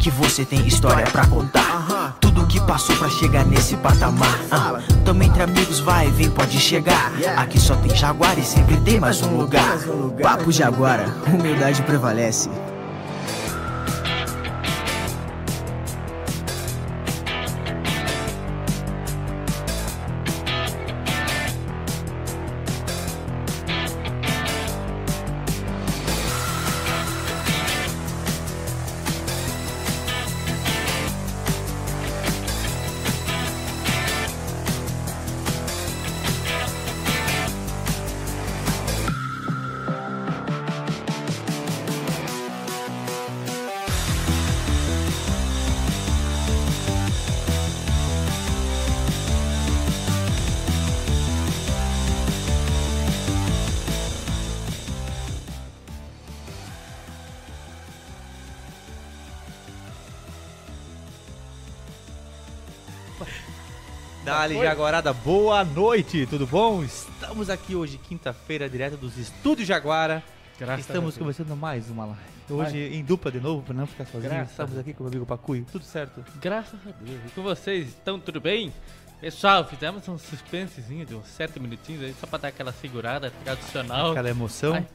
que você tem história pra contar. Tudo que passou pra chegar nesse patamar. Ah, tamo entre amigos, vai e vem, pode chegar. Aqui só tem Jaguar e sempre tem mais um lugar. Papo Jaguara, humildade prevalece. Jaguarada, boa noite, tudo bom? Estamos aqui hoje, quinta-feira, direto dos Estúdios Jaguara. Graças Estamos a Deus. começando mais uma live. Hoje em dupla de novo, pra não ficar sozinho. Graças Estamos aqui com o meu amigo Pacuio, tudo certo? Graças a Deus. E com vocês, estão tudo bem? Pessoal, fizemos um suspensezinho de uns 7 minutinhos aí, só pra dar aquela segurada tradicional. Aquela emoção. Ai,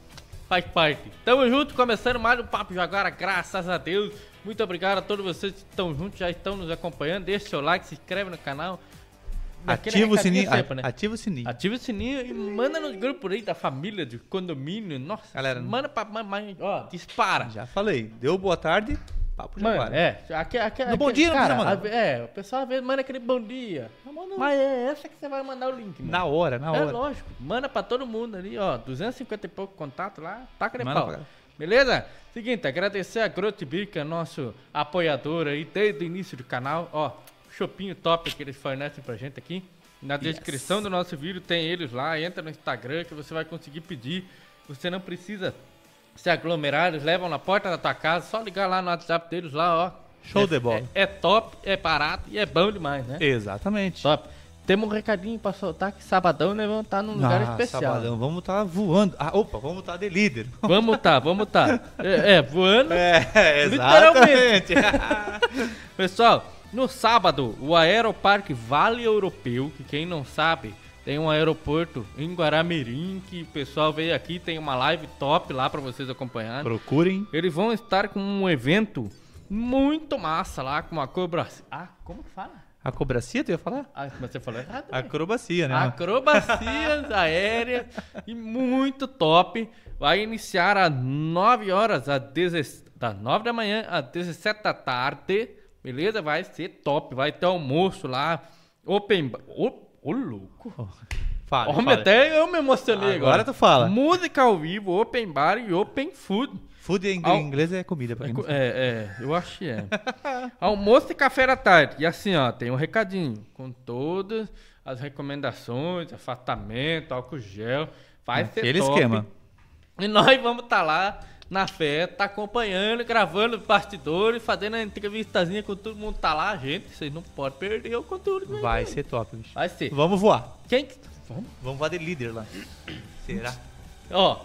Faz parte. Tamo junto, começando mais um Papo Jaguara, graças a Deus. Muito obrigado a todos vocês que estão juntos, já estão nos acompanhando. Deixa seu like, se inscreve no canal. Ativa o sininho, sempre, né? ativa o sininho. Ativa o sininho e manda nos grupos aí da família, do condomínio. Nossa, Galera, manda pra mamãe, ó, dispara. Já falei, deu boa tarde, Papo Mano, Jaguara. é. Aqui, aqui, No bom aqui- dia não cara, precisa mandar. a- É, o pessoal às vezes manda aquele bom dia. Mas é essa que você vai mandar o link, mano. Na hora, na É hora. lógico. Manda pra todo mundo ali, ó. 250 e pouco contato lá. Taca de Manda pau. Beleza? Seguinte, agradecer a Grotbica, nosso apoiador aí desde o início do canal. Ó, chopinho top que eles fornecem pra gente aqui. Na descrição do nosso vídeo tem eles lá. Entra no Instagram que você vai conseguir pedir. Você não precisa se aglomerar, eles levam na porta da tua casa. Só ligar lá no WhatsApp deles lá, ó. Show É- de bola. É, é top, é barato e é bom demais, né? Exatamente. Top. Temos um recadinho pra soltar que sabadão nós vamos estar num lugar Ah, especial. Sabadão, vamos estar voando. Ah, opa, vamos estar de líder. Vamos tá, vamos tá. É, é, voando. É, Literalmente. exatamente. Pessoal, no sábado, o Aeroparque Vale Europeu, que quem não sabe, tem um aeroporto em Guaramirim, que o pessoal veio aqui, tem uma live top lá pra vocês acompanharem. Procurem. Eles vão estar com um evento muito massa lá, com a cobra... Ah, como que fala? Acrobacia, tu ia falar? Ah, mas você falou errado. né? Acrobacia, né? Acrobacias aéreas e muito top. Vai iniciar às 9 horas, às 10, das 9 da manhã às 17 da tarde. Beleza? Vai ser top. Vai ter almoço lá. Open. bar- Ô, ô, louco. Fala, Homem, fala. até eu me emocionei agora. Agora tu fala. Música ao vivo, open bar e open food. Food em inglês é comida, pra É, co- sabe. é, é, eu acho que é. Almoço e café da tarde. E assim, ó, tem um recadinho com todas as recomendações, afastamento, álcool gel. Vai ser Aquele top. esquema. E nós vamos estar lá na festa, acompanhando, gravando bastidores, fazendo a entrevistazinha com todo mundo tá lá. Gente, vocês não podem perder o conteúdo. né? Vai ser top, bicho. Vai ser. Vamos voar. Quem que... Vamos? Vamos voar de líder lá. Será? Ó,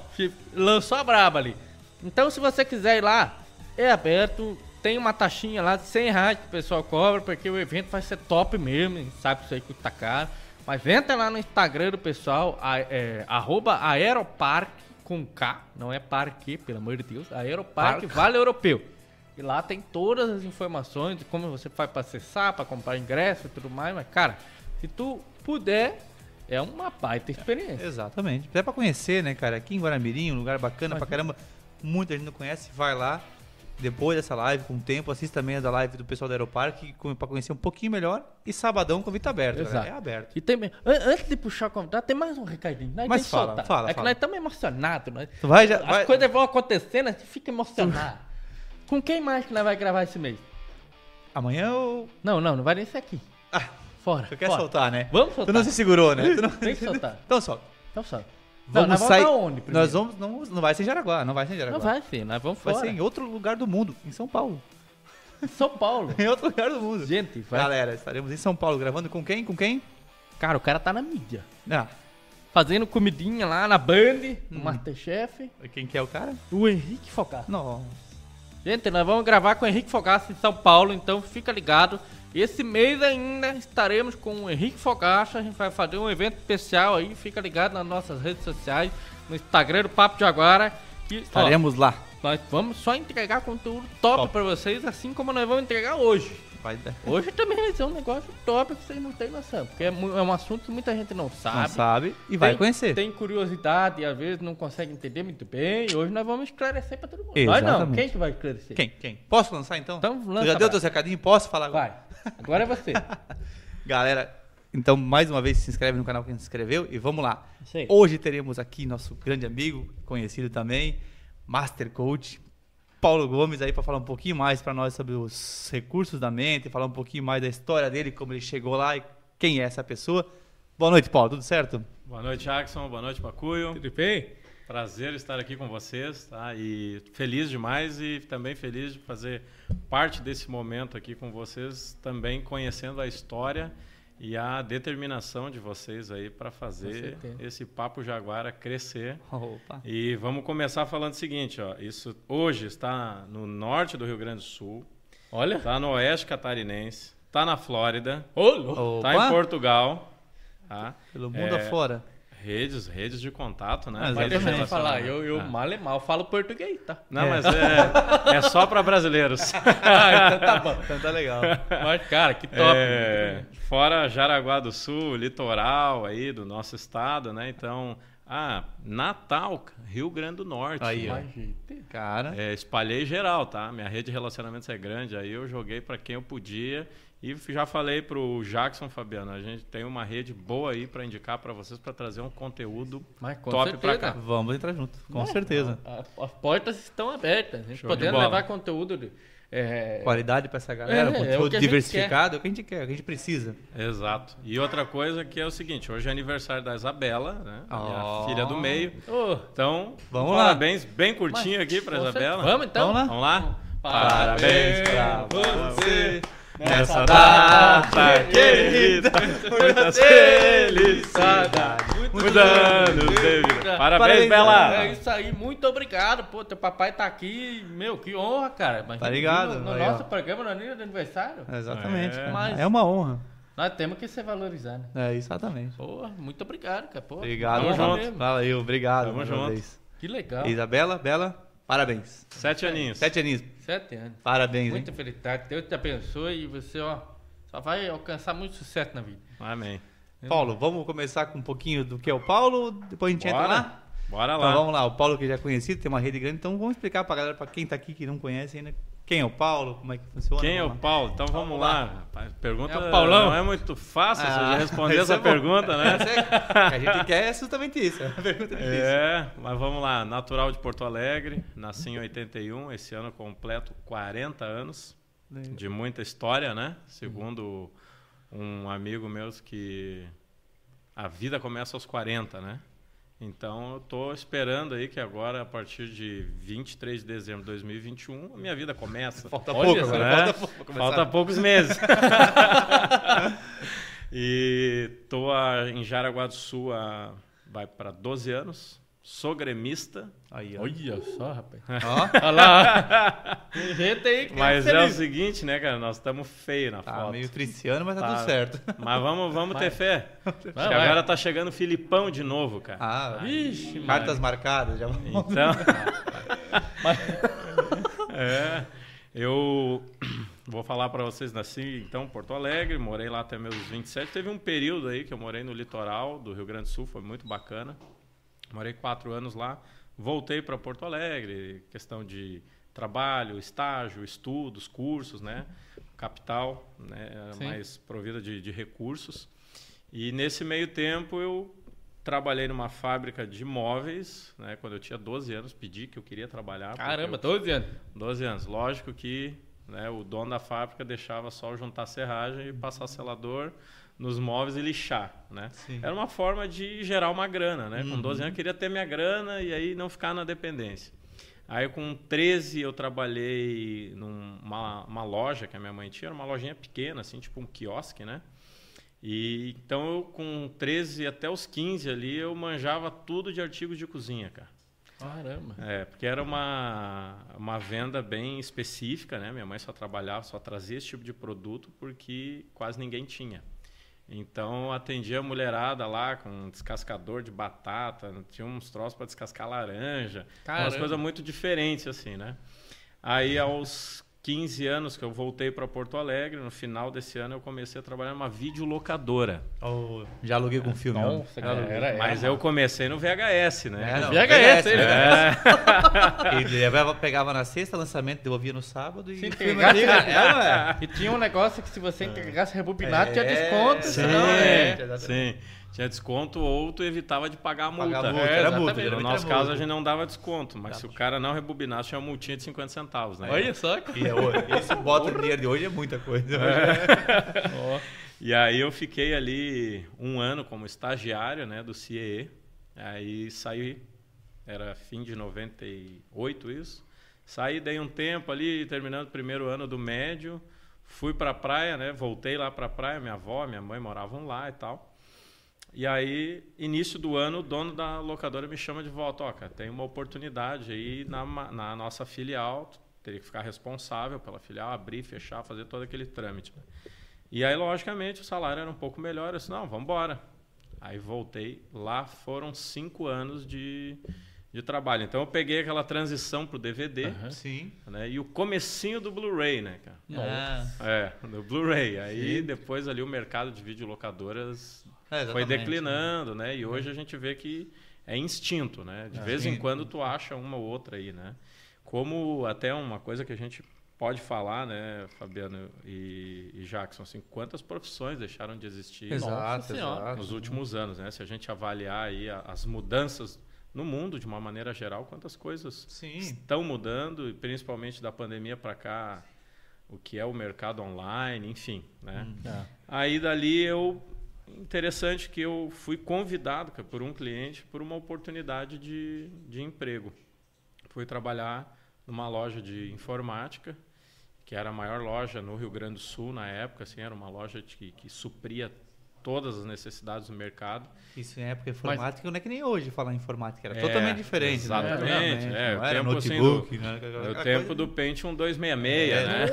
lançou a braba ali. Então, se você quiser ir lá, é aberto. Tem uma taxinha lá de 100 reais que o pessoal cobra, porque o evento vai ser top mesmo. a gente Sabe que isso aí custa caro. Mas entra lá no Instagram do pessoal, a- é, arroba Aeroparque com K, não é parque, pelo amor de Deus. Aeroparque Vale Europeu. E lá tem todas as informações de como você faz pra acessar, pra comprar ingresso e tudo mais. Mas, cara, se tu puder, é uma baita experiência. Exatamente. É pra conhecer, né, cara? Aqui em Guaramirim, um lugar bacana pra caramba. Muita gente não conhece, vai lá. Depois dessa live, com o tempo, assiste também a da live do pessoal do Aeroparque pra conhecer um pouquinho melhor. E sabadão, convite aberto. Exato. galera. É aberto. E tem, an- antes de puxar o convidado, tem mais um recadinho. Nós Mas tem que fala, soltar. fala, É que fala. nós estamos emocionados. Nós, Tu vai já- as vai- coisas vão acontecendo, a gente fica emocionado. Com quem mais que nós vai gravar esse mês? Amanhã eu. Não, não, não vai nem ser aqui. Ah, Fora. tu quer fora. soltar, né? Vamos Tu soltar. não se segurou, né? Tu não... Tem que soltar. Então solta. Então solta. Vamos não, nós sair. onde primeiro? Nós vamos. Não, não vai ser em Jaraguá, não vai ser em Jaraguá. Não vai ser, nós vamos Vai fora. ser em outro lugar do mundo, em São Paulo. São Paulo. Em outro lugar do mundo. Gente, vai. Galera, estaremos em São Paulo gravando com quem? Com quem? Cara, o cara tá na mídia. Ah, Fazendo comidinha lá na Band, no Hum. Masterchef. quem que é o cara? O Henrique Focar. Nossa. Gente, nós vamos gravar com o Henrique Fogaça em São Paulo, então fica ligado. Esse mês ainda estaremos com o Henrique Fogaça, a gente vai fazer um evento especial aí, fica ligado nas nossas redes sociais, no Instagram do Papo de Agora. Que, ó, Estaremos lá. nós vamos só entregar conteúdo top, Top. pra vocês, assim como nós vamos entregar hoje. Hoje também vai ser um negócio top que vocês não têm noção, porque é, é um assunto que muita gente não sabe. Não sabe e vai Tem- conhecer. Tem curiosidade e às vezes não consegue entender muito bem. E hoje nós vamos esclarecer pra todo mundo. Nós não, Exatamente. quem que vai esclarecer? Quem? Quem? Posso lançar então? Então, lança já deu pra- teu recadinho? Posso falar agora? Vai. Agora é você. Galera, então mais uma vez se inscreve no canal quem se inscreveu e vamos lá. Hoje teremos aqui nosso grande amigo, conhecido também, Master Coach, Paulo Gomes aí para falar um pouquinho mais para nós sobre os recursos da mente, falar um pouquinho mais da história dele, como ele chegou lá e quem é essa pessoa. Boa noite, Paulo, tudo certo? Boa noite, Jackson. Boa noite, Pacuio. Tudo bem? Prazer estar aqui com vocês, tá? E feliz demais e também feliz de fazer parte desse momento aqui com vocês, também conhecendo a história e a determinação de vocês aí para fazer esse Papo Jaguara crescer. Opa. E vamos começar falando o seguinte, ó, isso hoje está no norte do Rio Grande do Sul, Olha. está no oeste catarinense, está na Flórida, está em Portugal, tá? Pelo mundo É, afora. Redes, redes de contato, né? Mas Redes deixa de eu falar, eu, eu Ah. mal e mal falo português, tá? Não, É. mas é, é só para brasileiros. ah, então tá bom. Então tá legal. Mas, cara, que top. É, fora Jaraguá do Sul, litoral aí do nosso estado, né? Então, ah, Natal, Rio Grande do Norte. Aí, jeito. Cara, É, espalhei geral, tá? Minha rede de relacionamentos é grande, aí eu joguei para quem eu podia e já falei pro Jackson Fabiano, a gente tem uma rede boa aí para indicar para vocês para trazer um conteúdo Mas top certeza. pra cá. vamos entrar junto, com certeza. A- As portas estão abertas. A gente Show podendo levar conteúdo de, é, Qualidade para essa galera, É, é o conteúdo diversificado, é o que a gente quer, é o que a gente precisa. Exato. E outra coisa que é o seguinte, hoje é aniversário da Isabela, né? Oh. filha do meio. Ô, Então, Vamos lá. parabéns, bem curtinho mas, aqui para Isabela. certeza. Vamos então? Vamos lá? Vamos lá? Parabéns pra você nessa data querida, muitas felicidades, muitos anos de vida. Parabéns, Bela! É isso aí, muito obrigado. Pô, teu papai tá aqui. Meu, que honra, cara. Mas Tá ligado, No, no nosso programa, no anil- do aniversário. Exatamente. É. Mas- É uma honra. Nós temos que se valorizar, né? É, exatamente. Pô, muito obrigado, cara. Obrigado, Tamo junto. Valeu, obrigado. Tamo junto. vez. Que legal. Isabela, Bela, parabéns. Sete aninhos. Sete aninhos, Sete anos. parabéns, hein? Muita felicidade. Deus te abençoe e você, ó, só vai alcançar muito sucesso na vida. Amém. Paulo, vamos começar com um pouquinho do que é o Paulo, depois a gente entra Bora. lá? Bora Então lá. vamos lá, o Paulo que já é conhecido, tem uma rede grande, então vamos explicar pra galera, pra quem tá aqui que não conhece ainda, quem é o Paulo, como é que funciona. Quem é o. Paulo? Então vamos, Vamos lá. lá. rapaz. Pergunta É o Paulão? não é muito fácil você Ah, responder essa é pergunta, né? É- o que a gente quer é justamente isso, é uma pergunta difícil. É, mas vamos lá. Natural de Porto Alegre, nasci em 81, esse ano completo 40 anos, de muita história, né? Segundo um amigo meu que a vida começa aos 40, né? Então eu tô esperando aí que agora, a partir de 23 de dezembro de 2021, a minha vida começa. Falta Olha pouco agora, né? falta pouco começar. Falta poucos meses. e a- em Jaraguá do Sul há, vai para 12 anos. Sou gremista, Aí, ó. Olha só, rapaz. Ó, Olha lá. Tem gente aí que mas é é o seguinte, né, cara? Nós estamos feios na tá foto. meio triciano, mas tá, Tá. tudo certo. Mas vamos, vamos ter fé. Acho Vai, que vai. agora tá chegando o Filipão de novo, cara. Ah, Ixi, cartas mano. marcadas, já vamos. Então. é. Eu vou falar para vocês, nasci então em Porto Alegre, morei lá até meus 27. Teve um período aí que eu morei no litoral do Rio Grande do Sul, foi muito bacana. Morei quatro anos lá, voltei para Porto Alegre, questão de trabalho, estágio, estudos, cursos, né? Capital, né? Sim. mais provida de, de recursos. E nesse meio tempo eu trabalhei numa fábrica de móveis, né? Quando eu tinha 12 anos, pedi que eu queria trabalhar. Caramba, eu- 12 anos. 12 anos. Lógico que né, o dono da fábrica deixava só juntar serragem e passar selador nos móveis e lixar, né? Sim. Era uma forma de gerar uma grana, né? Com 12 anos eu queria ter minha grana e aí não ficar na dependência. Aí com 13 eu trabalhei numa uma loja que a minha mãe tinha, era uma lojinha pequena, assim, tipo um quiosque, né? E então eu com 13 até os 15 ali eu manjava tudo de artigos de cozinha, cara. Caramba. É, porque era uma, uma venda bem específica, né? Minha mãe só trabalhava, só trazia esse tipo de produto porque quase ninguém tinha. Então atendia a mulherada lá com um descascador de batata, tinha uns troços para descascar laranja, Caramba. umas coisas muito diferentes assim, né? Aí aos 15 anos que eu voltei para Porto Alegre, no final desse ano eu comecei a trabalhar numa videolocadora. Oh, já aluguei com filme. Nossa, cara, era, Mas era. eu comecei no VHS, né? É, não, VHS, VHS, hein, né? E levava, pegava na sexta, lançamento, devolvia no sábado e Sim, o filme pegasse- antigo, é, é? E tinha um negócio que se você entregasse rebobinado, tinha É, desconto. sim. senão, é. é. Sim. Tinha desconto ou tu evitava de pagar a multa. Pagar a multa, É, era multa. No nosso caso, a multa. gente não dava desconto, mas se o cara não rebobinasse, tinha uma multinha de 50 centavos, né? Olha só. que- E é, esse bota dinheiro de hoje é muita coisa. Ó. E aí eu fiquei ali um ano como estagiário, né, do CIE. Aí saí, era fim de 98 isso. Saí, dei um tempo ali, terminando o primeiro ano do médio. Fui pra praia, né, voltei lá pra praia, minha avó, minha mãe moravam lá e tal. E aí, início do ano, o dono da locadora me chama de volta. Ó, cara, tem uma oportunidade aí na, na nossa filial. Teria que ficar responsável pela filial, abrir, fechar, fazer todo aquele trâmite. né? E aí, logicamente, o salário era um pouco melhor. Eu disse, não, vamos embora. Aí voltei. Lá foram cinco anos de, de trabalho. Então, eu peguei aquela transição pro DVD Sim. né, e o comecinho do Blu-ray, né, cara? Ah, É, do Blu-ray. Aí, depois ali, o mercado de videolocadoras é, foi declinando, né? E hoje a gente vê que é instinto, né? De vez em quando tu acha uma ou outra aí, né? Como até uma coisa que a gente pode falar, né, Fabiano e, e Jackson, assim, quantas profissões deixaram de existir Exato, Nossa Senhora. exato. nos últimos anos, né? Se a gente avaliar aí as mudanças no mundo de uma maneira geral, quantas coisas Sim. estão mudando e principalmente da pandemia para cá, o que é o mercado online, enfim, né? É. Aí dali eu interessante que eu fui convidado cara, por um cliente por uma oportunidade de, de emprego. Fui trabalhar numa loja de informática, que era a maior loja no Rio Grande do Sul na época, assim, era uma loja que, que supria todas as necessidades do mercado. Isso em época informática não é que nem hoje falar informática, era É, totalmente diferente. exatamente, Né? é, o era tempo, assim, notebook. do- né? É o tempo do Pentium 266, É, né?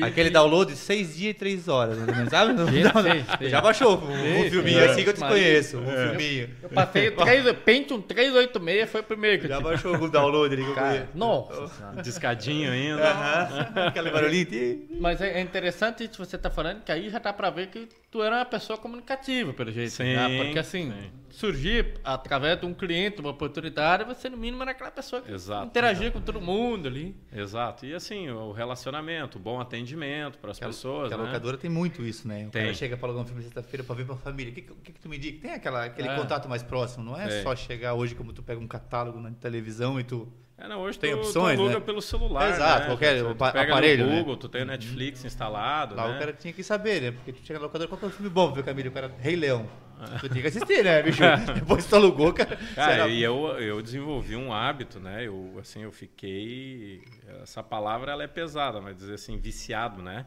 Aquele download, seis dias e três horas, mais ou menos, sabe? Não- Sim, não- sim, sim. Já baixou um, um filminho é. assim que eu desconheço. Um filminho. Eu passei três, Pentium 386 foi o primeiro que eu Já tive. baixou algum download ali que eu Cara, nossa senhora. Discadinho ainda. Aham. Aquele barulhinho. Mas é é interessante isso que você tá falando, que aí já dá pra ver que tu era uma pessoa comunicativa, pelo jeito. Sim, né? Porque assim, sim. surgir através de um cliente, uma oportunidade, você no mínimo era aquela pessoa que Exato. interagia com todo mundo ali. Exato. E assim, o relacionamento, o bom atendimento para as pessoas, a né? locadora tem muito isso, né? O Tem. cara chega pra alugar um filme sexta-feira pra ver pra família. O que, que, que tu me diz? Tem aquela, aquele É. contato mais próximo. Não é É. só chegar hoje como tu pega um catálogo na televisão e tu... É, não, hoje Tem tu, opções, tu aluga né? pelo celular, Exato, né? qualquer tu, tu aparelho, no né? Google, tu tem o Netflix instalado, Lá né? o cara tinha que saber, né? Porque tu chega na locadora, qual que é o filme bom ver família? O cara, Rei Leão. Tu tinha que assistir, né, bicho? Depois tu alugou, cara. Cara, será- e eu, eu desenvolvi um hábito, né? Eu, assim, eu fiquei... Essa palavra, ela é pesada, mas dizer assim, viciado, né?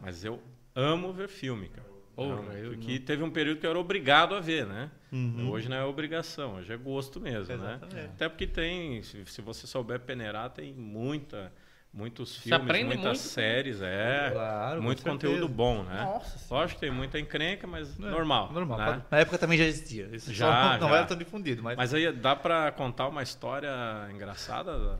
Mas eu amo ver filme, cara. Porra, Amo, eu porque teve um período que eu era obrigado a ver, né? Uhum. Hoje não é obrigação, hoje é gosto mesmo, né? Exatamente. Até porque tem, se, se você souber peneirar, tem muita, muitos filmes, muitas muito. séries, é. Claro, muito certeza. conteúdo bom, né? Nossa Senhora. Lógico que tem muita encrenca, mas É, normal. Normal. né? Na época também já existia. Isso Já, só não já. era tão difundido, mas... Mas aí dá pra contar uma história engraçada?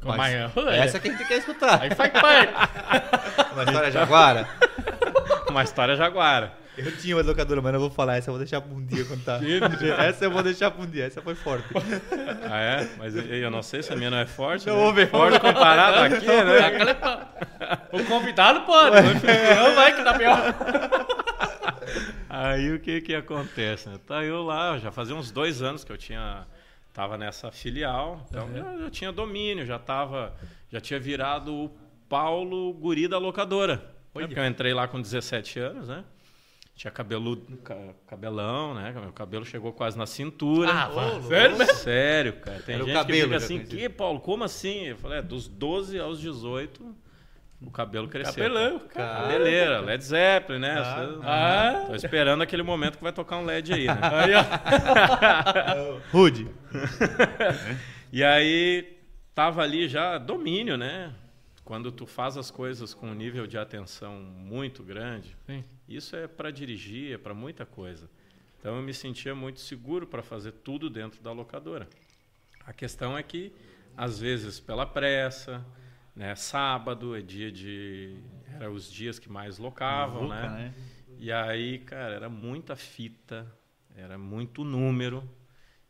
É, Essa que a gente quer escutar. Aí faz parte. Uma história jaguara. Uma história jaguara. Eu tinha uma locadora, mas não vou falar. Essa eu vou deixar pra um dia contar. Essa eu vou deixar pra um dia. Essa foi forte. Ah, é? Mas eu, eu não sei se a minha não é forte. Não, né? vamos ver. Forte comparado aqui, né? Aquela é O convidado pode, o anfitrião vai que dá pior. Aí o que que acontece? Né? Tá eu lá, já fazia uns dois anos que eu tinha tava nessa filial, então eu já tinha domínio, já tava, já tinha virado o Paulo Guri da locadora. Né? Porque eu entrei lá com 17 anos, né? Tinha cabeludo, ca- cabelão, né? Meu cabelo chegou quase na cintura. Ah, vá. Sério mesmo? Sério, cara. Tem Era o gente cabelo que fica assim, que, Paulo, como assim? Eu falei, é, dos 12 aos 18, o cabelo cresceu. Cabelão, cara. Cabeleira, Led Zeppelin, né? Ah. Você- Ah. Tô esperando aquele momento que vai tocar um LED aí, né? Aí, ó. Rude. E aí tava ali já domínio, né? Quando tu faz as coisas com um nível de atenção muito grande, Sim. isso é para dirigir, é para muita coisa. Então eu me sentia muito seguro para fazer tudo dentro da locadora. A questão é que às vezes pela pressa, né, sábado é dia de era os dias que mais locavam, Vulca, né? E aí, cara, era muita fita, era muito número.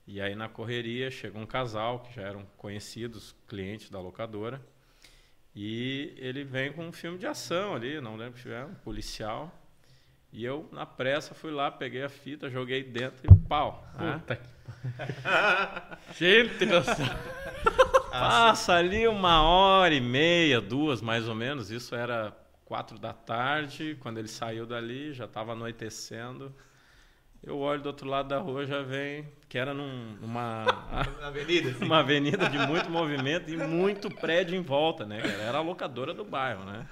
E aí na correria chega um casal que já eram conhecidos clientes da locadora. E ele vem com um filme de ação ali, não lembro se é um policial. E eu, na pressa, fui lá, peguei a fita, joguei dentro e pau. né? Puta que... Gente do céu. Passa ali uma hora e meia, duas mais ou menos. Isso era quatro da tarde. Quando ele saiu dali, já estava anoitecendo. Eu olho do outro lado da rua, já vem, que era num- numa, avenida, assim. uma avenida de muito movimento e muito prédio em volta, né? cara? Era a locadora do bairro, né?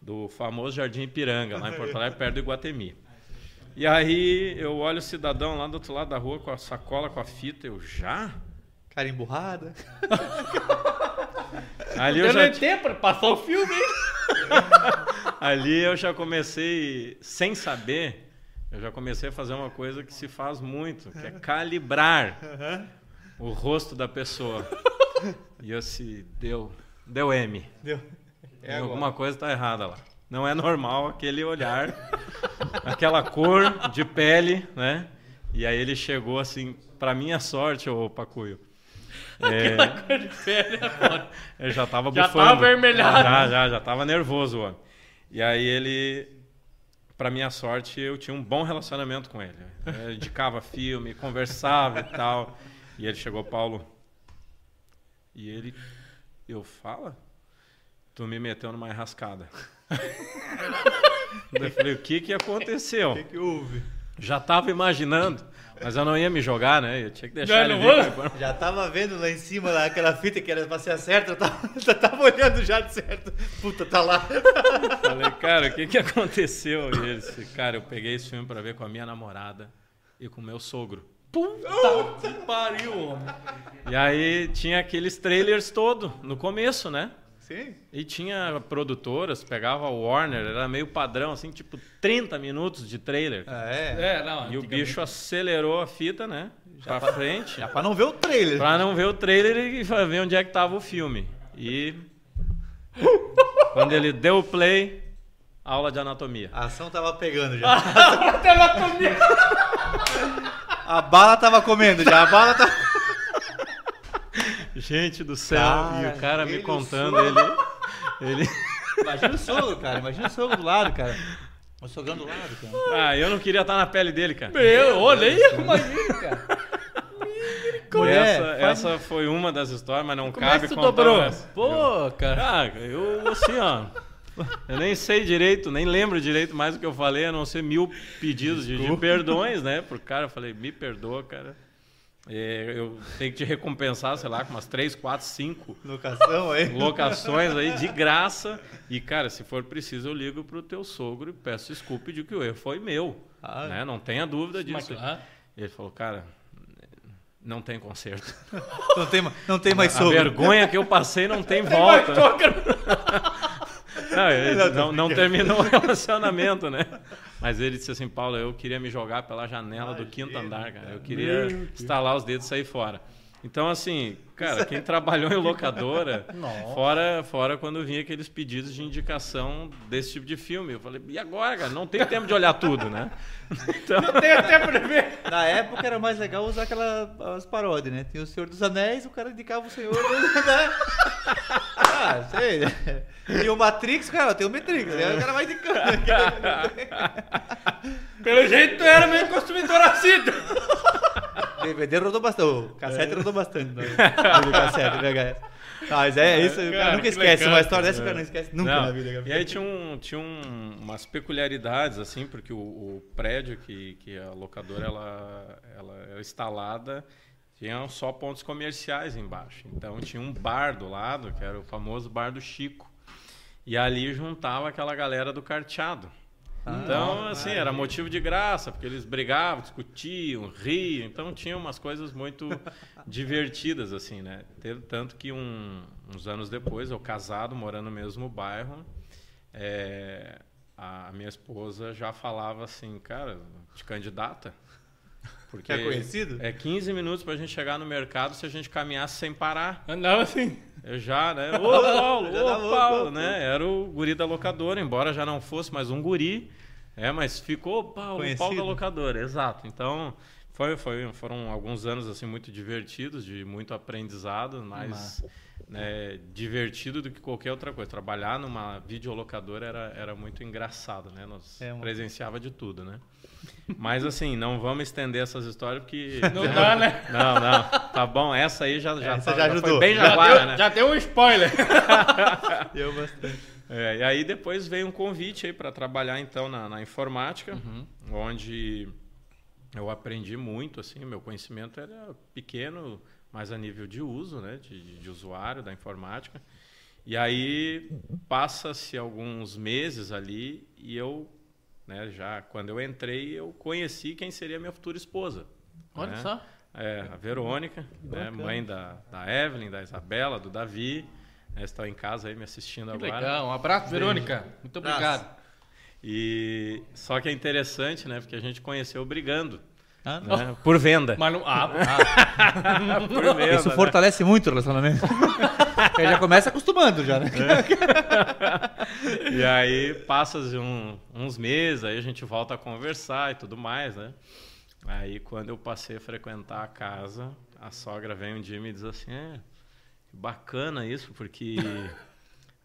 Do famoso Jardim Ipiranga, lá em Porto Alegre, perto do Iguatemi. E aí eu olho o cidadão lá do outro lado da rua com a sacola, com a fita, eu já? Cara emburrada. Ali eu já, nem tempo pra passar o filme, hein? ali eu já comecei, sem saber, eu já comecei a fazer uma coisa que se faz muito, que é calibrar o rosto da pessoa. E eu se deu, deu M. Deu. É. Alguma coisa está errada lá. Não é normal aquele olhar, aquela cor de pele, né? E aí ele chegou assim, para minha sorte, ô Pacuio. É, Cor de pele é ele já tava Já bufando. tava avermelhado. Já, já, já tava nervoso, o homem. E aí ele, para minha sorte, eu tinha um bom relacionamento com ele. Eu indicava filme, conversava e tal. E ele chegou, Paulo. E ele, eu fala? Tu me meteu numa enrascada. Eu falei, o que que aconteceu? O que, que houve? Já tava imaginando, mas eu não ia me jogar, né? Eu tinha que deixar Não, ele não vir. vou. Já tava vendo lá em cima lá, aquela fita que era pra ser certa, eu tava, eu tava olhando já de certo. Puta, tá lá. Falei, cara, o que que aconteceu? E ele disse, cara, eu peguei esse filme pra ver com a minha namorada e com o meu sogro. Puta que pariu, homem. E aí tinha aqueles trailers todo no começo, né? Sim. E tinha produtoras, pegava o Warner, era meio padrão, assim, tipo 30 minutos de trailer. Ah, é. É, não. E o bicho acelerou a fita, né? Pra frente. Já pra não ver o trailer. Pra não ver o trailer e ver onde é que tava o filme. E quando ele deu o play, aula de anatomia. A ação tava pegando já. Anatomia. A bala tava comendo já. A bala tava. Gente do céu, Cara, e o cara me o contando, ele ele Imagina o sogro, cara. Imagina o sogro do lado, cara. O sogrão do lado, cara. Ah, eu não queria estar na pele dele, cara. Meu, olha aí imagina, cara. Essa, faz- essa foi uma das histórias, mas não Como é cabe que tu contar dobrou? essa. Pô, cara. Ah, eu assim, ó. Eu nem sei direito, nem lembro direito mais do que eu falei, a não ser mil pedidos de, de perdões, né? Pro cara, eu falei, me perdoa, cara. É, eu tenho que te recompensar, sei lá, com umas três, quatro, cinco Locação aí. locações aí de graça. E, cara, se for preciso, eu ligo pro teu sogro e peço desculpa e digo que o erro foi meu. Ah. né? Não tenha dúvida disso. Ele falou, cara, não tem conserto. Não tem, não tem mais A sogro. vergonha que eu passei não tem volta. Não, ele Não, não, terminou o relacionamento, né? Mas ele disse assim, Paulo, eu queria me jogar pela janela do quinto andar, cara. Eu queria estalar os dedos e sair fora. Então, assim, cara, quem trabalhou em locadora, Nossa. fora, fora quando vinha aqueles pedidos de indicação desse tipo de filme. Eu falei, e agora, cara? Não tem tempo de olhar tudo, né? Então, Tem até pra ver. Na época era mais legal usar aquelas as paródias, né? Tem o Senhor dos Anéis, o cara indicava o Senhor dos Anéis. Ah, sei. né? E o Matrix, cara, tem o Matrix, né? O cara vai indicando. Pelo jeito tu era meio consumidor assíduo. DVD rodou bastante. O cassete rodou bastante. Né? O cassete, VHS. Ah, mas é isso, o cara Cara, nunca que esquece. legal. Uma história dessa o cara não esquece nunca Não, na vida. cara. E aí tinha, um, tinha um- umas peculiaridades, assim, porque o, o prédio que, que a locadora ela, ela era instalada tinha só pontos comerciais embaixo. Então tinha um bar do lado, que era o famoso bar do Chico. E ali juntava aquela galera do carteado. Então, assim, era motivo de graça, porque eles brigavam, discutiam, riam. Então, tinha umas coisas muito divertidas, assim, né? Tanto que um, uns anos depois, eu casado, morando no mesmo bairro, é, a minha esposa já falava assim, cara, de candidata. Porque é conhecido? É 15 minutos para a gente chegar no mercado se a gente caminhasse sem parar. Andava assim. Eu já, né? Ô, Paulo, ô, Paulo, né? Era o guri da locadora, embora já não fosse mais um guri. É, mas ficou Paulo, Conhecido. Paulo da locadora, exato. Então, foi, foi, foram alguns anos assim muito divertidos, de muito aprendizado, mais né, divertido do que qualquer outra coisa. Trabalhar numa videolocadora era, era muito engraçado, né? Nós é uma... presenciava de tudo, né? Mas assim, não vamos estender essas histórias porque. Não dá, né? Não, não. Tá bom, essa aí já, já, essa tá, já, já foi bem jaguara, já né? Já deu um spoiler. deu bastante. É, e aí depois veio um convite aí para trabalhar então na, na informática, uhum. onde eu aprendi muito, assim, meu conhecimento era pequeno, mas a nível de uso, né, de, de usuário da informática. E aí passa-se alguns meses ali e eu né? Já quando eu entrei, eu conheci quem seria minha futura esposa. Olha né? só. É, a Verônica, né? mãe da, da Evelyn, da Isabela, do Davi. Né? Estão em casa aí me assistindo que agora. Legal, um abraço, Verônica. Muito obrigado. E só que é interessante, né? Porque a gente conheceu brigando. Ah, né? Por venda. Mas não, ah, ah. Por venda, Isso né? fortalece muito o relacionamento. Ele já começa acostumando já, né? É. e aí passa um, uns meses, aí a gente volta a conversar e tudo mais, né? Aí quando eu passei a frequentar a casa, a sogra vem um dia e me diz assim, é, bacana isso, porque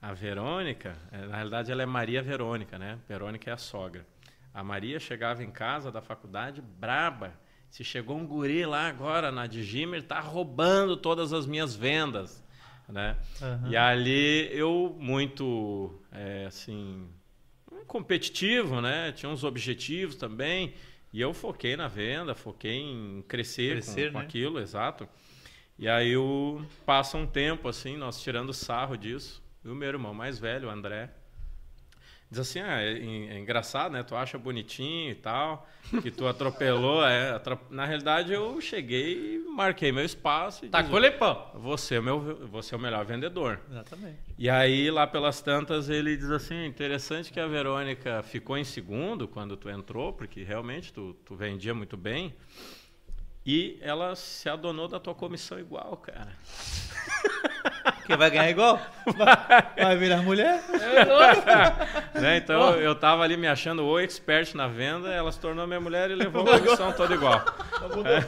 a Verônica, é, na realidade ela é Maria Verônica, né? Verônica é a sogra. A Maria chegava em casa da faculdade braba. Se chegou um guri lá agora na Digimer, tá roubando todas as minhas vendas, né? Uhum. E ali eu muito, é, assim, competitivo, né? Tinha uns objetivos também. E eu foquei na venda, foquei em crescer, crescer com, com né? aquilo, exato. E aí eu, passa um tempo, assim, nós tirando sarro disso. E o meu irmão mais velho, o André, Diz assim, ah, é, é, engraçado, né? Tu acha bonitinho e tal, que tu atropelou. É, atrop... Na realidade, eu cheguei e marquei meu espaço. E tá com lepão. Você é, meu, você é o melhor vendedor. Exatamente. E aí, lá pelas tantas, ele diz assim, interessante que a Verônica ficou em segundo quando tu entrou, porque realmente tu, tu vendia muito bem. E ela se adonou da tua comissão igual, cara. Porque vai ganhar igual. Vai virar mulher. né? Então eu tava ali me achando o expert na venda, ela se tornou minha mulher e levou a comissão toda igual. É.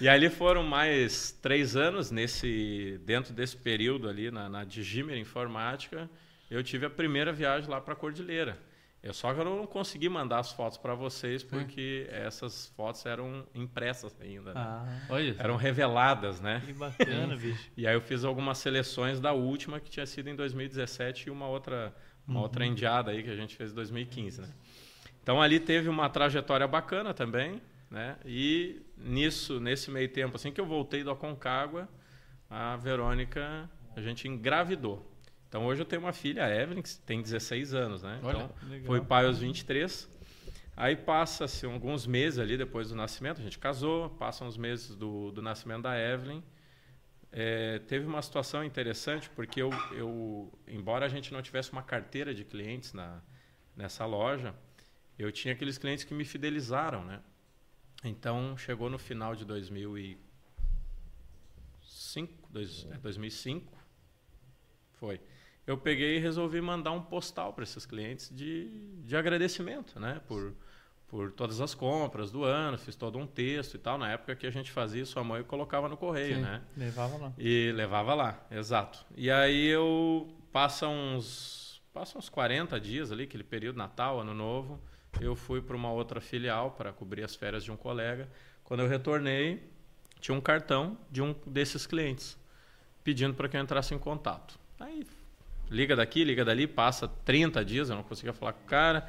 E ali foram mais três anos nesse dentro desse período ali na, na Digimer Informática. Eu tive a primeira viagem lá para a Cordilheira. Eu só que eu não consegui mandar as fotos para vocês porque essas fotos eram impressas ainda. Né? Ah, olha. Eram reveladas, né? Que bacana, bicho. E aí eu fiz algumas seleções da última que tinha sido em 2017 e uma outra uma uhum. outra indiada aí que a gente fez em 2015, né? Então ali teve uma trajetória bacana também, né? E nisso, nesse meio tempo assim que eu voltei do Aconcagua, a Verônica, a gente engravidou. Então hoje eu tenho uma filha, a Evelyn, que tem 16 anos, né? Olha, então legal. foi pai aos 23. Aí passa-se alguns meses ali depois do nascimento, a gente casou, passam uns meses do, do nascimento da Evelyn. É, teve uma situação interessante, porque eu, eu, embora a gente não tivesse uma carteira de clientes na, nessa loja, eu tinha aqueles clientes que me fidelizaram, né? Então, chegou no final de 2005, dois, é, 2005, foi eu peguei e resolvi mandar um postal para esses clientes de, de agradecimento, né? Por, por todas as compras do ano, fiz todo um texto e tal. Na época que a gente fazia isso, a mãe colocava no correio, Sim, né? Levava lá. E levava lá, exato. E aí eu passa uns passa uns 40 dias ali, aquele período Natal, Ano Novo, eu fui para uma outra filial para cobrir as férias de um colega. Quando eu retornei, tinha um cartão de um desses clientes pedindo para que eu entrasse em contato. Aí liga daqui, liga dali, passa 30 dias, eu não conseguia falar com o cara.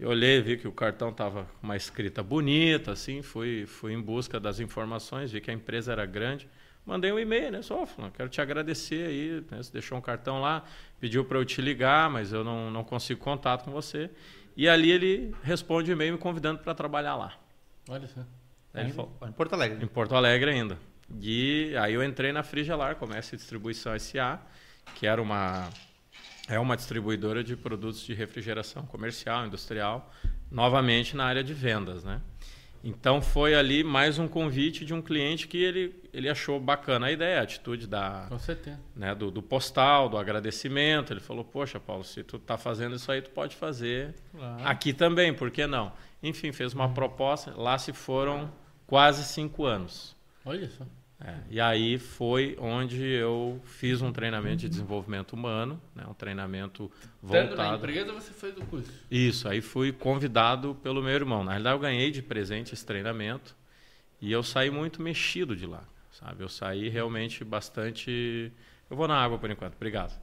Eu olhei, vi que o cartão estava com uma escrita bonita, assim, fui, fui em busca das informações, vi que a empresa era grande. Mandei um e-mail, né? Só falando, quero te agradecer aí, né? você deixou um cartão lá, pediu para eu te ligar, mas eu não, não consigo contato com você. E ali ele responde o e-mail me convidando para trabalhar lá. Olha só. Aí ele falou, Em Porto Alegre. em Porto Alegre ainda. E aí eu entrei na Frigelar, Comércio e Distribuição SA, que era uma é uma distribuidora de produtos de refrigeração comercial, industrial, novamente na área de vendas, né? Então foi ali mais um convite de um cliente que ele, ele achou bacana a ideia, a atitude da, né, do, do postal, do agradecimento. Ele falou: Poxa, Paulo, se tu tá fazendo isso aí, tu pode fazer Claro. aqui também, por que não? Enfim, fez uma proposta. Lá se foram quase cinco anos. Olha só. É, e aí foi onde eu fiz um treinamento de desenvolvimento humano, né, um treinamento Tanto na voltado. empresa você fez o curso. Isso, aí fui convidado pelo meu irmão. Na realidade, eu ganhei de presente esse treinamento e eu saí muito mexido de lá, sabe? Eu saí realmente bastante. Eu vou na água por enquanto, obrigado.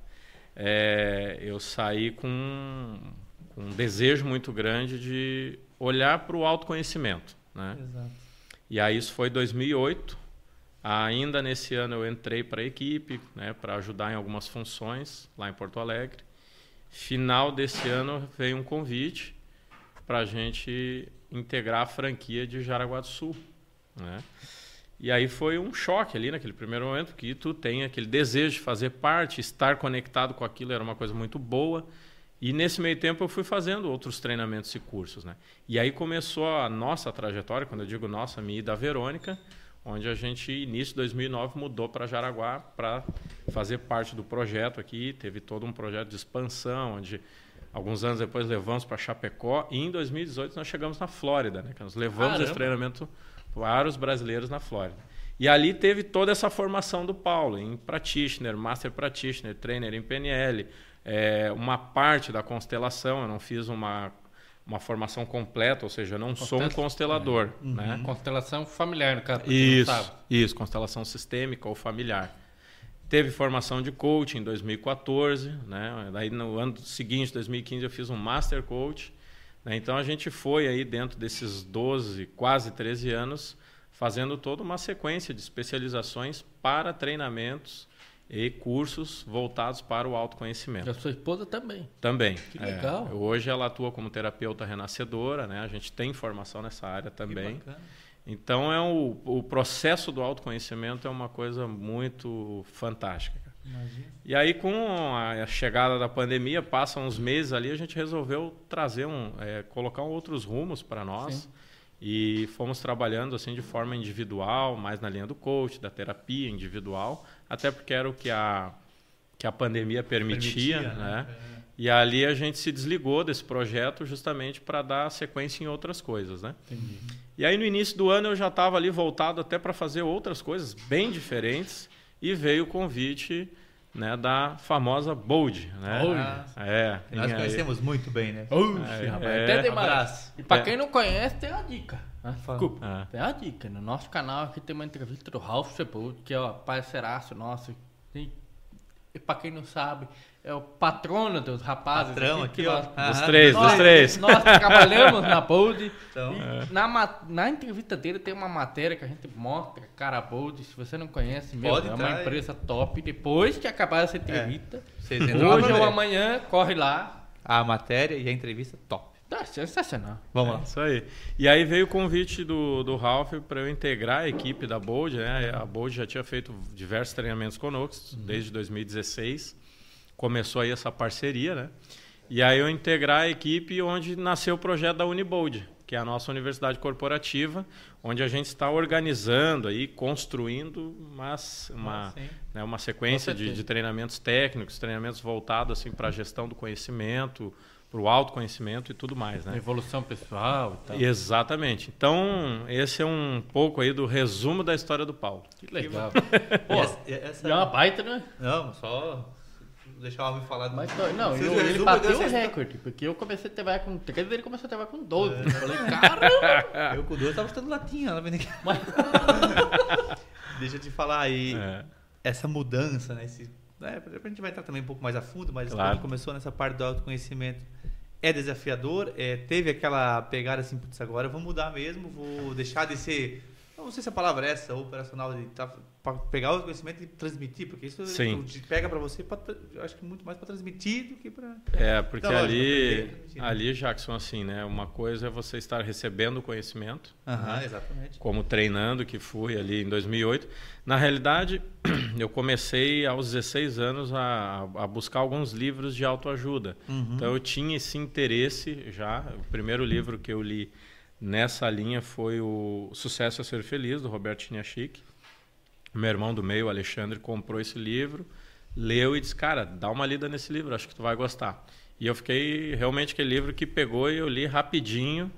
É, eu saí com, com um desejo muito grande de olhar para o autoconhecimento, né? Exato. E aí isso foi 2008. Ainda nesse ano eu entrei para a equipe, né, para ajudar em algumas funções lá em Porto Alegre. Final desse ano veio um convite para a gente integrar a franquia de Jaraguá do Sul, né? E aí foi um choque ali naquele primeiro momento, que tu tem aquele desejo de fazer parte, estar conectado com aquilo era uma coisa muito boa. E nesse meio tempo eu fui fazendo outros treinamentos e cursos, né? E aí começou a nossa trajetória, quando eu digo nossa, minha e da Verônica, onde a gente, início de 2009, mudou para Jaraguá para fazer parte do projeto aqui. Teve todo um projeto de expansão, onde alguns anos depois levamos para Chapecó. E em 2018 nós chegamos na Flórida, né? Que nós levamos Caramba. esse treinamento para os brasileiros na Flórida. E ali teve toda essa formação do Paulo, em practitioner, master practitioner, trainer em PNL, é, uma parte da constelação, eu não fiz uma, uma formação completa, ou seja, eu não sou um Constela- constelador, né? Constelação familiar, no caso. Isso, isso, constelação sistêmica ou familiar. Teve formação de coaching em 2014, né? Daí no ano seguinte, 2015, eu fiz um master coach. né? Então a gente foi aí dentro desses 12, quase 13 anos, fazendo toda uma sequência de especializações para treinamentos e cursos voltados para o autoconhecimento. E a sua esposa também. Também. Que é. legal. Hoje ela atua como terapeuta renascedora, né? A gente tem formação nessa área também. Então é o, o processo do autoconhecimento é uma coisa muito fantástica. Imagina. E aí com a chegada da pandemia, passam uns meses ali, a gente resolveu trazer um, é, colocar outros rumos para nós Sim. e fomos trabalhando assim de forma individual, mais na linha do coach, da terapia individual, até porque era o que a que a pandemia permitia, Permitia, né? É. E ali a gente se desligou desse projeto justamente para dar sequência em outras coisas, né? Entendi. E aí no início do ano eu já estava ali voltado até para fazer outras coisas bem diferentes e veio o convite né, da famosa Bold, né? Bold. É, Nós tem aí- conhecemos muito bem, né? Oxe, É, rapaz, é. até demais. Abraço. E pra É. quem não conhece, tem uma dica. Né? Desculpa. É. Tem uma dica. No nosso canal aqui tem uma entrevista do Ralph Sepulcro, que é o parceiraço nosso. E, e pra quem não sabe, é o patrono dos rapazes. Patrão aqui, ó. nós-. Dos três, nós, dos três. Nós trabalhamos na Bold. Então, e na, na entrevista dele tem uma matéria que a gente mostra, cara, Bold. Se você não conhece, meu, Pode é uma aí. empresa top. Depois que acabar essa entrevista, entram hoje ou amanhã, corre lá. A matéria e a entrevista top. Tá sensacional. Vamos lá. Isso aí. E aí veio o convite do, do Ralph para eu integrar a equipe da Bold. Né? A Bold já tinha feito diversos treinamentos conosco desde 2016. Começou aí essa parceria, né? E aí eu integrar a equipe onde nasceu o projeto da Unibold, que é a nossa universidade corporativa, onde a gente está organizando aí, construindo umas- uma, Ah, né, uma sequência de, de treinamentos técnicos, treinamentos voltados assim, para a gestão do conhecimento, para o autoconhecimento e tudo mais. Né? Evolução pessoal e tal. Exatamente. Então, esse é um pouco aí do resumo da história do Paulo. Que legal. E essa, essa- é uma baita, né? Não, só deixar o homem falar. Mas, não, eu- ele bateu o recorde, porque eu comecei a trabalhar com 13 ele começou a trabalhar com 12. É. Eu falei, caramba! Eu com duas tava estudando latinha lá vendo aqui. Deixa eu te falar aí. É. Essa mudança, né? Esse, né, a gente vai entrar também um pouco mais a fundo, mas Claro. quando começou nessa parte do autoconhecimento, é desafiador? É, teve aquela pegada assim, putz, agora eu vou mudar mesmo, vou deixar de ser. Não não sei se a palavra é essa, operacional, de tá, pra pegar o conhecimento e transmitir, porque isso Sim. pega pra você, pra, eu acho que muito mais pra transmitir do que pra... É, porque Então, lógico, ali, né? ali, Jackson, assim, né? Uma coisa é você estar recebendo o conhecimento, Aham, exatamente. como treinando, que fui ali em 2008. Na realidade, eu comecei aos 16 anos a, a buscar alguns livros de autoajuda. Então eu tinha esse interesse já. O primeiro livro que eu li nessa linha foi o Sucesso a Ser Feliz, do Roberto Chiniachik. Meu irmão do meio, Alexandre, comprou esse livro, leu e disse, cara, dá uma lida nesse livro, acho que tu vai gostar. E eu fiquei realmente aquele livro que pegou e eu li rapidinho.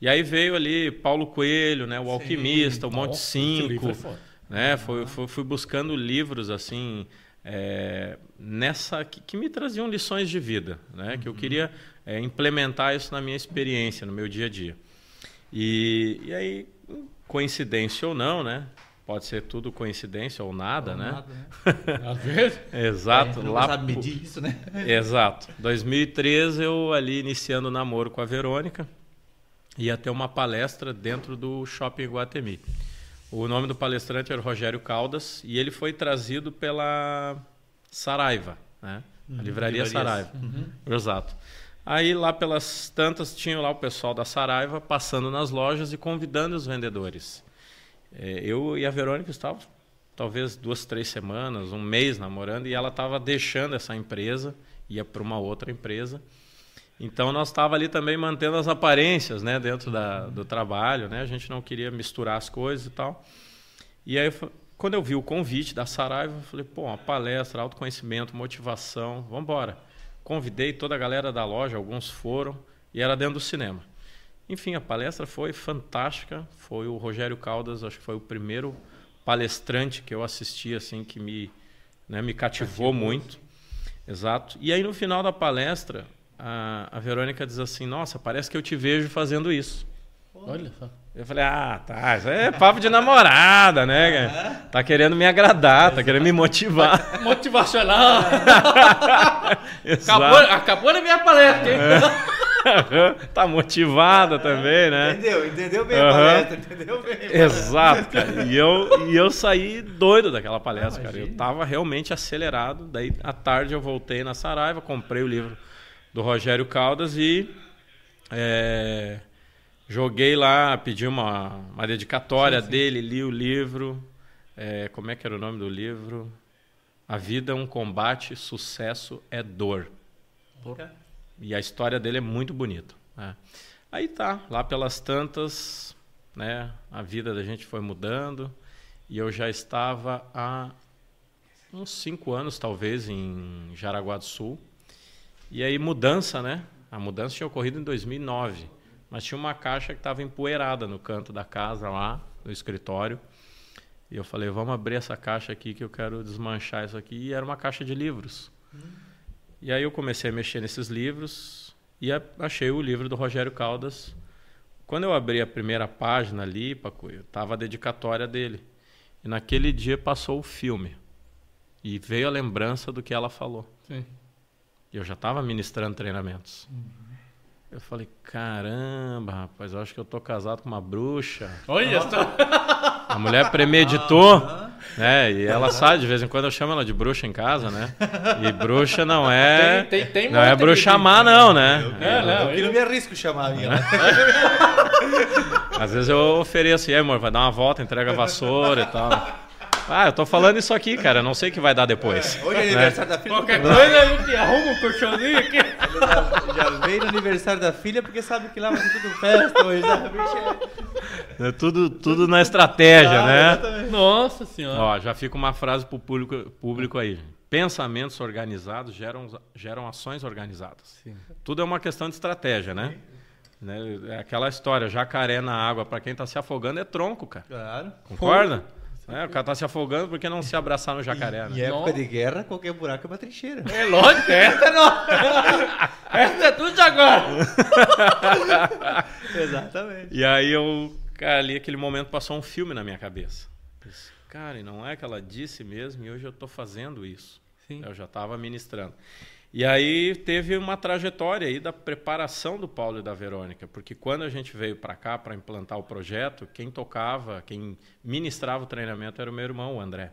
E aí veio ali Paulo Coelho, né, o Alquimista, o Monte Nossa, esse livro é Cinco, foda. né? Foi, foi- fui buscando livros assim é, nessa que, que me traziam lições de vida, né? Que eu queria é, implementar isso na minha experiência, no meu dia a dia. E, e aí, coincidência ou não, né? Pode ser tudo coincidência ou nada, né? Nada, né? Às vezes. Exato. É, não lá sabe medir isso, né? Exato. 2013 eu ali iniciando o namoro com a Verônica ia ter uma palestra dentro do Shopping Guatemi. O nome do palestrante era Rogério Caldas e ele foi trazido pela Saraiva, né? A livraria livrarias. Saraiva. Exato. Aí lá pelas tantas tinha lá o pessoal da Saraiva passando nas lojas e convidando os vendedores. É, eu e a Verônica estávamos talvez duas, três semanas, um mês namorando, e ela estava deixando essa empresa, ia para uma outra empresa. Então nós estava ali também mantendo as aparências, né, dentro da, do trabalho, né? A gente não queria misturar as coisas e tal. E aí quando eu vi o convite da Saraiva, eu falei, pô, uma palestra, autoconhecimento, motivação, vamos embora. Convidei toda a galera da loja, alguns foram, e era dentro do cinema. Enfim, a palestra foi fantástica. Foi o Rogério Caldas, acho que foi o primeiro palestrante que eu assisti, assim, que me, né, me cativou muito. Exato. E aí, no final da palestra, a, a Verônica diz assim: Nossa, parece que eu te vejo fazendo isso. Olha só. Eu falei: Ah, tá, isso é papo de namorada, né? cara? Tá querendo me agradar, tá querendo me motivar. Motivacional. Acabou, acabou a minha palestra, hein? tá motivada também, né? Entendeu? Entendeu bem Aham. a palestra, entendeu bem. Exato, cara. E eu, e eu saí doido daquela palestra, cara. Eu tava realmente acelerado. Daí, à tarde, eu voltei na Saraiva, comprei o livro do Rogério Caldas e é, joguei lá, pedi uma, uma dedicatória dele, li o livro. É, como é que era o nome do livro? A vida é um combate, sucesso é dor. E a história dele é muito bonita. né? Aí tá, lá pelas tantas, né, a vida da gente foi mudando e eu já estava há uns cinco anos, talvez, em Jaraguá do Sul. E aí mudança, né? A mudança tinha ocorrido em 2009, mas tinha uma caixa que estava empoeirada no canto da casa lá, no escritório. E eu falei, vamos abrir essa caixa aqui que eu quero desmanchar isso aqui. E era uma caixa de livros. E aí eu comecei a mexer nesses livros e achei o livro do Rogério Caldas. Quando eu abri a primeira página ali, Paco, estava a dedicatória dele. E naquele dia passou o filme. E veio a lembrança do que ela falou. Sim. E eu já estava ministrando treinamentos. Eu falei, caramba, rapaz, eu acho que eu tô casado com uma bruxa. Olha só. A mulher premeditou, né? E ela sabe, de vez em quando eu chamo ela de bruxa em casa, né? E bruxa não é. Tem- tem- tem não é bruxa má, não, né? É, não, Eu que não me arrisco chamar a minha. né? Às vezes eu ofereço, e aí, amor, vai dar uma volta, entrega a vassoura e tal. Ah, eu tô falando isso aqui, cara, eu não sei o que vai dar depois. Hoje é aniversário da filha. Qualquer coisa a gente arruma um colchãozinho aqui. Já, já veio no aniversário da filha porque sabe que lá vai ser tudo festa hoje. Bicho, é- É tudo, tudo na estratégia, Ah, né? exatamente. Nossa senhora. Ó, já fica uma frase pro público, público aí. Pensamentos organizados geram, geram ações organizadas. Tudo é uma questão de estratégia, né? Né? É aquela história, jacaré na água, para quem tá se afogando é tronco, cara. Claro. Concorda? É, o cara tá se afogando porque não se abraçar no jacaré, Em né? época Não. de guerra, qualquer buraco é uma trincheira. É lógico, essa não. essa é tudo de agora. Exatamente. E aí eu, cara, ali aquele momento passou um filme na minha cabeça. Cara, e não é que ela disse mesmo, e hoje eu tô fazendo isso. Sim. Eu já estava ministrando. E aí teve uma trajetória aí da preparação do Paulo e da Verônica, porque quando a gente veio para cá para implantar o projeto, quem tocava, quem ministrava o treinamento era o meu irmão, o André.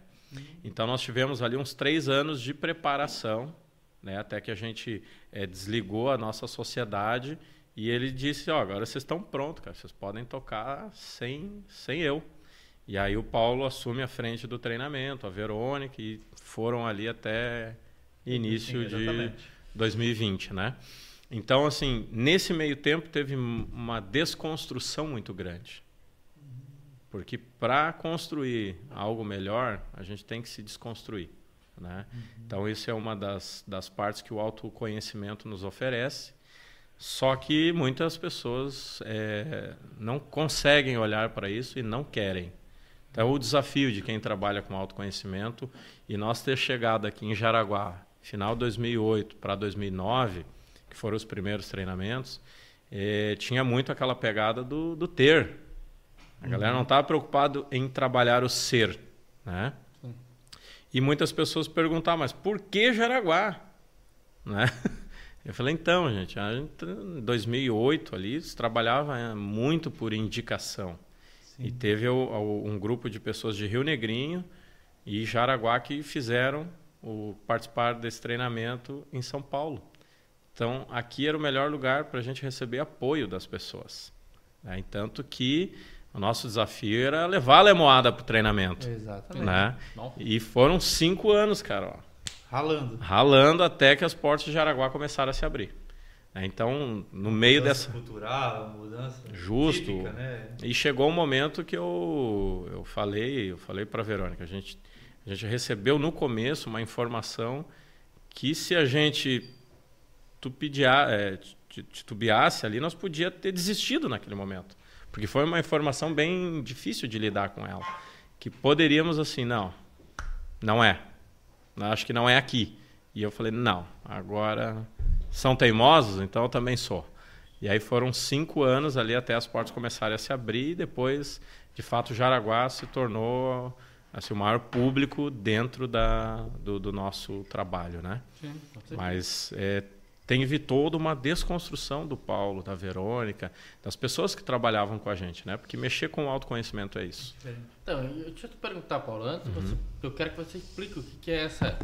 Então nós tivemos ali uns três anos de preparação, né, até que a gente é, desligou a nossa sociedade e ele disse: ó, agora vocês estão prontos, cara, vocês podem tocar sem, sem eu. E aí o Paulo assume a frente do treinamento, a Verônica, e foram ali até início Sim, de 2020, né? Então, assim, nesse meio tempo teve uma desconstrução muito grande. Porque para construir algo melhor, a gente tem que se desconstruir. Né? Uhum. Então, isso é uma das, das partes que o autoconhecimento nos oferece. Só que muitas pessoas é, não conseguem olhar para isso e não querem. Então, o desafio de quem trabalha com autoconhecimento e nós ter chegado aqui em Jaraguá, final de 2008 para 2009, que foram os primeiros treinamentos, é, tinha muito aquela pegada do, do ter. A uhum. galera não estava preocupada em trabalhar o ser, né? E muitas pessoas perguntavam, mas por que Jaraguá? Né? Eu falei, então, gente, em 2008 ali, se trabalhava é, muito por indicação. Sim. E teve um grupo de pessoas de Rio Negrinho e Jaraguá que fizeram o participar desse treinamento em São Paulo. Então, aqui era o melhor lugar para a gente receber apoio das pessoas. Né? Tanto que o nosso desafio era levar a Lemoada para o treinamento. Exatamente. Né? E foram cinco anos, cara. Ó, ralando. Ralando até que as portas de Jaraguá começaram a se abrir. É, então, no meio dessa. cultural, mudança. Justo. Típica, né? E chegou um momento que eu, eu falei, eu falei para a Verônica, a gente a gente recebeu no começo uma informação que se a gente é, titubeasse ali, nós podia ter desistido naquele momento. Porque foi uma informação bem difícil de lidar com ela. Que poderíamos assim, não, não é. Acho que não é aqui. E eu falei, não, agora são teimosos, então eu também sou. E aí foram cinco anos ali até as portas começarem a se abrir e depois, de fato, Jaraguá se tornou assim, o maior público dentro da, do, do nosso trabalho, né? Sim, Mas é, teve toda uma desconstrução do Paulo, da Verônica, das pessoas que trabalhavam com a gente, né? Porque mexer com o autoconhecimento é isso. Então, eu, deixa eu te perguntar, Paulo, antes, uhum. você, eu quero que você explique o que, é essa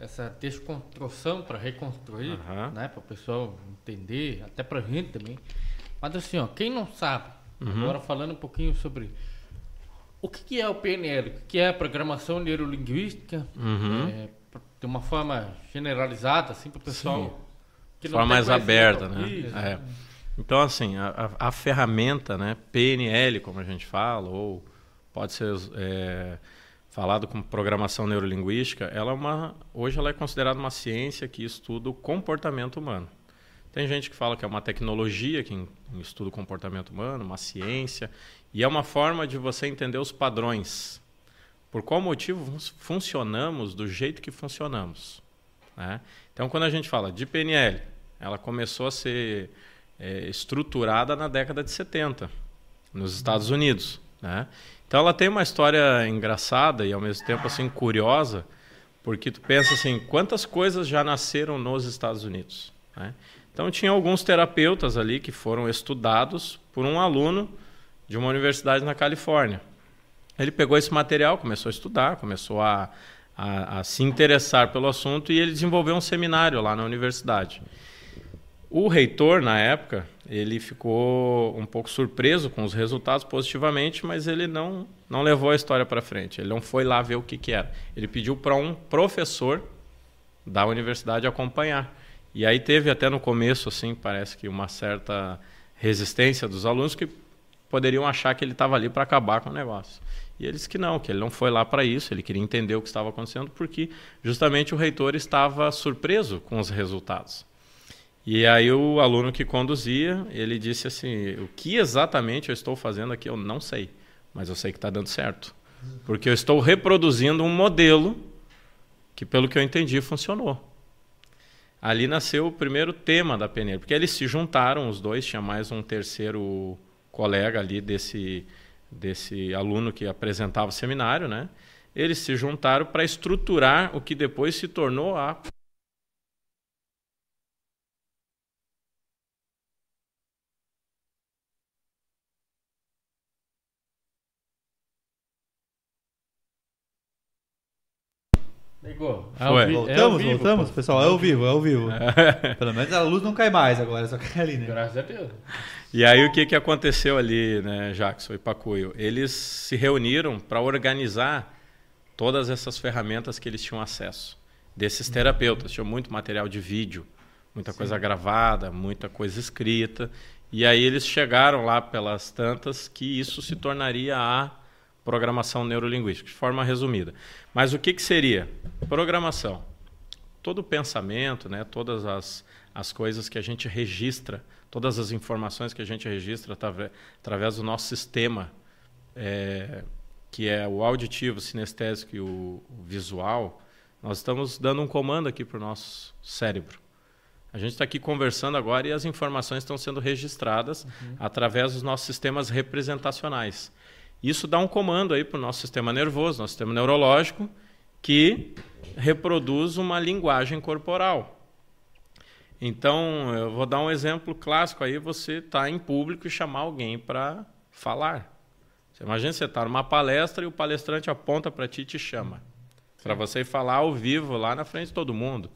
essa desconstrução para reconstruir, uhum. né, para o pessoal entender, até para a gente também. Mas assim, ó, quem não sabe, uhum. agora falando um pouquinho sobre o que, é o PNL? O que é a programação neurolinguística? Uhum. É, de uma forma generalizada, assim, para o pessoal. Sim. Que forma mais aberta, né? É. Então, assim, a, a, a, ferramenta, né, PNL, como a gente fala, ou pode ser é, falado como programação neurolinguística, ela é uma, hoje ela é considerada uma ciência que estuda o comportamento humano. Tem gente que fala que é uma tecnologia que estuda o comportamento humano, uma ciência, e é uma forma de você entender os padrões. Por qual motivo funcionamos do jeito que funcionamos. Né? Então, quando a gente fala de PNL, ela começou a ser é, estruturada na década de 70, nos Estados Unidos. Né? Então, ela tem uma história engraçada e, ao mesmo tempo, assim, curiosa, porque tu pensa assim, quantas coisas já nasceram nos Estados Unidos? Né? Então, tinha alguns terapeutas ali que foram estudados por um aluno de uma universidade na Califórnia. Ele pegou esse material, começou a estudar, começou a, a, a, se interessar pelo assunto e ele desenvolveu um seminário lá na universidade. O reitor, na época, ele ficou um pouco surpreso com os resultados positivamente, mas ele não, não levou a história para frente. Ele não foi lá ver o que, que era. Ele pediu para um professor da universidade acompanhar. E aí teve até no começo, assim, parece que uma certa resistência dos alunos que poderiam achar que ele estava ali para acabar com o negócio. E ele disse que não, que ele não foi lá para isso, ele queria entender o que estava acontecendo, porque justamente o reitor estava surpreso com os resultados. E aí o aluno que conduzia, ele disse assim, o que exatamente eu estou fazendo aqui eu não sei, mas eu sei que está dando certo. Porque eu estou reproduzindo um modelo que, pelo que eu entendi, funcionou. Ali nasceu o primeiro tema da PNL, porque eles se juntaram, os dois, tinha mais um terceiro colega ali desse, desse aluno que apresentava o seminário, né? Eles se juntaram para estruturar o que depois se tornou a Ligou. É é Voltamos, vivo, voltamos, pô. pessoal. É ao vivo, é ao vivo. Pelo menos a luz não cai mais agora, só cai ali, né? Graças a Deus. E aí o que, que aconteceu ali, né, Jackson e Pacuio? Eles se reuniram para organizar todas essas ferramentas que eles tinham acesso. Desses terapeutas, tinham muito material de vídeo, muita coisa gravada, muita coisa escrita. E aí eles chegaram lá pelas tantas que isso se tornaria a programação neurolinguística, de forma resumida. Mas o que, que seria? Programação. Todo o pensamento, né, todas as, as coisas que a gente registra, todas as informações que a gente registra através do nosso sistema, é, que é o auditivo, o sinestésico e o, o visual, nós estamos dando um comando aqui para o nosso cérebro. A gente está aqui conversando agora e as informações estão sendo registradas através dos nossos sistemas representacionais. Isso dá um comando aí para o nosso sistema nervoso, nosso sistema neurológico, que reproduz uma linguagem corporal. Então, eu vou dar um exemplo clássico aí, você está em público e chamar alguém para falar. Você imagina você está numa palestra e o palestrante aponta para ti e te chama. Para você falar ao vivo lá na frente de todo mundo.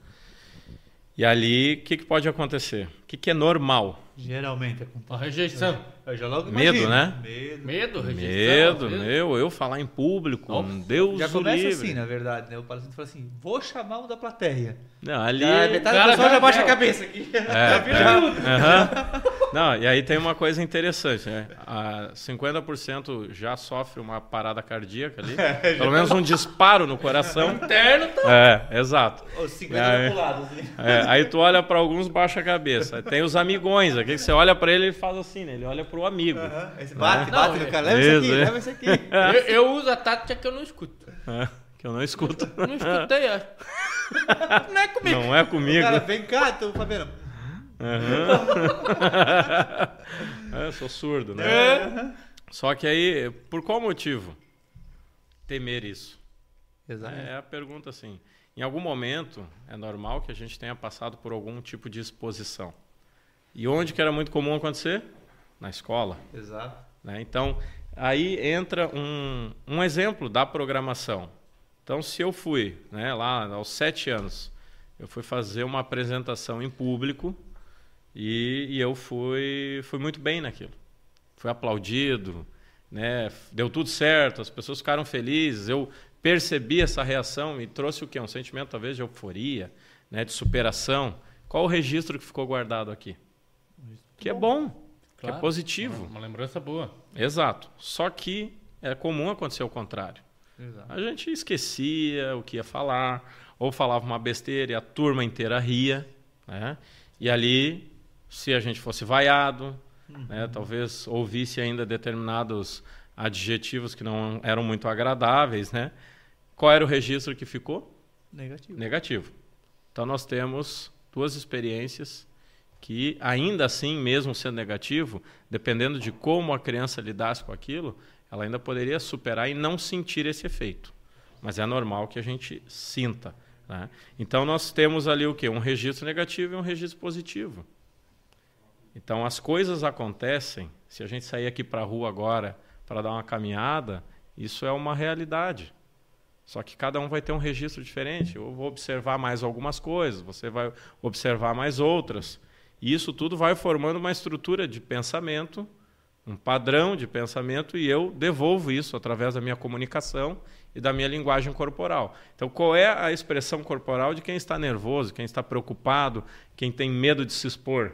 E ali, o que, que pode acontecer? O que, que é normal? Geralmente acontece. Ó, rejeição. Eu já logo Medo, né? Medo. Medo. Medo, meu, eu falar em público, Nossa, Deus Já o começa livre. assim, na verdade, né? O palestrante fala assim, vou chamar um da plateia. Não, ali... Já, metade cara do pessoal já baixa a cabeça aqui. É, é, aham. Não, e aí tem uma coisa interessante, né? A 50% já sofre uma parada cardíaca ali, pelo menos um disparo no coração. Interno tá. É, exato. Os 50 É. pro lado, assim. É, aí tu olha para alguns, baixa a cabeça. Tem os amigões aqui, que você olha para ele e faz assim, né? Ele olha pro amigo. Aham. Esse Bate, Não, bate é- no cara. Leva isso aqui, é. leva isso aqui. Eu, eu uso a tática que eu não escuto. É, que eu não escuto. Não escutei, acho. Não é comigo. Não é comigo. Cara, vem cá, tu, Fabiano. É, eu sou surdo, né? É. Só que aí, por qual motivo temer isso? Exato. É a pergunta assim. Em algum momento, é normal que a gente tenha passado por algum tipo de exposição. E onde que era muito comum acontecer? Na escola. Exato. né? Então, aí entra um, um exemplo da programação. Então, se eu fui né, lá aos sete anos, eu fui fazer uma apresentação em público e, e eu fui, fui muito bem naquilo. Fui aplaudido, né, deu tudo certo, as pessoas ficaram felizes, eu percebi essa reação e trouxe o quê? Um sentimento talvez de euforia, né, de superação. Qual o registro que ficou guardado aqui? Que é bom, que é Claro. positivo. Uma, lembrança boa. Exato. Só que é comum acontecer o contrário. Exato. A gente esquecia o que ia falar, ou falava uma besteira e a turma inteira ria. Né? E ali, se a gente fosse vaiado, né, talvez ouvisse ainda determinados adjetivos que não eram muito agradáveis, né? qual era o registro que ficou? Negativo. Negativo. Então nós temos duas experiências que ainda assim, mesmo sendo negativo, dependendo de como a criança lidasse com aquilo, ela ainda poderia superar e não sentir esse efeito. Mas é normal que a gente sinta. né? Então nós temos ali o quê? Um registro negativo e um registro positivo. Então as coisas acontecem. Se a gente sair aqui para a rua agora para dar uma caminhada, isso é uma realidade. Só que cada um vai ter um registro diferente. Eu vou observar mais algumas coisas, você vai observar mais outras. E isso tudo vai formando uma estrutura de pensamento, um padrão de pensamento, e eu devolvo isso através da minha comunicação e da minha linguagem corporal. Então, qual é a expressão corporal de quem está nervoso, quem está preocupado, quem tem medo de se expor?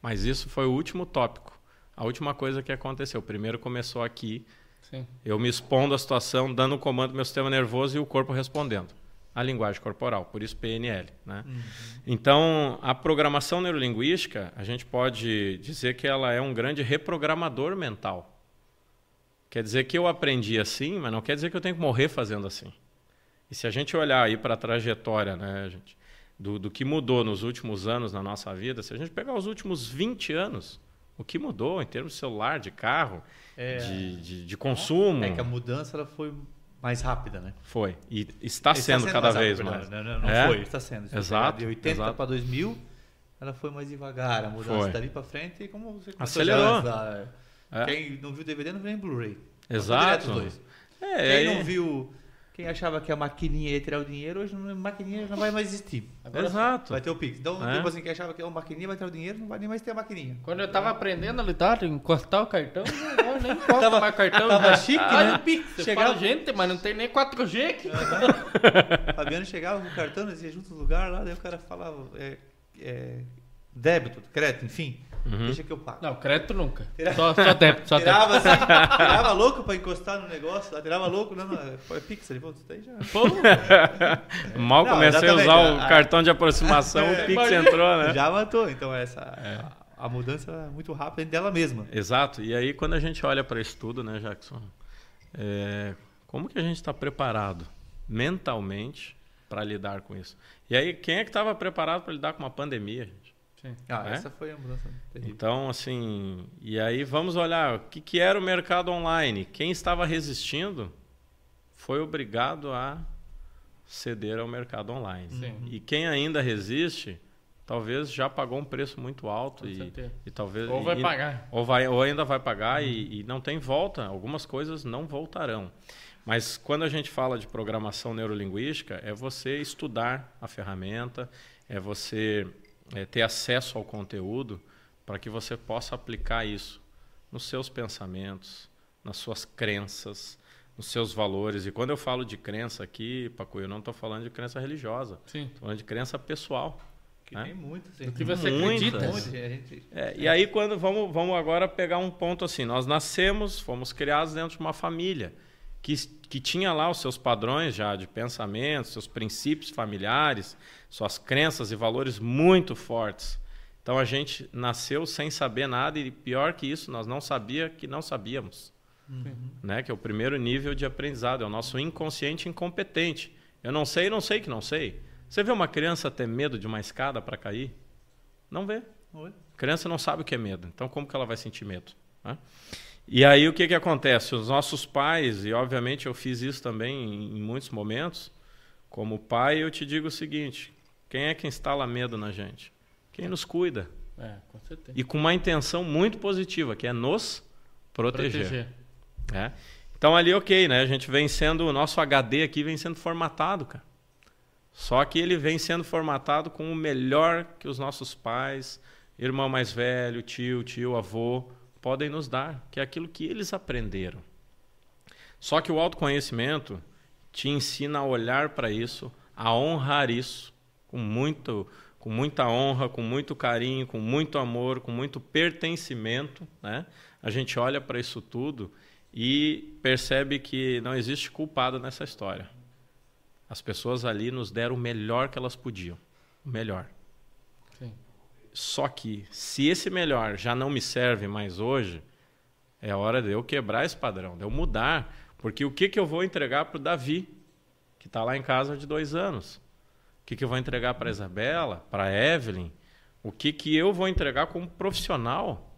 Mas isso foi o último tópico, a última coisa que aconteceu. Primeiro começou aqui, Sim. eu me expondo à situação, dando um comando ao meu sistema nervoso e o corpo respondendo. A linguagem corporal, por isso PNL. Né? Então, a programação neurolinguística, a gente pode dizer que ela é um grande reprogramador mental. Quer dizer que eu aprendi assim, mas não quer dizer que eu tenho que morrer fazendo assim. E se a gente olhar aí para a trajetória né, gente, do, do que mudou nos últimos anos na nossa vida, se a gente pegar os últimos 20 anos, o que mudou em termos de celular, de carro, É. de, de, de consumo, É que a mudança ela foi mais rápida, né? foi. E está Está sendo, cada mais vez rápido, mais. Não, não, não É? foi, está sendo. Exato, De 80 exato. para 2000, ela foi mais devagar. A mudança Foi. dali para frente, e como você Acelerou. já lá, É. Quem não viu DVD não vê em Blu-ray. Exato. É, Quem não viu Quem achava que a maquininha ia tirar o dinheiro, hoje a maquininha não vai mais existir. Exato. Vai ter o Pix. Então, É. tipo assim, quem achava que a maquininha vai tirar o dinheiro, não vai nem mais ter a maquininha. Quando eu tava aprendendo a lidar, encostar o cartão, eu nem encosto Tava- mais cartão. tava já. chique, Faz né? o Pix. Chegava- falo, gente, mas não tem nem 4G aqui. Fabiano chegava com o cartão, nós ia junto no lugar lá, daí o cara falava é, é, débito, crédito, enfim, Uhum. deixa que eu pago. Não, crédito nunca. Tira- Só, só débito, só débito. Tirava assim, tirava louco pra encostar no negócio, lá, tirava louco, não, não, foi Pix, ele falou, daí já... Mal Não, comecei a usar o a- cartão de aproximação, o Pix entrou, né? Já matou, então essa a, a mudança é muito rápida dela mesma. Exato. E aí, quando a gente olha para isso tudo, né, Jackson? é, como que a gente está preparado mentalmente para lidar com isso? E aí, quem é que estava preparado para lidar com uma pandemia, gente? Ah, É? essa foi a mudança terrível. Então, assim, e aí vamos olhar o que, que era o mercado online. Quem estava resistindo foi obrigado a ceder ao mercado online. Sim. E quem ainda resiste, talvez já pagou um preço muito alto Com e, certeza. e talvez Ou vai e- pagar. ou, vai, ou ainda vai pagar e, e não tem volta. Algumas coisas não voltarão. Mas quando a gente fala de programação neurolinguística, é você estudar a ferramenta, é você é, ter acesso ao conteúdo para que você possa aplicar isso nos seus pensamentos, nas suas crenças, nos seus valores. E quando eu falo de crença aqui, Pacu, eu não estou falando de crença religiosa, Sim. estou falando de crença pessoal. Que né? tem muito, assim. O que você Muitas. acredita? Gente- É, e aí quando vamos, vamos agora pegar um ponto assim, nós nascemos, fomos criados dentro de uma família que, que tinha lá os seus padrões já de pensamento, seus princípios familiares, suas crenças e valores muito fortes. Então a gente nasceu sem saber nada e pior que isso, nós não sabia que não sabíamos. Né? Que é o primeiro nível de aprendizado, é o nosso inconsciente incompetente. Eu não sei, não sei que não sei. Você vê uma criança ter medo de uma escada para cair? Não vê. Oi? criança não sabe o que é medo, então como que ela vai sentir medo? né? E aí o que, que acontece? Os nossos pais, e obviamente eu fiz isso também em, muitos momentos, como pai eu te digo o seguinte, quem é que instala medo na gente? Quem nos cuida. É, com certeza. E com uma intenção muito positiva, que é nos proteger. Proteger. né? Então ali, ok, né? A gente vem sendo, o nosso HD aqui vem sendo formatado, cara. Só que ele vem sendo formatado com o melhor que os nossos pais, irmão mais velho, tio, tio, avô, podem nos dar, que é aquilo que eles aprenderam. Só que o autoconhecimento te ensina a olhar para isso, a honrar isso com muito com muita honra, com muito carinho, com muito amor, com muito pertencimento, né? A gente olha para isso tudo e percebe que não existe culpado nessa história. As pessoas ali nos deram o melhor que elas podiam, o melhor. Só que se esse melhor já não me serve mais hoje, é hora de eu quebrar esse padrão, de eu mudar, porque o que que eu vou entregar para o Davi, que está lá em casa de dois anos? O que, que eu vou entregar para a Isabela, para a Evelyn? O que, que eu vou entregar como profissional?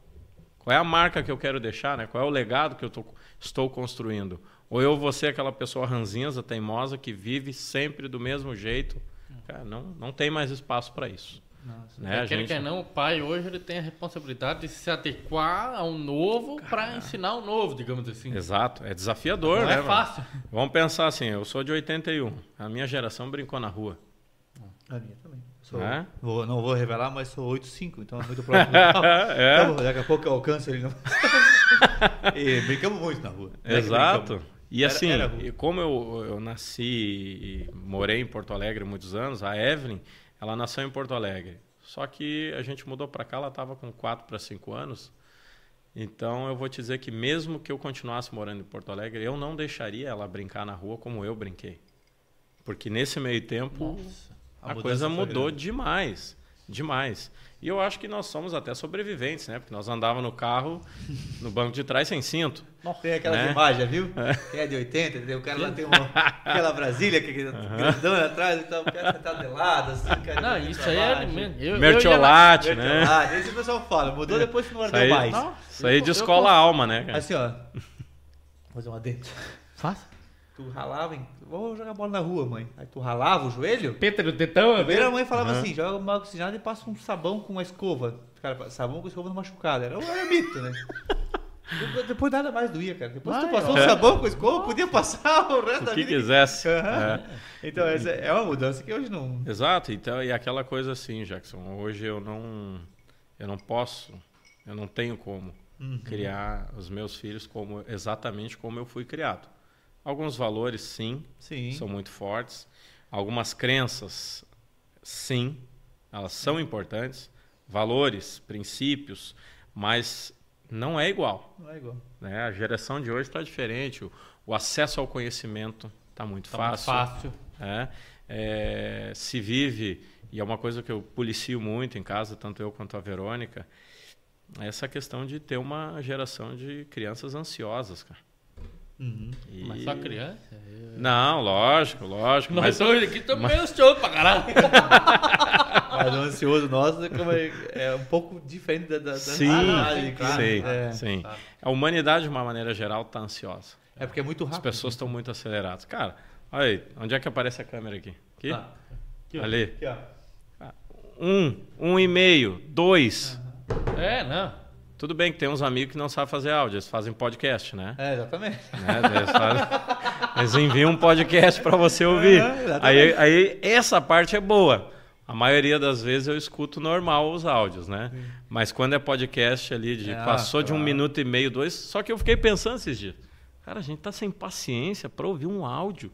Qual é a marca que eu quero deixar? Né? Qual é o legado que eu tô, estou construindo? Ou eu vou ser aquela pessoa ranzinza, teimosa, que vive sempre do mesmo jeito? Cara, não, não tem mais espaço para isso. Nossa. Né? Quer gente- que não, o pai hoje ele tem a responsabilidade de se adequar ao novo para ensinar o novo, digamos assim. Exato, é desafiador, Não né? é mano? fácil. Vamos pensar assim, eu sou de 81, a minha geração brincou na rua. A minha também. Sou, É? vou- não vou revelar, mas sou 8'5", então é muito próximo. É. Então, daqui a pouco eu alcanço ele. No... e brincamos muito na rua. Não é Exato. E Era- assim, era rua. e como eu, eu nasci e morei em Porto Alegre muitos anos, a Evelyn, ela nasceu em Porto Alegre. Só que a gente mudou para cá, ela estava com 4 para 5 anos. Então eu vou te dizer que mesmo que eu continuasse morando em Porto Alegre, eu não deixaria ela brincar na rua como eu brinquei. Porque nesse meio tempo A a, mudança coisa mudou grande. demais. Demais. E eu acho que nós somos até sobreviventes, né? Porque nós andávamos no carro, no banco de trás sem cinto. Tem aquelas Né? imagens, viu? Que é de 80, entendeu? o cara lá tem uma, aquela Brasília que é grandona atrás, então o cara sentado de lado, assim, cara Não, isso aí é baixo. mesmo. Eu, eu Mertiolate, na- né? Ah, esse o pessoal fala, mudou depois que não ardeu mais. Não, isso aí eu- de eu escola cons- alma, né? cara? Assim, ó. Vou fazer uma dentro. Faça. Tu ralava, em... vou jogar bola na rua, mãe. Aí tu ralava o joelho. Pedro, tetão, Primeiro a mãe falava assim: joga uma oxigenada e passa um sabão com uma escova. Cara, sabão com escova no machucado. Era, era mito, né? Depois- nada mais doía, cara. Depois tu Vai, passou ó. o sabão com escova, podia passar o resto O da que vida. quisesse. Aham. É. Então, essa é uma mudança que hoje não. Exato, então, e aquela coisa assim, Jackson, hoje eu não, eu não posso, eu não tenho como Uhum. criar os meus filhos como exatamente como eu fui criado. Alguns valores, sim, Sim. são muito fortes. Algumas crenças, sim, elas são importantes. Valores, princípios, mas não é igual. Não é igual. Né? A geração de hoje está diferente. O, o acesso ao conhecimento está muito Tá muito fácil. fácil. É, se vive, e é uma coisa que eu policio muito em casa, tanto eu quanto a Verônica, essa questão de ter uma geração de crianças ansiosas, cara. Uhum. E- Mas só criança? Eu- Não, lógico, lógico. Nós mas hoje aqui estamos meio ansiosos pra caralho. Mas o ansioso nosso é, como é, é um pouco diferente da, da, da sim, ansiedade, claro. sim, É. sim. A humanidade, de uma maneira geral, está ansiosa. É porque é muito As rápido. pessoas estão muito aceleradas. Cara, olha aí, onde é que aparece a câmera aqui? Aqui? Tá. Aqui, ó. Ali. Aqui, ó. Um, um e meio, dois. É, não. Tudo bem que tem uns amigos que não sabem fazer áudio, eles fazem podcast, né? É, exatamente. né? Eles, fazem- eles enviam um podcast para você ouvir. Exatamente. aí, aí essa parte é boa. A maioria das vezes eu escuto normal os áudios, né? Mas quando é podcast ali, de, Ah, passou de um claro. minuto e meio, dois, só que eu fiquei pensando esses dias. Cara, a gente tá sem paciência para ouvir um áudio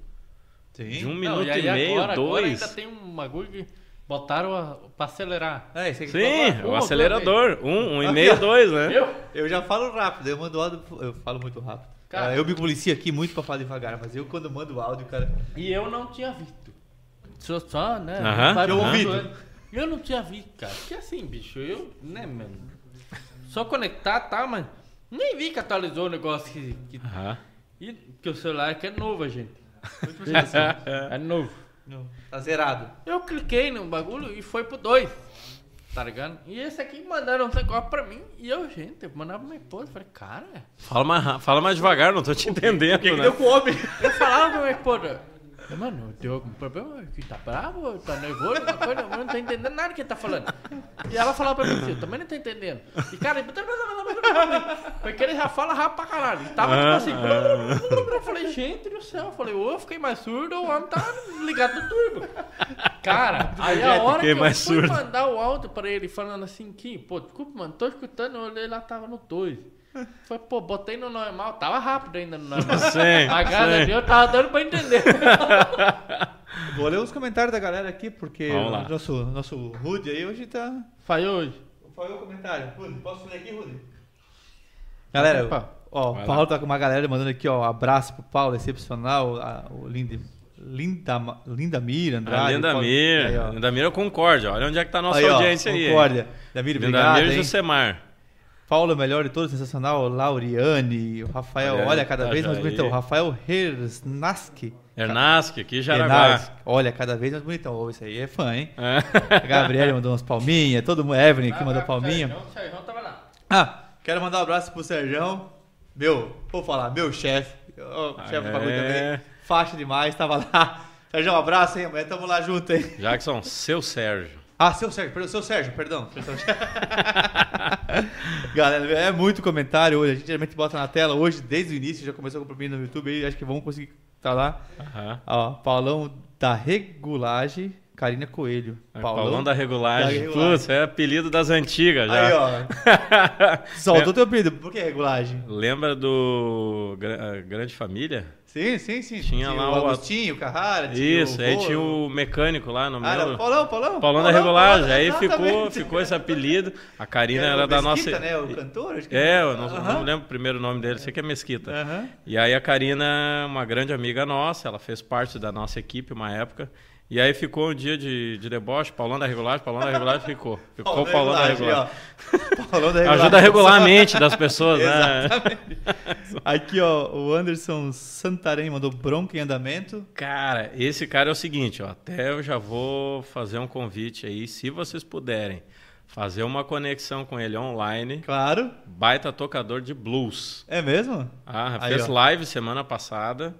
Sim. de um Não, minuto e aí e meio, agora, agora dois. ainda tem um bagulho que botaram a, pra acelerar. É, isso aqui Sim, o acelerador. Um, um e meio, dois, né? Eu? Eu já falo rápido, eu mando áudio, eu falo muito rápido. Cara. Ah, eu me policio aqui muito pra falar devagar, mas eu quando mando áudio, cara. E eu não tinha visto. Só, só né? Falando, ouvido. né? Eu não tinha visto, cara. Porque assim, bicho, eu, né, mano? Só conectar, tá, mas nem vi que atualizou o negócio que, que, Aham. e- que o celular que é novo, gente. é novo. Não, tá zerado. Eu cliquei no bagulho e foi pro 2. Tá ligado? E esse aqui mandaram um negócio pra mim e eu, gente, eu mandava pra minha esposa. Falei, cara, Fala mais, fala mais devagar, não tô te entendendo. O que, que né? deu com o homem? eu falava pra minha esposa. Mano, deu algum problema? Que tá bravo? Tá nervoso? Alguma coisa? Eu não tô entendendo nada que ele tá falando. E ela falava pra mim assim, eu também não tô entendendo. E cara, ele... Porque ele já fala rápido pra caralho. E tava tipo assim. Eu falei, gente do céu. Eu falei, ô, eu fiquei mais surdo, o homem tá ligado no turbo. Cara, aí a hora que eu mais fui surdo. mandar o áudio pra ele falando assim, que, pô, desculpa, mano, tô escutando, eu olhei lá, tava no 2. Foi, pô, botei no normal, tava rápido ainda no normal. Sim, A dia eu tava dando pra entender. Vou ler os comentários da galera aqui, porque o nosso, nosso Rude aí hoje tá. Falhou hoje. Falhou o comentário. Rude, posso ler aqui, Rude? Galera, Opa. ó, o Vai Paulo tá com uma galera mandando aqui, ó, abraço pro Paulo, excepcional. a- o Linda, Linda, Linda Mira, Andrade. A Linda Paulo- Mir, Aí, ó. Linda Mir é Concórdia. Olha onde é que tá a nossa Aí, ó, audiência aí. Concórdia. Linda Mira, Linda obrigado. Mir e hein? Josemar. Paulo, melhor de todos, sensacional. Lauriane, o Rafael, Olha, olha, cada tá vez já mais aí. bonitão. Rafael Hersnaski. Hernaski, aqui Jaraguá. Hernaz, olha, cada vez mais bonitão. Isso aí é fã, hein? É. A mandou umas palminhas, todo mundo, Evelyn aqui mandou palminha. O Sérgio tava lá. Ah, quero mandar um abraço pro Serjão. Meu, vou falar, meu chefe. O chefe do bagulho É. também. Faixa demais, tava lá. Serjão, um abraço, hein? Amanhã tamo lá junto, hein? Jackson, seu Sérgio. Ah, seu Sérgio, perdão, seu Sérgio, perdão. Galera, é muito comentário hoje. A gente geralmente bota na tela hoje, desde o início, já começou com o no YouTube aí, acho que vamos conseguir estar lá. Aham. Ó, Paulão da Regulagem, Karina Coelho. É, Paulão, da regulagem. da. Putz, é apelido das antigas já. Aí, ó. Soltou teu apelido. Por que regulagem? Lembra do Gra- ah, Grande Família? Sim, sim, sim. Tinha lá o Agostinho, o Carrara. tinha Isso, o aí tinha o mecânico lá no Ah, era meu. o Paulão, Paulão. Paulão da regulagem. Paulão, Aí ficou, ficou esse apelido. A Karina Era era o da Mesquita, nossa. né? O cantor? Acho que É, eu não, Aham. não lembro o primeiro nome dele, sei que é Mesquita. Aham. E aí a Karina, uma grande amiga nossa, ela fez parte da nossa equipe uma época. E aí ficou um dia de, de deboche, Paulão da regulagem, Paulão da regulagem ficou. Ficou Paulão da regulagem. Paulão da regulagem. Ajuda a regular a mente das pessoas, né? Aqui, ó, o Anderson Santarém mandou bronca em andamento. Cara, esse cara é o seguinte, ó, até eu já vou fazer um convite aí, se vocês puderem fazer uma conexão com ele online, Claro. baita tocador de blues. É mesmo? Ah, Aí, fez ó. live semana passada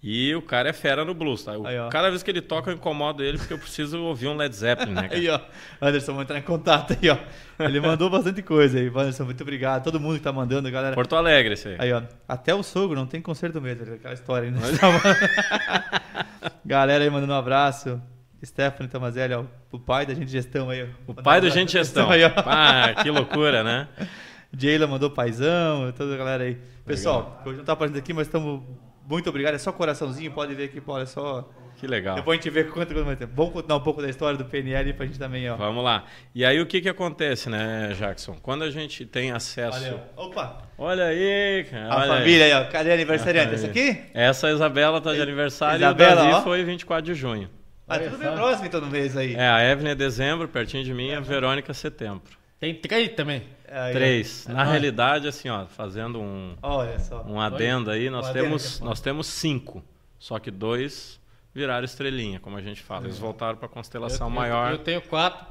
E o cara é fera no blues, tá? Eu- Aí, cada vez que ele toca, eu incomodo ele porque eu preciso ouvir um Led Zeppelin, né? cara? Aí, ó. Anderson, vamos entrar em contato aí, ó. Ele mandou bastante coisa aí. Anderson, muito obrigado. Todo mundo que tá mandando, galera. Porto Alegre, esse aí. Aí, ó. Até o sogro não tem conserto mesmo. Aquela história, né? galera aí mandando um abraço. Stephanie Tomazelli, ó. O pai da gente gestão aí, ó. O pai do Gente Gestão. Aí, ó. Ah, que loucura, né? Jayla mandou paizão, toda a galera aí. Pessoal, hoje não tá aparecendo aqui, mas estamos. Muito obrigado. É só coraçãozinho, pode ver aqui, pô, olha só. Que legal. Depois a gente vê quanto quanto mais tempo. Vamos continuar um pouco da história do PNL pra gente também, ó. Vamos lá. E aí o que que acontece, né, Jackson? Quando a gente tem acesso... Olha, ó. Opa! Olha aí, cara. A olha aí. família aí, ó. Cadê a aniversariante? Essa aqui? Essa Isabela tá de aniversário Isabela, e o ó. Davi foi 24 de junho. Ah, Olha tudo bem próximo então no mês aí. É, a Evelyn é dezembro, pertinho de mim, e a Verônica é setembro. Tem três também. Aí. Três. Na realidade, assim, ó, fazendo um, Olha só. um adendo aí, nós Um adendo temos, é nós temos cinco. Só que dois viraram estrelinha, como a gente fala. Eles voltaram para constelação eu, eu- maior. Eu, tenho quatro.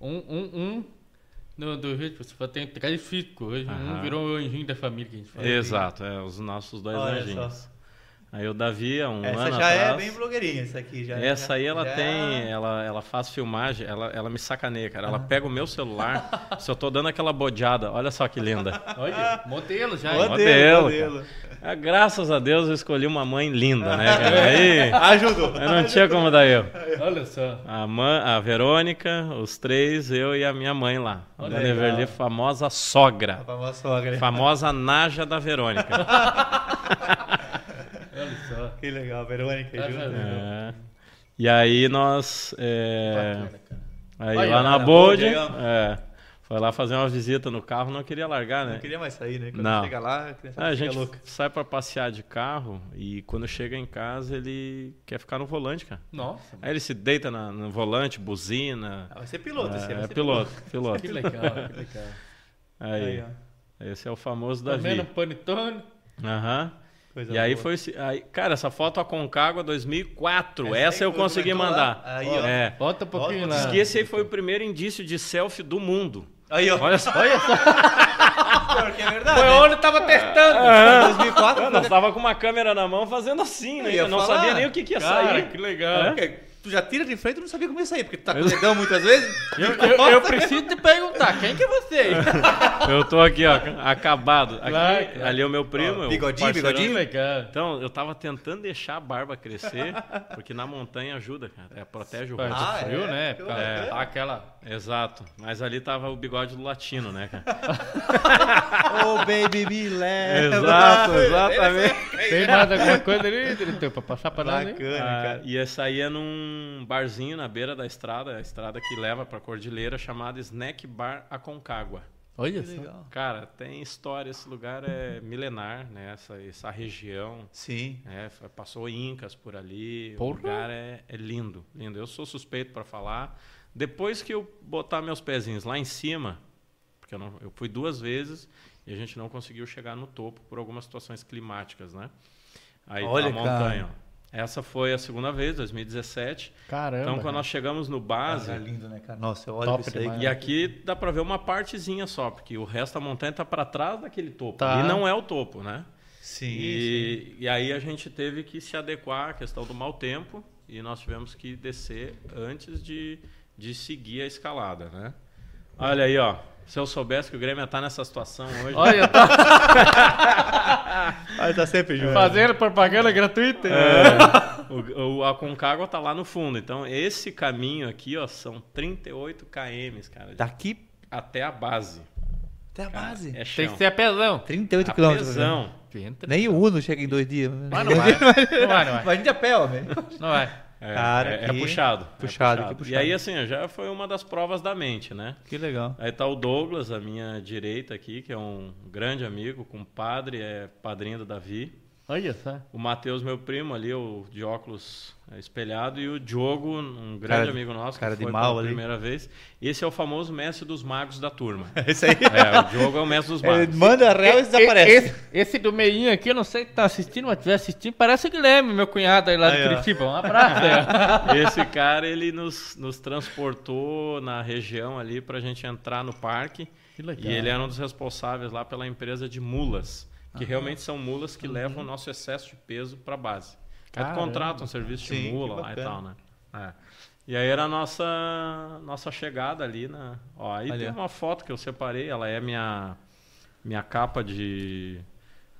Um, um, um do, do Rio, você falou, tem três físicos hoje. Aham. Um virou o anjinho da família que a gente fala. Exato, é, os nossos dois Olha anjinhos. só. Aí o Davi, há um Essa ano já é atrás... bem blogueirinha, essa aqui já. Essa aí ela já- tem, ela, ela faz filmagem, ela, ela me sacaneia, cara. Ela pega o meu celular, se eu tô dando aquela bodeada, olha só que linda. Olha, modelo já. Modelo, Modelo, modelo. Ah, graças a Deus eu escolhi uma mãe linda, né, cara? Aí Ajudou. eu não tinha como dar eu. Olha só. A, mãe, a Verônica, os três, eu e a minha mãe lá. A Olha, Dona. Everly, famosa sogra. A famosa sogra. Famosa Naja da Verônica. Que legal, Verônica Tá junto. É. E aí nós. é. Aí Olha, lá na ó. é, foi lá fazer uma visita no carro, não queria largar, né? Não queria mais sair, né? Quando Não. chega lá, a criança Ah, a gente louca. sai pra passear de carro e quando chega em casa ele quer ficar no volante, cara. Nossa, Aí ele se deita na- no volante, buzina. Ah, vai ser piloto esse aí, é, vai é ser piloto, piloto. que legal, que legal. Aí, Aí, ó. esse é o famoso Comendo Davi. panetone. Aham. Coisa E aí boa. foi esse- aí, cara, essa foto Aconcagua 2004. Essa Essa, aí eu foi- consegui foi lá? mandar. Aí, ó. é. Volta um pouquinho Volta, lá. Diz que esse aí foi o primeiro indício de selfie do mundo. Aí, ó. Olha só. Olha só. Porque é verdade. Foi né? onde tava testando. Em 2004, Eu nós tava com uma câmera na mão fazendo assim, né? Eu Eu não falar. sabia nem o que, que ia Cara, sair. que legal. Porque tu já tira de frente e não sabia como ia sair, porque tu tá com o dedão muitas vezes. Eu, eu- eu preciso te perguntar, quem que é você? Eu tô aqui, ó, acabado. Aqui, Claro. Ali é o meu primo. Ó, bigodinho, bigodinho. Então, eu tava tentando deixar a barba crescer, porque na montanha ajuda, cara. É, protege o rosto. Ah, frio, é? né? Bacana. Aquela. Exato. Mas ali tava o bigode do latino, né, cara? Oh, baby, me leva. Exato, exatamente. Tem mais alguma coisa ali, diretor, pra passar pra nós, hein? Bacana, Ah, cara. e essa aí é num barzinho na beira da estrada, a estrada que leva pra Cordilheira, chamada Snack Bar Aconcagua. Olha Que só. legal. Cara, tem história, esse lugar é milenar, né? Essa, essa região, Sim. F- Passou Incas por ali, o Porra. lugar é, é lindo, lindo. Eu sou suspeito para falar. Depois que eu botar meus pezinhos lá em cima, porque eu, não- eu fui duas vezes e a gente não conseguiu chegar no topo por algumas situações climáticas, né? Aí tá Olha, a montanha. cara. Essa foi a segunda vez, 2017. Caramba. Então, quando cara. nós chegamos no base, Cara, lindo, né, cara? Nossa, eu olho isso aí. e aqui dá pra ver uma partezinha só, porque o resto da montanha tá para trás daquele topo. Tá. E não é o topo, né? Sim, sim. E, e aí a gente teve que se adequar à questão do mau tempo e nós tivemos que descer antes de, de seguir a escalada, né? Olha aí, ó. Se eu soubesse que o Grêmio ia estar nessa situação hoje. Olha, tá Aí tá sempre junto. fazendo propaganda gratuita. É, o, o Aconcagua tá lá no fundo. Então, esse caminho aqui, ó, são 38 km, cara. Daqui Até a base. até a base. É chão. Tem que ser apesão. 38 quilômetros. Apesão. Nem o Uno chega em dois dias. Mas não vai. Não vai, não vai. Mas a gente a pé, homem. Não vai. É, Cara, é, é que- puxado. é puxado, que puxado. E aí, assim, já foi uma das provas da mente, né? Que legal. Aí tá o Douglas, à minha direita aqui, que é um grande amigo, compadre, é padrinho do Davi. Olha só. O Matheus, meu primo ali, o de óculos espelhado. E o Diogo, um grande Cara de- amigo nosso, cara que de foi mal pela ali. primeira vez. Esse é o famoso mestre dos magos da turma. Esse aí. é, o Diogo é o mestre dos Ele magos. manda réu e desaparece. Esse, esse do meinho aqui, eu não sei se tá assistindo, mas estiver assistindo, parece o Guilherme, meu cunhado aí lá Aí, de. Curitiba. Um abraço aí. ó. Esse cara, ele nos, nos transportou na região ali pra gente entrar no parque. Que legal. E ele era um dos responsáveis lá pela empresa de mulas, que realmente são mulas que levam o nosso excesso de peso para base. Aí tu Caramba. contrata um serviço de Sim, mula lá e tal, né? É. E aí era a nossa, nossa chegada ali, né? Ó, aí Ali, tem uma foto que eu separei, ela é minha, minha capa de,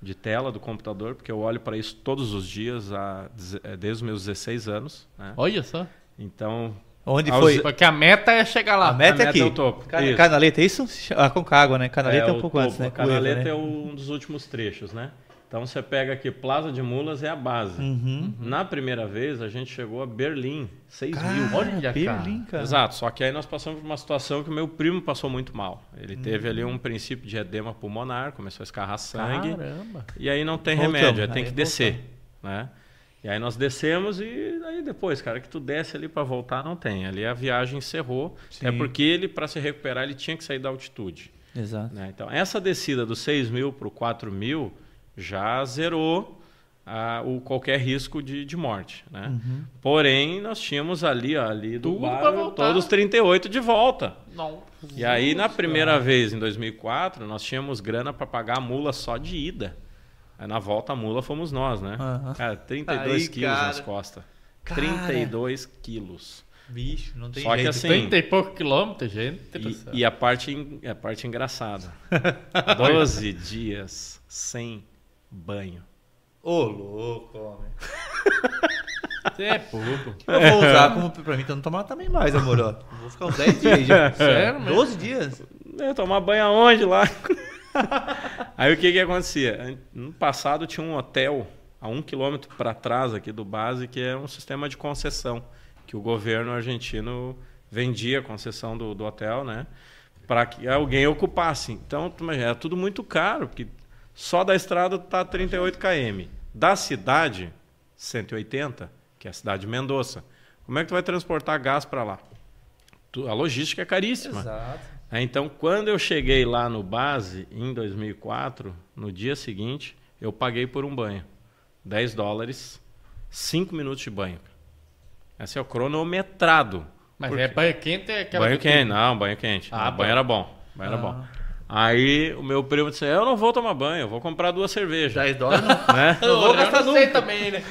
de tela do computador, porque eu olho para isso todos os dias, há, é, desde os meus 16 anos, né? Olha só. Então, Onde Aos- foi? Porque a meta é chegar lá. A meta é a aqui. é o topo. Isso. Canaleta, é isso? Ah, com água, né? Canaleta é, um o pouco topo. antes, né? A canaleta né? é um dos últimos trechos, né? Então você pega aqui, Plaza de Mulas é a base. Uhum. Na primeira vez, a gente chegou a Berlim, 6 Cara, mil. Olha, Berlim, cara. Exato, só que aí nós passamos por uma situação que o meu primo passou muito mal. Ele Uhum. teve ali um princípio de edema pulmonar, começou a escarrar sangue. Caramba. E aí não tem Voltamos, remédio, aí tem aí que descer, né? E aí nós descemos e aí depois, cara, que tu desce ali para voltar não tem. Ali a viagem encerrou, Sim. é porque ele para se recuperar ele tinha que sair da altitude. Exato. né? Então essa descida dos 6 mil para o 4 mil já zerou ah, o qualquer risco de, de morte, né? Uhum. Porém nós tínhamos ali, ó, ali do Tudo bar, voltar. todos os 38 de volta. Não. E aí, na primeira vez, em 2004, nós tínhamos grana para pagar a mula só de ida. Aí, na volta, a mula fomos nós, né? Aham. Cara, 32 Aí, quilos cara. nas costas. Cara. 32 quilos. Bicho, não tem Só que jeito. assim- 30 e pouco quilômetros, gente. E, e a, parte, a parte engraçada. 12 dias sem banho. Ô, louco, homem. Você é bobo. Eu vou usar como pra mim, então não tomar também mais, amor. Ó. Vou ficar uns 10 dias já. Sério mesmo? 12 dias? É, tomar banho aonde lá? Aí o que que acontecia? No passado tinha um hotel a um quilômetro para trás aqui do base que é um sistema de concessão que o governo argentino vendia a concessão do, do hotel, né? Para que alguém ocupasse. Então, é tudo muito caro, porque só da estrada tá 38 km. Da cidade, 180, que é a cidade de Mendoza. Como é que tu vai transportar gás para lá? Tu- A logística é caríssima. Exato. É, Então, quando eu cheguei lá no base, em 2004, no dia seguinte, eu paguei por um banho. 10 dólares, 5 minutos de banho. Esse é o cronometrado. Mas Por é banho quente é aquela banho que- quente, não, banho quente. Ah, Ah, banho bom. era bom. Banho era Ah. bom. Aí o meu primo disse: Eu não vou tomar banho, eu vou comprar duas cervejas. 10 dólares não. Né? Não vou gastar sei nunca. também, né?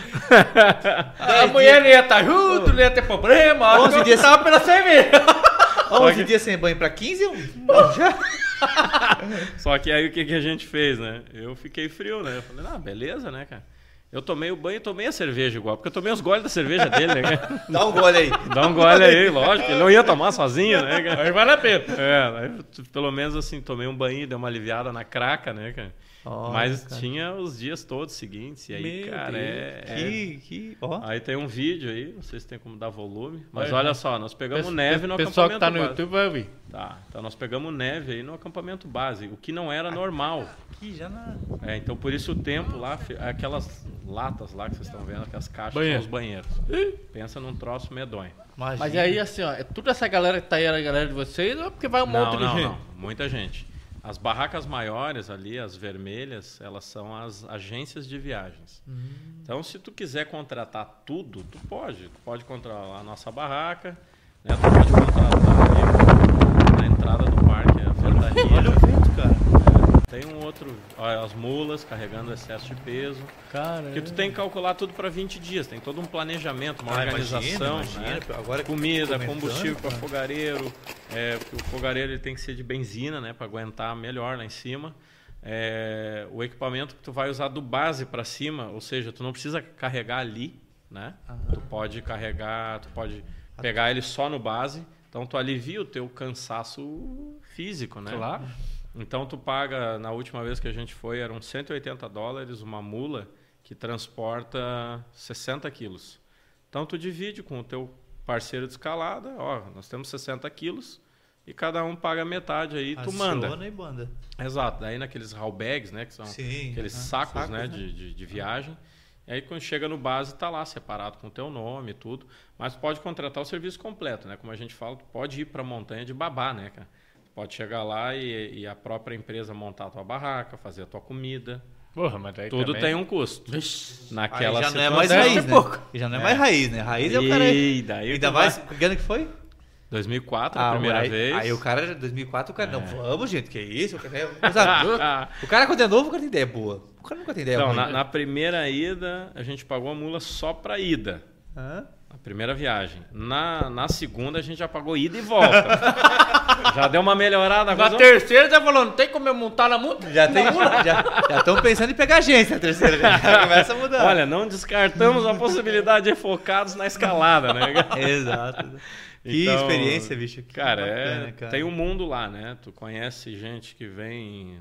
a mulher não ia estar junto, não ia ter problema. 11 eu dias- tava pela cerveja. 11 dias sem banho pra 15, eu... Bom, já. Só que aí o que, que a gente fez, né? Eu fiquei frio, né? Eu falei, ah, beleza, né, cara? Eu tomei o banho e tomei a cerveja igual, porque eu tomei os goles da cerveja dele, né? cara? Dá um gole aí. Dá um gole aí, lógico. Ele não ia tomar sozinho, né, cara? Mas vale a pena. É, aí, pelo menos assim, tomei um banho, deu uma aliviada na craca, né, cara? Olha, Mas cara. tinha os dias todos seguintes, e aí, Meu cara, Deus, é, é- Que, que... Ó. Aí tem um vídeo aí, não sei se tem como dar volume, mas Vai, olha só, nós pegamos Pessoal- neve no pessoal que tá no base. YouTube vai ouvir. Tá, então nós pegamos neve aí no acampamento base, o que não era normal. Aqui já na... É, então por isso o tempo lá, aquelas latas lá que vocês estão vendo, aquelas caixas Banheiro. são os banheiros. Pensa num troço medonho. Imagina. Mas aí, assim, ó, é toda essa galera que tá aí, era a galera de vocês, ou é porque vai um Não, monte de não, gente? não, muita gente. As barracas maiores ali, as vermelhas, elas são as agências de viagens. Então, se tu quiser contratar tudo, tu pode. Tu pode contratar a nossa barraca, né? Tu pode contratar ali na entrada do parque, a ventania. Olha o vento, cara. Tem um outro, olha, as mulas carregando excesso de peso. Cara, Porque tu tem que calcular tudo para 20 dias, tem todo um planejamento, uma Ah, organização, imagina, né? imagina. Agora que comida, combustível para fogareiro, é, o fogareiro ele tem que ser de benzina, né, para aguentar melhor lá em cima. É, o equipamento que tu vai usar do base para cima, ou seja, tu não precisa carregar ali, né? Tu pode carregar, tu pode pegar ele só no base, então tu alivia o teu cansaço físico, né? Claro. Então tu paga, na última vez que a gente foi, eram 180 dólares uma mula que transporta 60 quilos. Então tu divide com o teu parceiro de escalada, ó, nós temos 60 quilos e cada um paga metade aí, tu manda. Aciona e banda. Exato, daí naqueles haul bags, né, que são Sim, aqueles sacos, sacos, né, né? De, de, de viagem. E aí quando chega no base tá lá separado com o teu nome e tudo, mas pode contratar o serviço completo, né? Como a gente fala, tu pode ir para a montanha de babá, né, cara? Pode chegar lá e, e a própria empresa montar a tua barraca, fazer a tua comida. Porra, mas daí Tudo também... tem um custo. Aí Naquela já não é mais raiz, né? pouco. Já não é mais raiz, né? Raiz é o cara... E daí Ainda mais... vai- Que ano que foi? 2004, a primeira Ah, aí, vez. Aí o cara, 2004, o cara, não, vamos, gente, que isso? O cara, sabe, o cara quando é novo, o cara tem ideia boa. O cara nunca tem ideia Então, ruim. na, na primeira ida, a gente pagou a mula só pra ida. Hã? A primeira viagem. Na, na segunda, a gente já pagou ida e volta. já deu uma melhorada. Na agora- terceira já falou, não tem como eu montar na multa? Já tem, já estão pensando em pegar agência a terceira, já começa a mudar. Olha, não descartamos a possibilidade de focados na escalada, né? Exato. Que Então, experiência, bicho. Que Cara, bacana, é, cara. tem um mundo lá, né? Tu conhece gente que vem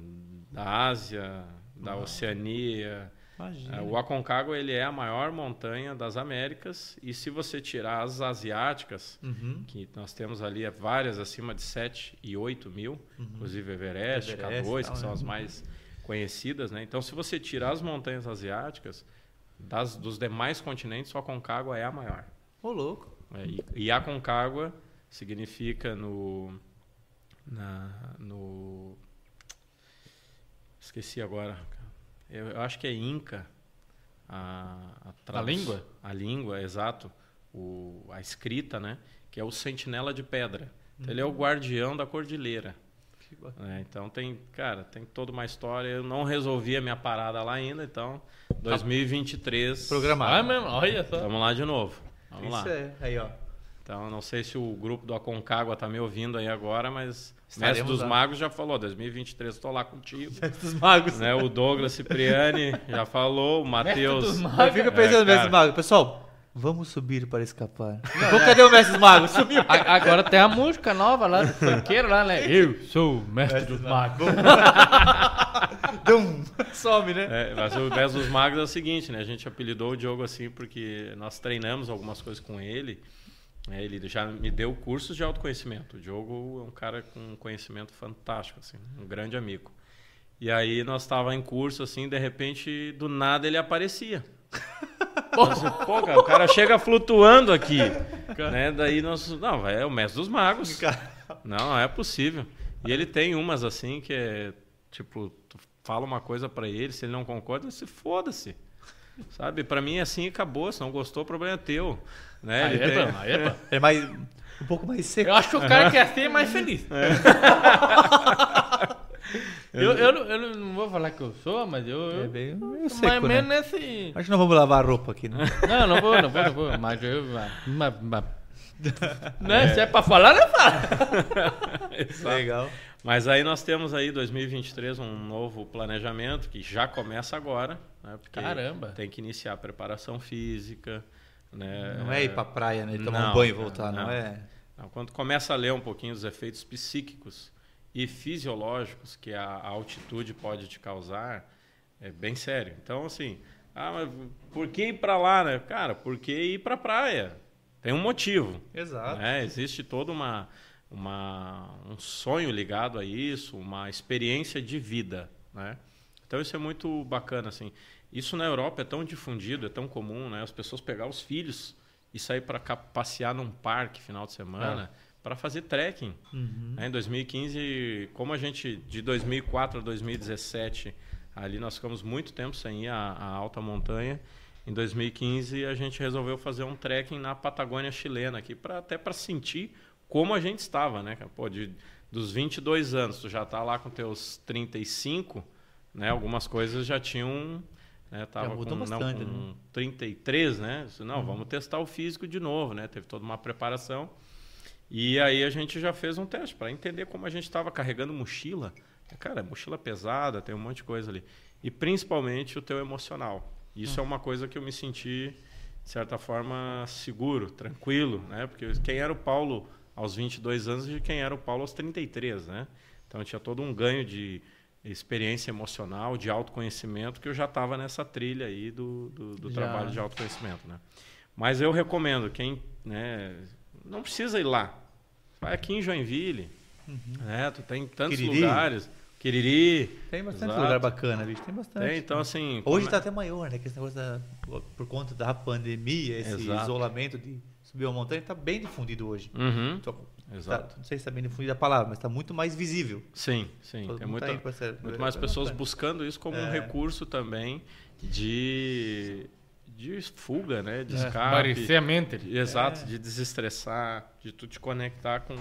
da Ásia, da Oceania. Imagina. É, O Aconcagua ele é a maior montanha das Américas e se você tirar as asiáticas, Uhum. que nós temos ali várias acima de 7 e 8 mil, inclusive Everest, Uhum. Everest, K2, tal, que são né? as mais conhecidas, né? Então, se você tirar as montanhas asiáticas, das, dos demais continentes, o Aconcagua é a maior. Ô, louco. É, e, e Aconcagua significa no, na, no... Esqueci agora. Eu, eu acho que é Inca. A, tradu- língua? A língua, exato. O, a escrita, né? Que é o sentinela de pedra. Então, Ele é o guardião da cordilheira. Que bacana. É, então tem, cara, tem toda uma história. Eu não resolvi a minha parada lá ainda, então 2023. Programado. Ah, mesmo, olha só. Vamos lá de novo. Vamos lá. Isso é. Aí, ó. Então, não sei se o grupo do Aconcagua tá me ouvindo aí agora, mas o Estaremos Mestre dos lá. Magos já falou, 2023 estou lá contigo. Dos magos. né? O Douglas Cipriani já falou, o Matheus... dos. Eu fico pensando É, no Mestre dos Magos. Pessoal, vamos subir para escapar. Pô, cadê o Mestre dos Magos? Sumiu. A- Agora tem a música nova lá do funkeiro lá, né? Eu sou o mestre dos magos. Dum. Some, né? É, mas o Mestre dos Magos é o seguinte, né? A gente apelidou o Diogo assim porque nós treinamos algumas coisas com ele. Né? Ele já me deu cursos de autoconhecimento. O Diogo é um cara com um conhecimento fantástico, assim, um grande amigo. E aí nós estava em curso, assim, de repente, do nada ele aparecia. Pô, cara, o cara chega flutuando aqui. Né? Daí nós. Não, é o mestre dos magos. Não, não é possível. E ele tem umas assim que é tipo, tu fala uma coisa pra ele, se ele não concorda, se foda-se. Sabe? Pra mim é assim acabou. Se não gostou, o problema é teu. Né? Aí Ele é tem- bom, aí é bom. É mais. Um pouco mais seco. Eu acho que o cara que é assim é mais feliz. Eu, eu, não- eu não vou falar que eu sou, mas eu. eu É bem meio mais né? menos nesse. Acho que não vamos lavar a roupa aqui, né? Não, não vou, não vou, não vou. Mas eu. Mas, mas, né? Se é pra falar, não fala. Legal. Mas aí nós temos aí 2023 um novo planejamento que já começa agora, né? Porque Caramba. Tem que iniciar a preparação física, né? Não é ir pra praia, né? Tomar Não, um banho e voltar, não, não. é. Não, Quando começa a ler um pouquinho dos efeitos psíquicos e fisiológicos que a a altitude pode te causar, é bem sério. Então, assim, ah, mas por que ir para lá, né? Cara, por que ir para praia? Tem um motivo. Exato. né? Existe todo uma, uma, um sonho ligado a isso, uma experiência de vida, né? Então isso é muito bacana, assim. Isso na Europa é tão difundido, é tão comum, né? As pessoas pegar os filhos e sair para passear num parque final de semana para fazer trekking. né? Em 2015, como a gente de 2004 a 2017 ali nós ficamos muito tempo sem ir à, à alta montanha. Em 2015 a gente resolveu fazer um trekking na Patagônia chilena aqui para até para sentir como a gente estava, né? Pô, de, dos 22 anos, tu já tá lá com teus 35, né? Algumas coisas já tinham né? Tava com, não, bastante, com né? 33, né? Disse, Não, vamos testar o físico de novo, né? Teve toda uma preparação. E aí a gente já fez um teste para entender como a gente estava carregando mochila. Cara, mochila pesada, tem um monte de coisa ali. E principalmente o teu emocional. Isso é uma coisa que eu me senti, de certa forma, seguro, tranquilo, né? Porque quem era o Paulo aos 22 anos e quem era o Paulo aos 33, né? Então tinha todo um ganho de experiência emocional, de autoconhecimento, que eu já estava nessa trilha aí do, do, do trabalho de autoconhecimento, né? Mas eu recomendo, quem né, não precisa ir lá. Vai aqui em Joinville, né? Tu tem tantos Quiriri. lugares. Quiriri. Tem bastante Exato. lugar bacana, bicho. Tem bastante. Tem, então assim... Hoje come- tá até maior, né? Que esse negócio da, por conta da pandemia, esse Exato. isolamento de subir uma montanha, tá bem difundido hoje. Uhum. Só- Exato. tá- não sei se tá bem difundida a palavra, mas tá muito mais visível. Sim, sim. Todo Tem mundo muita, tá essa- muito mais é pessoas buscando isso como um É. recurso também de, de fuga, né? De É, escape. parecer a mente. De- Exato, de desestressar, de tu te conectar com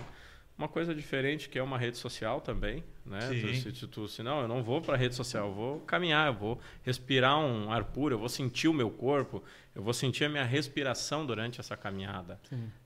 uma coisa diferente que é uma rede social também, né? Sim. Tu, se, se tu, se não, eu não vou para rede social, eu vou caminhar, eu vou respirar um ar puro, eu vou sentir o meu corpo, eu vou sentir a minha respiração durante essa caminhada,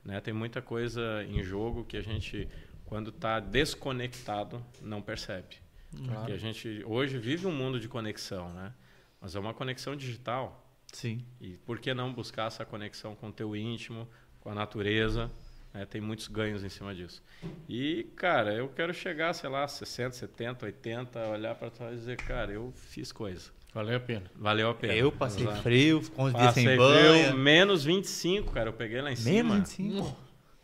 né? Tem muita coisa em jogo que a gente quando está desconectado não percebe. Claro. Que a gente hoje vive um mundo de conexão, né? Mas é uma conexão digital. Sim. E por que não buscar essa conexão com o teu íntimo, com a natureza? né? Tem muitos ganhos em cima disso. E, cara, eu quero chegar, sei lá, 60, 70, 80, olhar para trás e dizer, cara, eu fiz coisa. Valeu a pena. Valeu a pena. Eu passei Exato. frio, ficou uns dias Passei sem frio, banho. menos 25, cara, eu peguei lá em cima. Menos 25.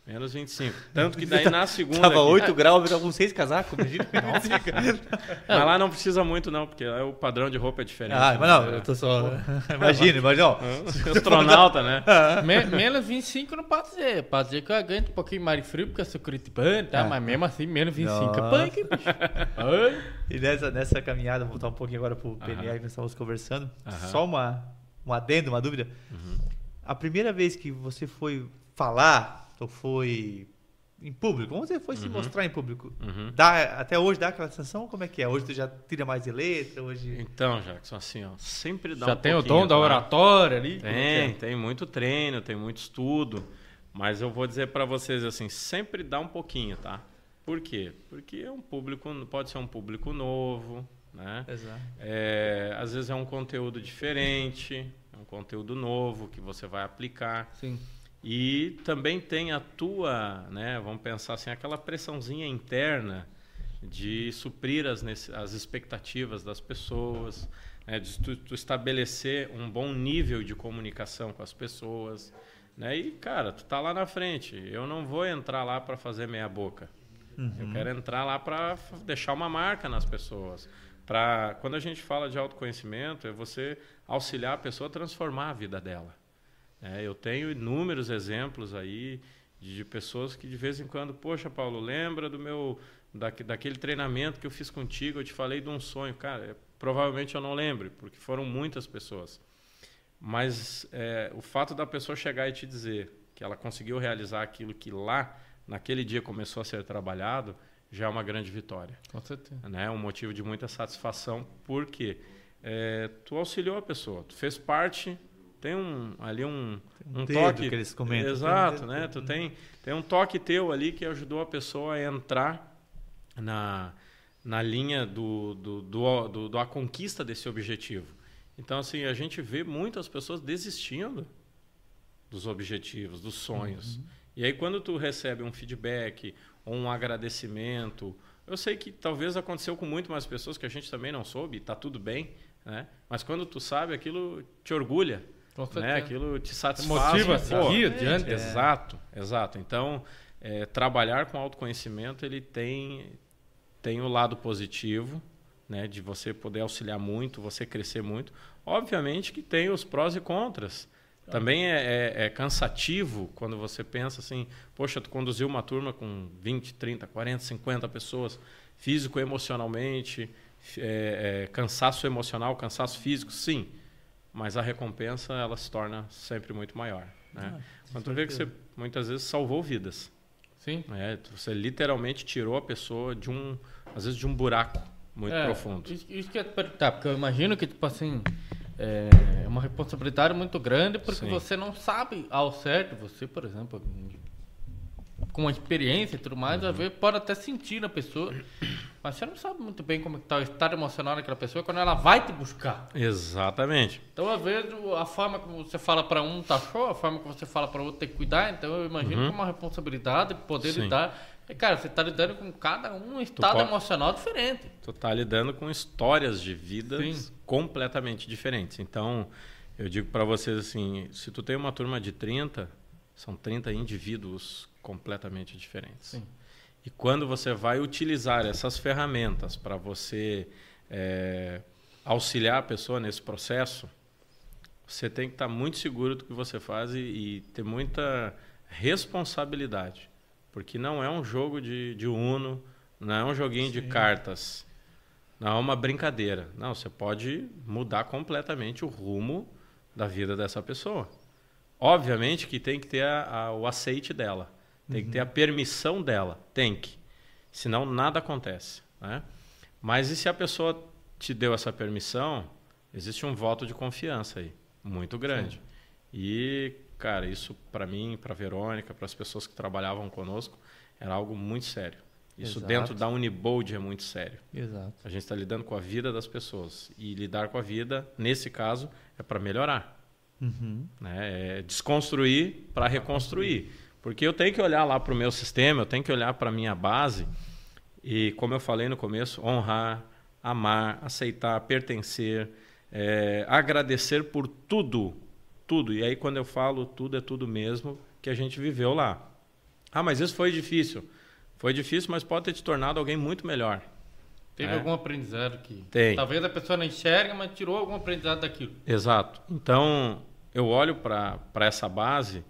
Menos 25. Tanto que daí na segunda. Tava aqui- 8 graus, eu tava com 6 casacos, imagina. Mas lá não precisa muito, não, porque lá o padrão de roupa é diferente. ah, né? mas não, eu tô só. Imagina, imagina. ó. Astronauta, né? Me- menos 25 não pode ser. Pode ser que eu aguente um pouquinho mais de frio, porque eu sou curitibano, tá? É. Mas mesmo assim, menos 25 Nossa. é punk, bicho. E nessa, nessa caminhada, vou voltar um pouquinho agora pro. PNL que nós estávamos conversando. Aham. Só uma, um adendo, uma dúvida. Uhum. A primeira vez que você foi falar, ou foi em público, como você foi se Uhum. mostrar em público? Uhum. Dá, até hoje dá aquela sensação? Como é que é? Hoje tu já tira mais de letra? Hoje. Então, Jackson, assim, ó, sempre dá Já um tem o dom da oratória ali. Tem, tem muito treino, tem muito estudo, mas eu vou dizer para vocês assim, sempre dá um pouquinho, tá? Por quê? Porque é um público, pode ser um público novo, né? Exato. É, às vezes é um conteúdo diferente, é um conteúdo novo que você vai aplicar. Sim. E também tem a tua, né, vamos pensar assim, aquela pressãozinha interna de suprir as, as expectativas das pessoas, né, de tu, tu estabelecer um bom nível de comunicação com as pessoas. Né, e, cara, tu tá lá na frente. Eu não vou entrar lá para fazer meia boca. Eu quero entrar lá para deixar uma marca nas pessoas. Pra, quando a gente fala de autoconhecimento, é você auxiliar a pessoa a transformar a vida dela. É, eu tenho inúmeros exemplos aí de, de pessoas que de vez em quando, poxa, Paulo, lembra do meu daque- daquele treinamento que eu fiz contigo, eu te falei de um sonho, cara, é, provavelmente eu não lembro, porque foram muitas pessoas. Mas é, o fato da pessoa chegar e te dizer que ela conseguiu realizar aquilo que lá naquele dia começou a ser trabalhado, já é uma grande vitória Com certeza. né? Um motivo de muita satisfação, porque é, tu auxiliou a pessoa, tu fez parte, tem um ali um, um, dedo toque que eles comentam, exato, tem um né? Tu tem tem um toque teu ali que ajudou a pessoa a entrar na na linha do do, do, do, do a conquista desse objetivo. Então assim a gente vê muitas pessoas desistindo dos objetivos, dos sonhos. E aí quando tu recebe um feedback ou um agradecimento, eu sei que talvez aconteceu com muito mais pessoas que a gente também não soube, tá tudo bem, né? Mas quando tu sabe, aquilo te orgulha, né? Aquilo te satisfaz. Motiva a seguir adiante. Exato, exato. Então, é, trabalhar com autoconhecimento, ele tem, tem o lado positivo, né, de você poder auxiliar muito, você crescer muito. Obviamente que tem os prós e contras. Também é, é- é cansativo quando você pensa assim, poxa, tu conduziu uma turma com 20, 30, 40, 50 pessoas, físico, emocionalmente, é, é, cansaço emocional, cansaço físico, sim. Mas a recompensa, ela se torna sempre muito maior. Né? Quando tu vê que você, muitas vezes, salvou vidas. Sim. né? Você literalmente tirou a pessoa de um, às vezes, de um buraco muito É, profundo. Isso, isso que eu te perguntar, porque eu imagino que, tipo assim, é uma responsabilidade muito grande, porque Sim. você não sabe ao certo, você, por exemplo, com a experiência e tudo mais, Uhum. às vezes pode até sentir na pessoa, mas você não sabe muito bem como está o estado emocional daquela pessoa quando ela vai te buscar. Exatamente. Então, às vezes, a forma que você fala para um tá show, a forma que você fala para outro tem que cuidar. Então, eu imagino que é uma responsabilidade poder Uhum. Sim. lidar. E, cara, você tá lidando com cada um estado pode- emocional diferente. Tu tá lidando com histórias de vidas Sim. completamente diferentes. Então, eu digo para vocês assim, se tu tem uma turma de 30, são 30 indivíduos completamente diferentes. Sim. E quando você vai utilizar essas ferramentas para você é, auxiliar a pessoa nesse processo, você tem que estar muito seguro do que você faz e, e ter muita responsabilidade. Porque não é um jogo de, de Uno, não é um joguinho de cartas, não é uma brincadeira. Não, você pode mudar completamente o rumo da vida dessa pessoa. Obviamente que tem que ter a, a, o aceite dela, tem que ter a permissão dela, tem que. Senão nada acontece. Né? Mas e se a pessoa te deu essa permissão, existe um voto de confiança aí, muito grande. Sim. E, cara, isso para mim, para Verônica, para as pessoas que trabalhavam conosco, era algo muito sério. Isso Exato. dentro da Unibold é muito sério. Exato. A gente está lidando com a vida das pessoas. E lidar com a vida, nesse caso, é para melhorar. Uhum. Né? É desconstruir para reconstruir. Porque eu tenho que olhar lá para o meu sistema, eu tenho que olhar para a minha base e, como eu falei no começo, honrar, amar, aceitar, pertencer, é, agradecer por tudo. Tudo. E aí, quando eu falo tudo, é tudo mesmo que a gente viveu lá. Ah, mas isso foi difícil. Foi difícil, mas pode ter te tornado alguém muito melhor. Teve é. algum aprendizado que Tem. talvez a pessoa não enxerga, mas tirou algum aprendizado daquilo. Exato. Então, eu olho para essa base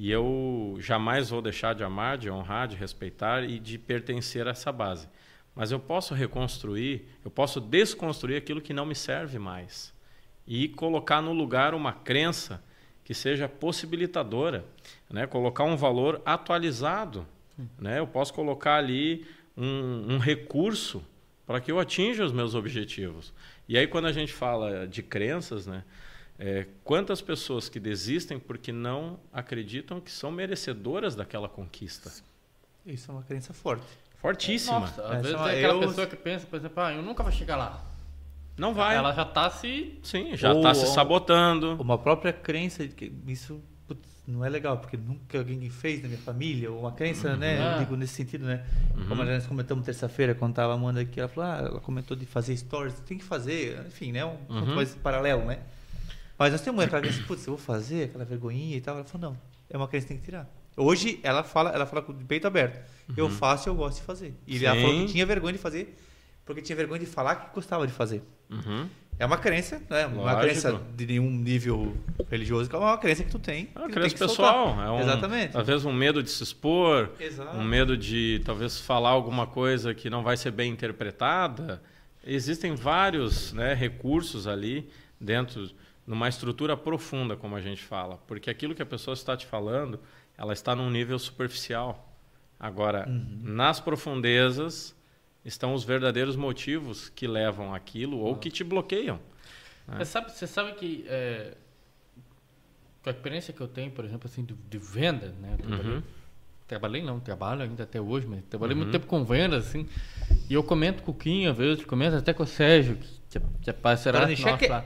e eu jamais vou deixar de amar, de honrar, de respeitar e de pertencer a essa base. Mas eu posso reconstruir, eu posso desconstruir aquilo que não me serve mais e colocar no lugar uma crença que seja possibilitadora, né? colocar um valor atualizado. Né? Eu posso colocar ali um, um recurso para que eu atinja os meus objetivos. E aí, quando a gente fala de crenças, né? É, quantas pessoas que desistem porque não acreditam que são merecedoras daquela conquista? Isso é uma crença forte. Fortíssima. Nossa, às vezes é aquela eu... pessoa que pensa, por exemplo, ah, eu nunca vou chegar lá. Não vai. Ela já está se. Sim, já está se sabotando. Uma própria crença de que isso não é legal, porque nunca alguém fez na minha família, ou uma crença, né? Eu uhum. digo nesse sentido, né? Uhum. Como nós comentamos terça-feira, quando estava a Amanda aqui, ela falou, ah, ela comentou de fazer stories, tem que fazer, enfim, né? Um uhum. coisa paralelo, né? Mas nós temos aquela crença, putz, eu vou fazer aquela vergonhinha e tal. Ela falou, não, é uma crença que tem que tirar. Hoje ela fala, ela fala com o peito aberto. Eu uhum. faço e eu gosto de fazer. E Sim. ela falou que tinha vergonha de fazer, porque tinha vergonha de falar que gostava de fazer. Uhum. É uma crença, né? Lógico. Uma crença de nenhum nível religioso, é uma crença que tu tem. É uma crença pessoal. É um, Exatamente. Talvez um medo de se expor, Exato. um medo de talvez falar alguma coisa que não vai ser bem interpretada. Existem vários né, recursos ali dentro, numa estrutura profunda, como a gente fala. Porque aquilo que a pessoa está te falando, ela está num nível superficial. Agora, uhum. nas profundezas, estão os verdadeiros motivos que levam aquilo ou que te bloqueiam. Né? Você, sabe, você sabe que é, com a experiência que eu tenho, por exemplo, assim, de, de venda, né? Eu trabalhei, uhum. trabalhei não, trabalho ainda até hoje, mas trabalhei uhum. muito tempo com vendas, assim. E eu comento com o Quinho, às vezes, comento até com o Sérgio, que, que é parceiro nosso lá.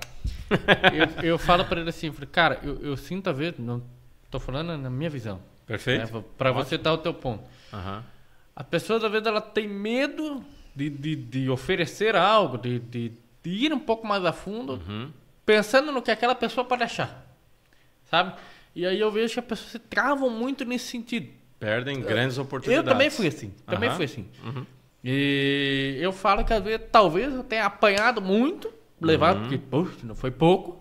eu, eu falo para ele assim, falei, cara, eu, eu sinto a ver, não estou falando na minha visão. Perfeito. Né, para você dar o teu ponto. Uhum. A pessoa, às vezes, ela tem medo de, de, de oferecer algo, de, de, de, ir um pouco mais a fundo, uhum. pensando no que aquela pessoa pode achar. Sabe? E aí eu vejo que as pessoas se travam muito nesse sentido. Perdem grandes oportunidades. Eu também fui assim. Também uhum. fui assim. Uhum. E eu falo que às vezes, talvez eu tenha apanhado muito, levado, uhum. porque, puxa, não foi pouco.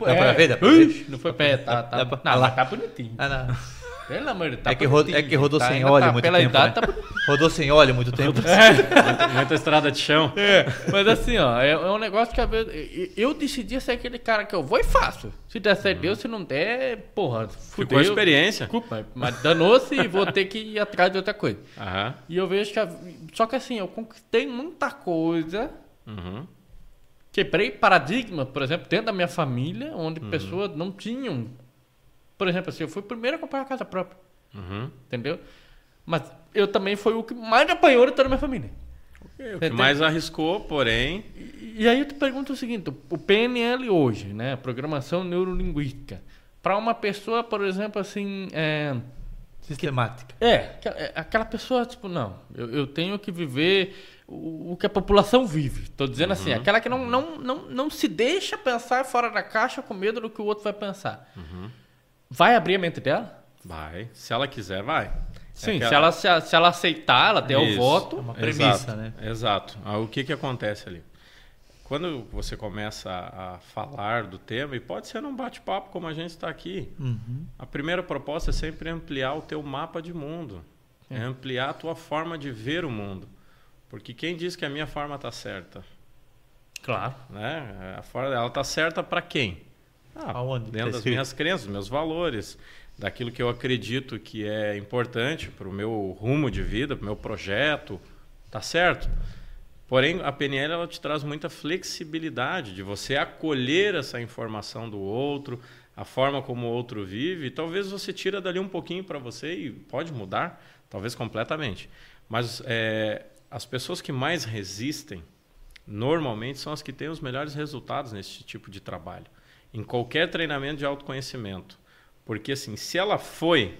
Dá é, pra ver, dá pra ver. Não foi pé, tá, tá, dá, tá, não, tá bonitinho. Ah, não. Pelo amor de Deus. Tá é, que rodou, é que rodou tá, sem óleo tá, muito pela tempo. Idade, né? tá... Rodou sem óleo muito tempo. muita, muita, estrada de chão. É, mas assim, ó, é, é, um negócio que às vezes. Eu decidi ser aquele cara que eu vou e faço. Se der certo, Deus, se não der, porra. Fudeu, Ficou a experiência. Desculpa, mas danou-se e vou ter que ir atrás de outra coisa. Aham. E eu vejo que. A... Só que assim, eu conquistei muita coisa. Uhum. Quebrei paradigma, por exemplo, dentro da minha família, onde uhum. pessoas não tinham por exemplo, assim, eu fui o primeiro a comprar uma casa própria. Uhum. Entendeu? Mas eu também fui o que mais apanhou de toda a minha família. O que mais arriscou, porém. E, e, aí eu te pergunto o seguinte: o PNL hoje, né? Programação neurolinguística. Para uma pessoa, por exemplo, assim. É, Sistemática. Que, é, é, aquela pessoa, tipo, não, eu, eu tenho que viver o, o, que a população vive. Estou dizendo assim, uhum. assim, aquela que não, não, não, não se deixa pensar fora da caixa com medo do que o outro vai pensar. Uhum. Vai abrir a mente dela? Vai. Se ela quiser, vai. Sim, é se, ela, se, se, ela aceitar, ela der Isso. o voto. É uma premissa, Exato. né? Exato. Ah, o que, que acontece ali? Quando você começa a, a falar do tema, e pode ser num bate-papo como a gente está aqui, uhum. a primeira proposta é sempre ampliar o teu mapa de mundo. É. é ampliar a tua forma de ver o mundo. Porque quem diz que a minha forma está certa? Claro. Né? A forma, ela está certa para quem? Ah, Aonde? dentro Tá das minhas crenças, meus valores, daquilo que eu acredito que é importante para o meu rumo de vida, para o meu projeto, tá certo? Porém, a PNL ela te traz muita flexibilidade de você acolher essa informação do outro, a forma como o outro vive, talvez você tira dali um pouquinho para você e pode mudar, talvez completamente. Mas é, as pessoas que mais resistem, normalmente são as que têm os melhores resultados nesse tipo de trabalho, em qualquer treinamento de autoconhecimento. Porque assim, se ela foi,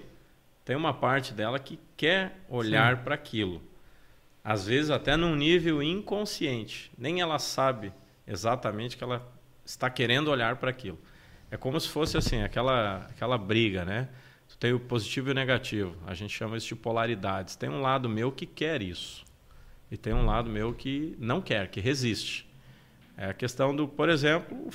tem uma parte dela que quer olhar para aquilo. Às vezes até num nível inconsciente, nem ela sabe exatamente que ela está querendo olhar para aquilo. É como se fosse assim, aquela aquela briga, né? Tu tem o positivo e o negativo. A gente chama isso de polaridades. Tem um lado meu que quer isso e tem um lado meu que não quer, que resiste. É a questão do, por exemplo, o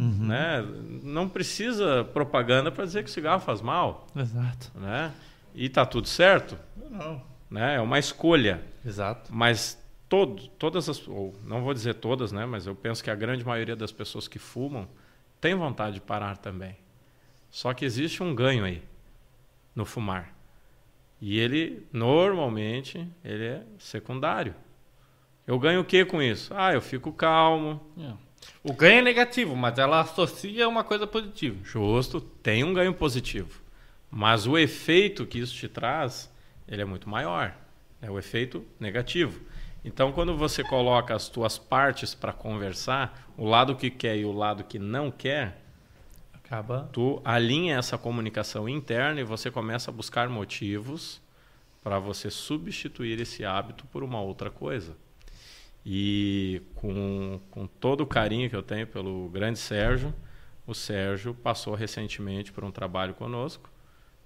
fumar. Né? Não precisa propaganda para dizer que o cigarro faz mal. Exato. Né? E tá tudo certo. Não. Né? É uma escolha. Exato. Mas todo, todas as. Ou não vou dizer todas, né? mas eu penso que a grande maioria das pessoas que fumam tem vontade de parar também. Só que existe um ganho aí no fumar. E ele, normalmente, ele é secundário. Eu ganho o que com isso? Ah, eu fico calmo. O ganho é negativo, mas ela associa uma coisa positiva. Justo, tem um ganho positivo. Mas o efeito que isso te traz, ele é muito maior. É o efeito negativo. Então, quando você coloca as tuas partes para conversar, o lado que quer e o lado que não quer, Acaba. tu alinha essa comunicação interna e você começa a buscar motivos para você substituir esse hábito por uma outra coisa. E com, com todo o carinho que eu tenho pelo grande Sérgio, o Sérgio passou recentemente por um trabalho conosco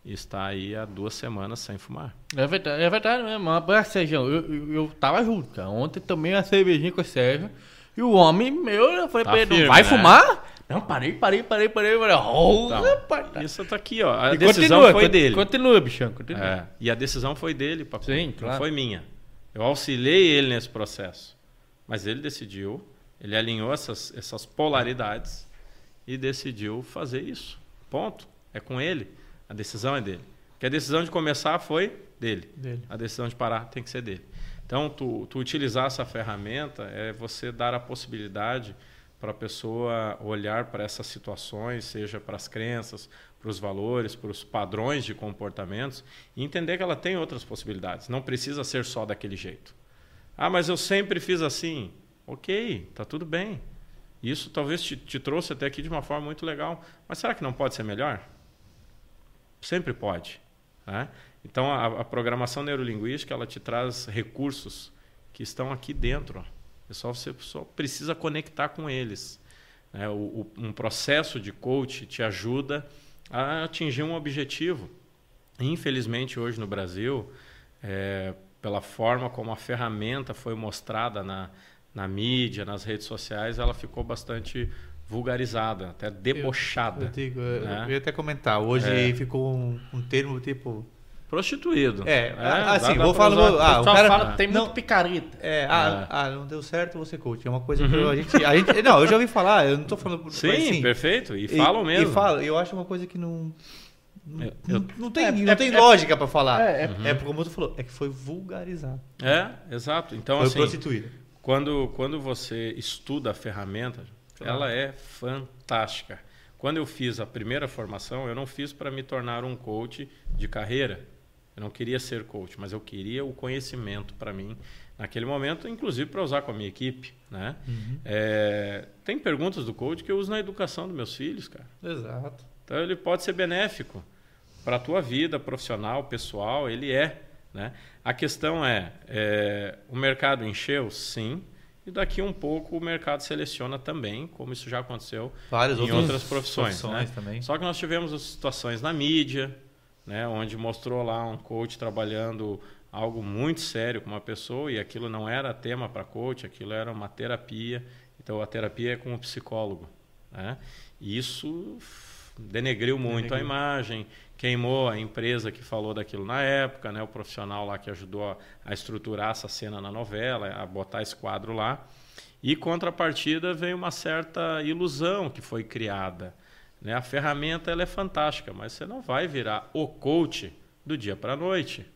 e está aí há duas semanas sem fumar. É verdade, é verdade mesmo. Um abraço, Sérgio. Eu, eu, eu tava junto, cara. Ontem tomei uma cervejinha com o Sérgio. E o homem, meu, eu falei Tá pra ele, firme, não vai né? fumar? Não, parei, parei, parei, parei. parei. Oh, Então, rapaz, tá. Isso tá aqui, ó. A E decisão continua, foi dele. Continua, bichão, continua. É, e a decisão foi dele, papai. Sim, não claro. foi minha. Eu auxiliei ele nesse processo. Mas ele decidiu, ele alinhou essas, essas polaridades e decidiu fazer isso. Ponto. É com ele. A decisão é dele. Porque a decisão de começar foi dele. Dele. A decisão de parar tem que ser dele. Então, tu, tu utilizar essa ferramenta é você dar a possibilidade para a pessoa olhar para essas situações, seja para as crenças, para os valores, para os padrões de comportamentos, e entender que ela tem outras possibilidades. Não precisa ser só daquele jeito. Ah, mas eu sempre fiz assim. Ok, tá tudo bem. Isso talvez te, te trouxe até aqui de uma forma muito legal. Mas será que não pode ser melhor? Sempre pode. né? Então, a, a programação neurolinguística ela te traz recursos que estão aqui dentro. É só você só precisa conectar com eles. né? O, o- um processo de coach te ajuda a atingir um objetivo. Infelizmente, hoje no Brasil, é, pela forma como a ferramenta foi mostrada na, na mídia, nas redes sociais, ela ficou bastante vulgarizada, até debochada. Eu, digo, eu, né? eu ia até comentar. Hoje É. ficou um, um termo tipo. Prostituído. É, ah, assim, dá vou falar. usar. Ah, o cara. fala tem não, muito picareta. É, ah, É. ah, não deu certo, você coach. É uma coisa que eu- a, gente, a gente. Não, eu já ouvi falar, eu não tô falando por Sim, assim, perfeito. E, falam mesmo. E fala, eu acho uma coisa que não. Não, Eu- eu- não- tem, É, não é- tem é- lógica pra falar. É, É, como tu falou, é que foi vulgarizado. É, exato. Então, foi assim, prostituído. quando, quando você estuda a ferramenta, Claro. ela é fantástica. Quando eu fiz a primeira formação, eu não fiz para me tornar um coach de carreira. Eu não queria ser coach, mas eu queria o conhecimento para mim naquele momento, inclusive para usar com a minha equipe. Né? É, tem perguntas do coach que eu uso na educação dos meus filhos, cara. Exato. Então ele pode ser benéfico para a tua vida profissional, pessoal, ele é. Né? A questão é, é, o mercado encheu? Sim. E daqui um pouco o mercado seleciona também, como isso já aconteceu Várias em outras outras profissões. né? também. Só que nós tivemos as situações na mídia, né, onde mostrou lá um coach trabalhando algo muito sério com uma pessoa e aquilo não era tema para coach, aquilo era uma terapia. Então a terapia é com o psicólogo. Né? E isso denegriu muito a Denegriu. imagem, queimou a empresa que falou daquilo na época, né, o profissional lá que ajudou a, a estruturar essa cena na novela, a botar esse quadro lá. E contrapartida veio uma certa ilusão que foi criada. Né? A ferramenta ela é fantástica, mas você não vai virar o coach do dia para a noite.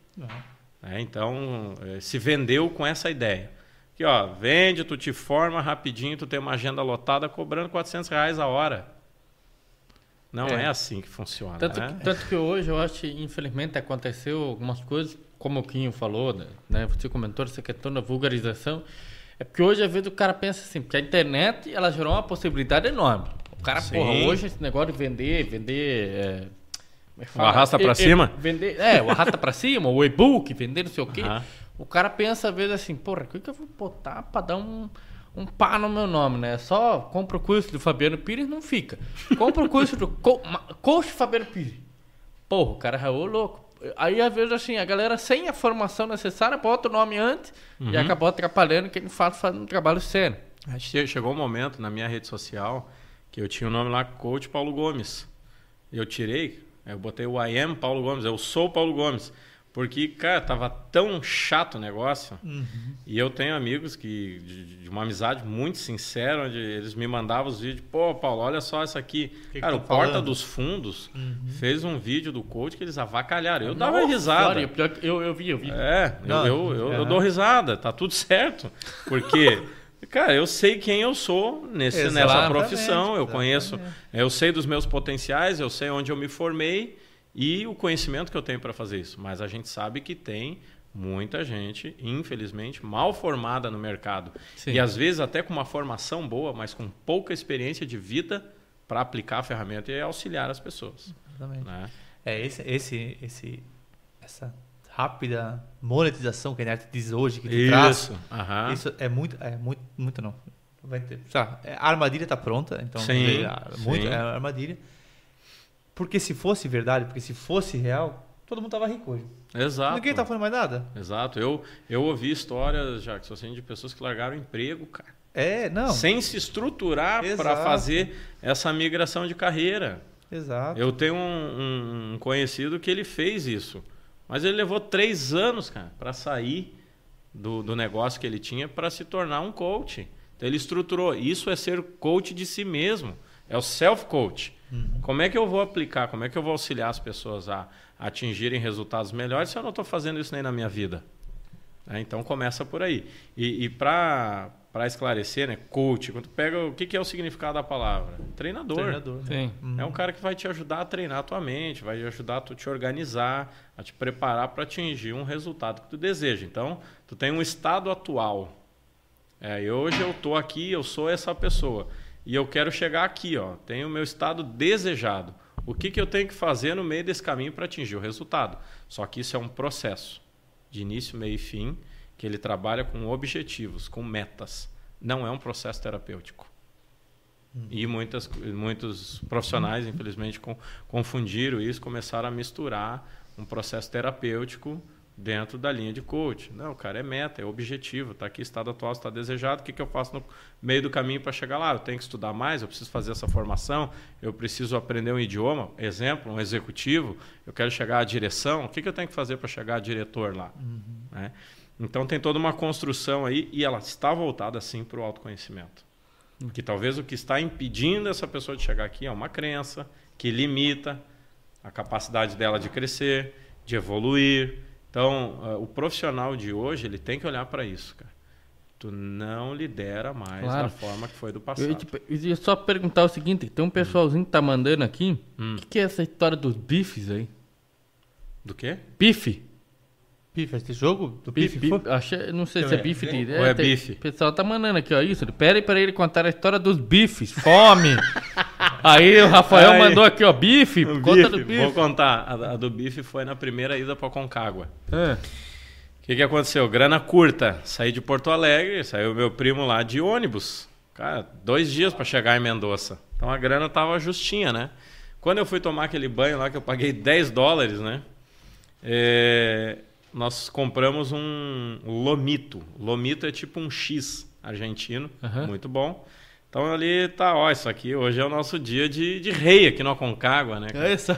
Né? Então, eh, se vendeu com essa ideia. Que, ó, vende, tu te forma rapidinho, tu tem uma agenda lotada cobrando 400 reais a hora. Não é, É. assim que funciona, Tanto, né? que, tanto que hoje eu acho infelizmente, aconteceu algumas coisas, como o Quinho falou, né? né, Você comentou essa questão da vulgarização. É porque hoje, às vezes, o cara pensa assim, porque a internet, ela gerou uma possibilidade enorme. O cara, Sim. porra, hoje esse negócio de vender, vender... É, é O arrasta pra E- e- cima? Vender, é, o arrasta pra cima, o e-book, vender não sei o quê. Aham. O cara pensa, às vezes, assim, porra, o que, que eu vou botar pra dar um, um pá no meu nome, né? Só compra o curso do Fabiano Pires, não fica. Compra o curso do co coach Fabiano Pires. Porra, o cara é louco. Aí, às vezes, assim, a galera sem a formação necessária bota o nome antes e acabou atrapalhando quem faz faz um trabalho sério. Che- Chegou um momento na minha rede social que eu tinha o nome lá, Coach Paulo Gomes. Eu tirei, eu botei o I am Paulo Gomes, eu sou Paulo Gomes. Porque, cara, tava tão chato o negócio. E eu tenho amigos que de, de uma amizade muito sincera, onde eles me mandavam os vídeos. Pô, Paulo, olha só isso aqui. que cara, o tão Porta falando? dos Fundos fez um vídeo do coach que eles avacalharam. Eu Nossa, dava risada. que Eu, eu vi, eu vi. É, eu- Não, eu, eu, eu é. dou risada, tá tudo certo. Porque, cara, eu sei quem eu sou nesse, nessa profissão, eu exatamente. conheço, eu sei dos meus potenciais, eu sei onde eu me formei e o conhecimento que eu tenho para fazer isso. Mas a gente sabe que tem muita gente, infelizmente, mal formada no mercado. Sim. E às vezes até com uma formação boa, mas com pouca experiência de vida para aplicar a ferramenta e auxiliar as pessoas. Exatamente. Né? É, esse, esse, esse, essa rápida monetização que a internet diz hoje, que tu traz, Isso. aham. isso é muito, é muito, muito não. Vai ter, lá, é, a armadilha está pronta, então Sim, muito, sim. é a armadilha. Porque se fosse verdade, porque se fosse real, todo mundo tava rico hoje. Exato. Ninguém tá falando mais nada. Exato. Eu, eu ouvi histórias, já que assim, de pessoas que largaram o emprego, cara. É, não. Sem se estruturar para fazer essa migração de carreira. Exato. Eu tenho um, um- um conhecido que ele fez isso. Mas ele levou três anos, cara, para sair do, do negócio que ele tinha para se tornar um coach. Então ele estruturou. Isso é ser coach de si mesmo. É o self-coach. Como é que eu vou aplicar? Como é que eu vou auxiliar as pessoas a atingirem resultados melhores se eu não estou fazendo isso nem na minha vida? É, então começa por aí. E, e para esclarecer, né, coach, quando tu pega o que, que é o significado da palavra? Treinador. Treinador. né? Sim. Uhum. É um cara que vai te ajudar a treinar a tua mente, vai te ajudar a tu te organizar, a te preparar para atingir um resultado que tu deseja. Então, tu tem um estado atual. É, e hoje eu tô aqui, eu sou essa pessoa. E eu quero chegar aqui, ó. Tenho o meu estado desejado. O que, que eu tenho que fazer no meio desse caminho para atingir o resultado? Só que isso é um processo de início, meio e fim, que ele trabalha com objetivos, com metas. Não é um processo terapêutico. E muitas, muitos profissionais, infelizmente, com- confundiram isso, começaram a misturar um processo terapêutico dentro da linha de coach. Não, cara, é meta, é objetivo, está aqui, estado atual, está desejado, o que, que eu faço no meio do caminho para chegar lá? Eu tenho que estudar mais, eu preciso fazer essa formação, eu preciso aprender um idioma, exemplo, um executivo, eu quero chegar à direção, o que, que eu tenho que fazer para chegar a diretor lá? Né? Então tem toda uma construção aí e ela está voltada sim para o autoconhecimento. Que talvez o que está impedindo essa pessoa de chegar aqui é uma crença que limita a capacidade dela de crescer, de evoluir. Então, eh, o profissional de hoje, ele tem que olhar para isso, cara. Tu não lidera mais Claro. da forma que foi do Eu passado. te pe- eu ia só perguntar o seguinte: tem um pessoalzinho que tá mandando aqui. O Hum. que, que é essa história dos bifes aí? Do quê? Bife? Pife, esse jogo do Bife, bife achei- não sei Deixa se é eu ver. bife de. Ou é tem- bife? O pessoal tá mandando aqui, ó. Isso. Pera aí pra ele contar a história dos bifes. Fome! aí o Rafael Aí. mandou aqui, ó. Bife. O Conta bife, do bife. Vou contar. A, a do bife foi na primeira ida para Concagua. É. O que, que aconteceu? Grana curta. Saí de Porto Alegre, saiu meu primo lá de ônibus. Cara, dois dias para chegar em Mendoza. Então a grana tava justinha, né? Quando eu fui tomar aquele banho lá, que eu paguei 10 dólares, né? É, nós compramos um lomito. Lomito é tipo um X argentino, Aham. muito bom. Então ali tá, ó, isso aqui hoje é o nosso dia de, de rei aqui no Aconcagua, né? cara? É isso.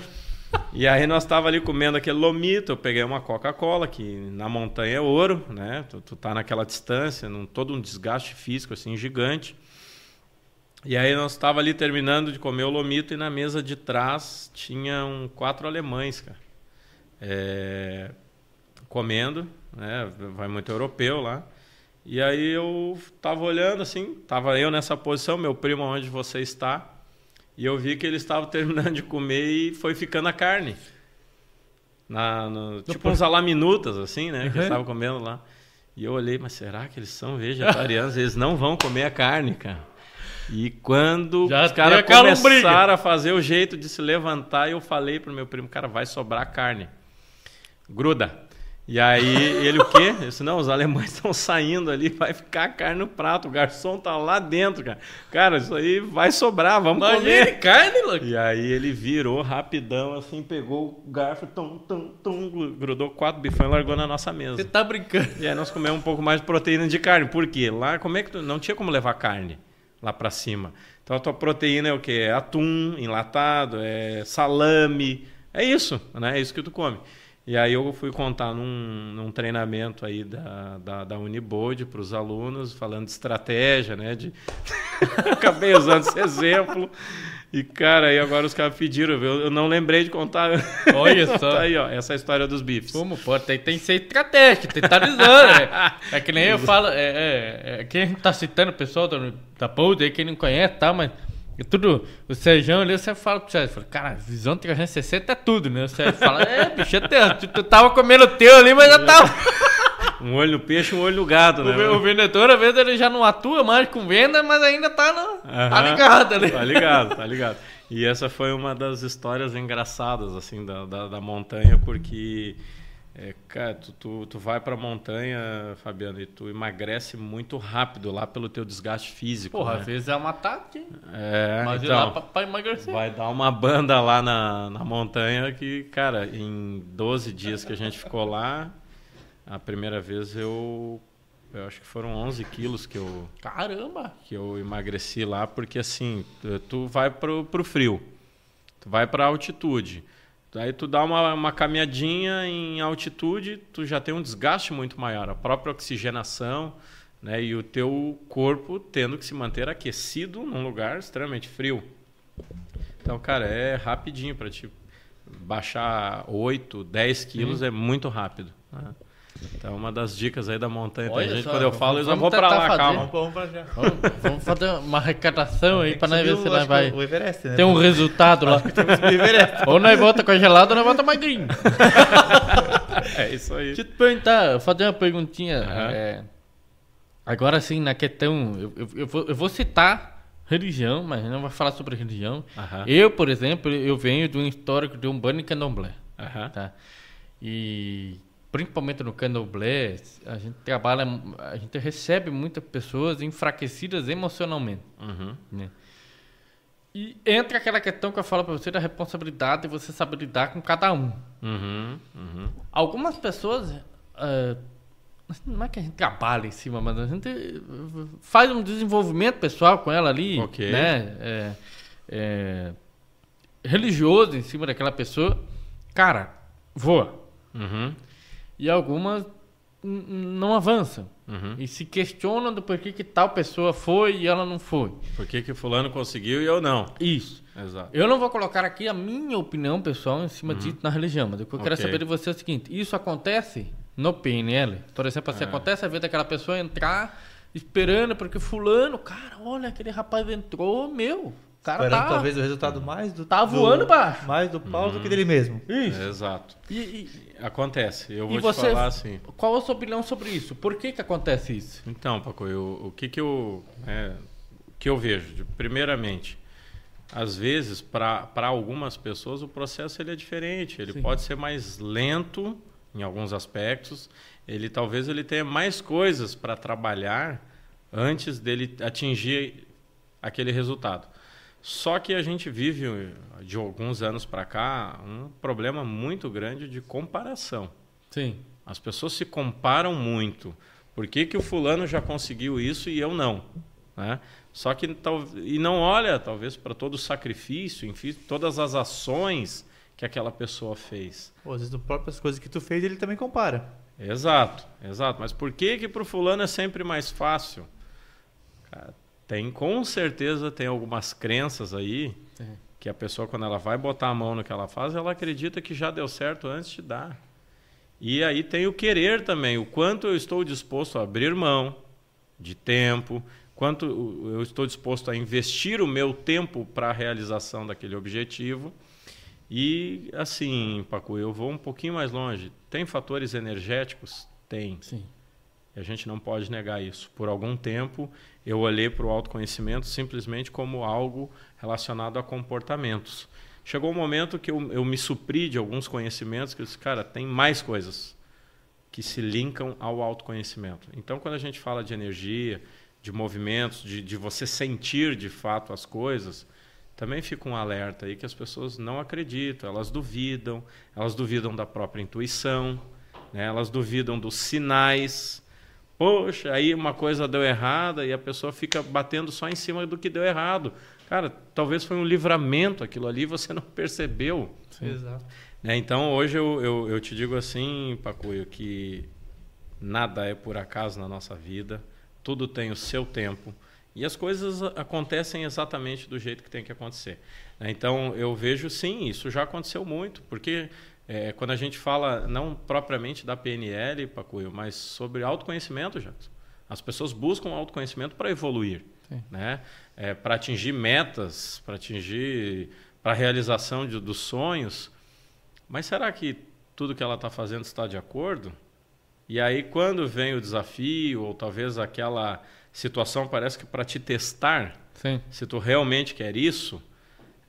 E aí nós tava ali comendo aquele lomito, eu peguei uma Coca-Cola, que na montanha é ouro, né? Tu, tu tá naquela distância, num, todo um desgaste físico assim gigante. E aí nós estava ali terminando de comer o lomito e na mesa de trás tinham quatro alemães, cara. É, comendo, né? Vai muito europeu lá. E aí eu tava olhando assim, tava eu nessa posição, meu primo onde você está, e eu vi que ele estava terminando de comer e foi ficando a carne. Na, no, tipo uns alaminutas, assim, né? Que eles estavam comendo lá. E eu olhei, mas será que eles são vegetarianos? eles não vão comer a carne, cara. E quando Já os caras começaram a fazer o jeito de se levantar, eu falei pro meu primo, cara, vai sobrar carne. Gruda. E aí ele o quê? Eu disse, não, os alemães estão saindo ali, vai ficar a carne no prato, o garçom tá lá dentro, cara. Cara, isso aí vai sobrar, vamos Imagina comer. carne, louco. E aí ele virou rapidão, assim, pegou o garfo, tum, tum, tum, grudou quatro bifões e largou na nossa Você mesa. tá brincando. E aí nós comemos um pouco mais de proteína de carne. Por quê? Lá, como é que tu... Não tinha como levar carne lá pra cima. Então a tua proteína é o quê? É atum enlatado, é salame. É isso, né? É isso que tu come. E aí eu fui contar num, num treinamento aí da, da, da Unibode para os alunos, falando de estratégia, né? De... Acabei usando esse exemplo. E, cara, aí agora os caras pediram, eu, eu não lembrei de contar. Olha só. tá aí, ó, essa é a história dos bifes. Como pode? Tem, tem que ser estratégico, tem que estar avisando. É, é que nem eu falo, é, é, é, quem tá citando o pessoal da, da Pod aí, quem não conhece, tá, mas é tudo, o Sérgio ali, você fala pro Sérgio, fala, cara, visão 360 é tudo, né? O Sérgio fala, é, bicho, é teu, tu, tu tava comendo o teu ali, mas já tava. Um olho no peixe um olho no gado, né? O, ve- o vendedor, às vezes, ele já não atua mais com venda, mas ainda tá, no, tá Aham. ligado ali. Tá ligado, tá ligado. E essa foi uma das histórias engraçadas, assim, da, da, da montanha, porque, é, cara, tu, tu, tu vai pra montanha, Fabiano, e tu emagrece muito rápido lá pelo teu desgaste físico, Porra, né? às vezes é uma tática, hein? É, Mas então, lá pra, pra emagrecer. vai dar uma banda lá na, na montanha que, cara, em 12 dias que a gente ficou lá, a primeira vez eu, eu acho que foram 11 quilos que eu, Caramba! que eu emagreci lá, porque assim, tu, tu vai pro, pro frio, tu vai pra altitude. Aí tu dá uma, uma caminhadinha em altitude, tu já tem um desgaste muito maior, a própria oxigenação, né? E o teu corpo tendo que se manter aquecido num lugar extremamente frio. Então, cara, é rapidinho para te baixar 8, 10 quilos é muito rápido. né? Então, uma das dicas aí da montanha pra Olha gente, só, quando eu falo, eu já vamos vou para tentar lá, fazer. calma. Vamos, vamos pra já. Vamos, fazer uma arrecadação aí pra nós ver se nós vai O Everest, né? ter um resultado lá. Ou nós volta congelado ou nós volta magrinho. É isso aí. Deixa eu te perguntar, fazer uma perguntinha. Aham. é, agora sim, na questão, eu, eu, eu vou, eu vou citar religião, mas não vou falar sobre religião. Aham. Eu, por exemplo, eu venho de um histórico de um bando candomblé. Aham. Tá? E principalmente no candomblé, a gente trabalha, a gente recebe muitas pessoas enfraquecidas emocionalmente. Uhum. né? E entra aquela questão que eu falo pra você da responsabilidade de você saber lidar com cada um. Uhum. Uhum. Algumas pessoas. ah, não é que a gente trabalha em cima, mas a gente faz um desenvolvimento pessoal com ela ali, Ok. né? É, é, religioso em cima daquela pessoa. Cara, voa. Uhum. E algumas não avançam. Uhum. E se questionam do porquê que tal pessoa foi e ela não foi. Por que, que fulano conseguiu e eu não? Isso. Exato. Eu não vou colocar aqui a minha opinião pessoal em cima disso na religião, mas o que eu quero Ok. saber de você é o seguinte: isso acontece no PNL? Por exemplo, assim, É. acontece a ver daquela pessoa entrar esperando, porque Fulano, cara, olha, aquele rapaz entrou, meu, cara Esperando tá. talvez o resultado mais do. Tá do- voando baixo. Mais do pau do que dele mesmo. Isso. Exato. E, e- Acontece. Eu e vou te você, falar assim. qual a sua opinião sobre isso? Por que que acontece isso? Então, Paco, eu, o que que eu, é, o que eu vejo? De- Primeiramente, às vezes, para algumas pessoas, o processo ele é diferente. Ele Sim. pode ser mais lento em alguns aspectos. Ele talvez ele tenha mais coisas para trabalhar antes dele atingir aquele resultado. Só que a gente vive de alguns anos para cá um problema muito grande de comparação. Sim. As pessoas se comparam muito. Por que, que o fulano já conseguiu isso e eu não? Né? Só que tal, e não olha talvez para todo o sacrifício, enfim, todas as ações que aquela pessoa fez. Pô, às vezes, as próprias coisas que tu fez, ele também compara. Exato, exato. Mas por que que para o fulano é sempre mais fácil? Cara, Tem, com certeza, tem algumas crenças aí que a pessoa, quando ela vai botar a mão no que ela faz, ela acredita que já deu certo antes de dar. E aí tem o querer também, o quanto eu estou disposto a abrir mão de tempo, quanto eu estou disposto a investir o meu tempo para a realização daquele objetivo. E assim, Paco, eu vou um pouquinho mais longe. Tem fatores energéticos? Tem. Sim. E a gente não pode negar isso. Por algum tempo, eu olhei para o autoconhecimento simplesmente como algo relacionado a comportamentos. Chegou um momento que eu, eu me supri de alguns conhecimentos que eu disse, cara, tem mais coisas que se linkam ao autoconhecimento. Então, quando a gente fala de energia, de movimentos, de, de você sentir de fato as coisas, também fica um alerta aí que as pessoas não acreditam, elas duvidam, elas duvidam da própria intuição, né? elas duvidam dos sinais. Poxa, aí uma coisa deu errada e a pessoa fica batendo só em cima do que deu errado. Cara, talvez foi um livramento aquilo ali, você não percebeu. Exato. Né? Então, hoje eu, eu, eu te digo assim, Pacuio, que nada é por acaso na nossa vida, tudo tem o seu tempo e as coisas acontecem exatamente do jeito que tem que acontecer. né? Então, eu vejo sim, isso já aconteceu muito, porque é, quando a gente fala não propriamente da PNL, Pacuio, mas sobre autoconhecimento, Jackson, as pessoas buscam autoconhecimento para evoluir, Sim. né? É, para atingir metas, para atingir, para a realização de, dos sonhos. Mas será que tudo que ela está fazendo está de acordo? E aí, quando vem o desafio, ou talvez aquela situação parece que para te testar, Sim. se tu realmente quer isso,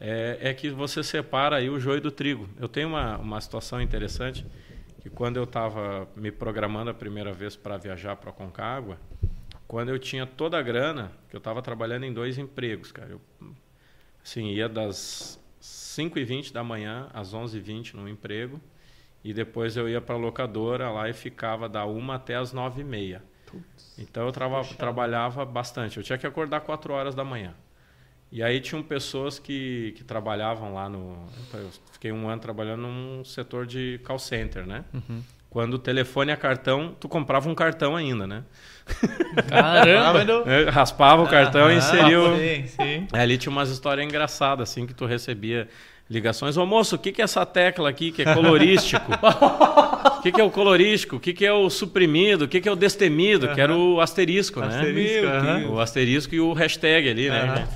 é, é que você separa aí o joio do trigo. Eu tenho uma, uma situação interessante, que quando eu estava me programando a primeira vez para viajar para Concagua, quando eu tinha toda a grana, que eu estava trabalhando em dois empregos, cara. Eu, assim, ia das 5h20 da manhã às 11h20 no emprego, e depois eu ia para a locadora lá e ficava da 1 até as 9h30. Então eu trava, trabalhava bastante. Eu tinha que acordar 4 horas da manhã. E aí tinham pessoas que, que trabalhavam lá no. Eu fiquei um ano trabalhando num setor de call center, né? Quando o telefone é cartão, tu comprava um cartão ainda, né? Caramba! Eu raspava o cartão e inseria o. Sim, sim. Aí ali tinha umas histórias engraçadas, assim, que tu recebia ligações. Ô moço, o que, que é essa tecla aqui que é colorístico? O que, que é o colorístico? O que, que é o suprimido? O que, que é o destemido? Que era o asterisco, né? Asterisco. Deus. O asterisco e o hashtag ali, né?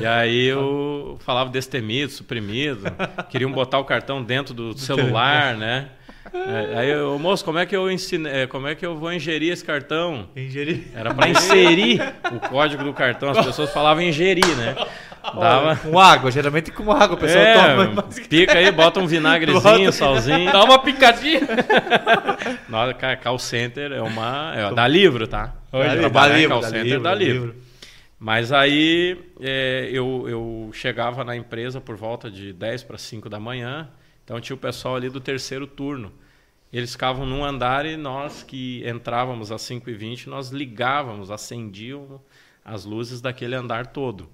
E aí eu falava destemido, suprimido. Queriam botar o cartão dentro do celular, né? É, aí, eu, moço, como é que eu ensino, é, como é que eu vou ingerir esse cartão? Ingerir. Era para inserir o código do cartão, as pessoas falavam ingerir, né? Dava. Com água, geralmente com água, o pessoal É, toma. mas- pica aí, bota um vinagrezinho, Bota- salzinho. Dá uma picadinha. Nossa, call center é uma. É, dá livro, tá? Dá Trabalhar dá em livro, call dá center livro, dá dá livro. livro. Mas aí é, eu, eu chegava na empresa por volta de 10 para 5 da manhã, então tinha o pessoal ali do terceiro turno. Eles ficavam num andar e nós que entrávamos às 5h20, nós ligávamos, acendíamos as luzes daquele andar todo.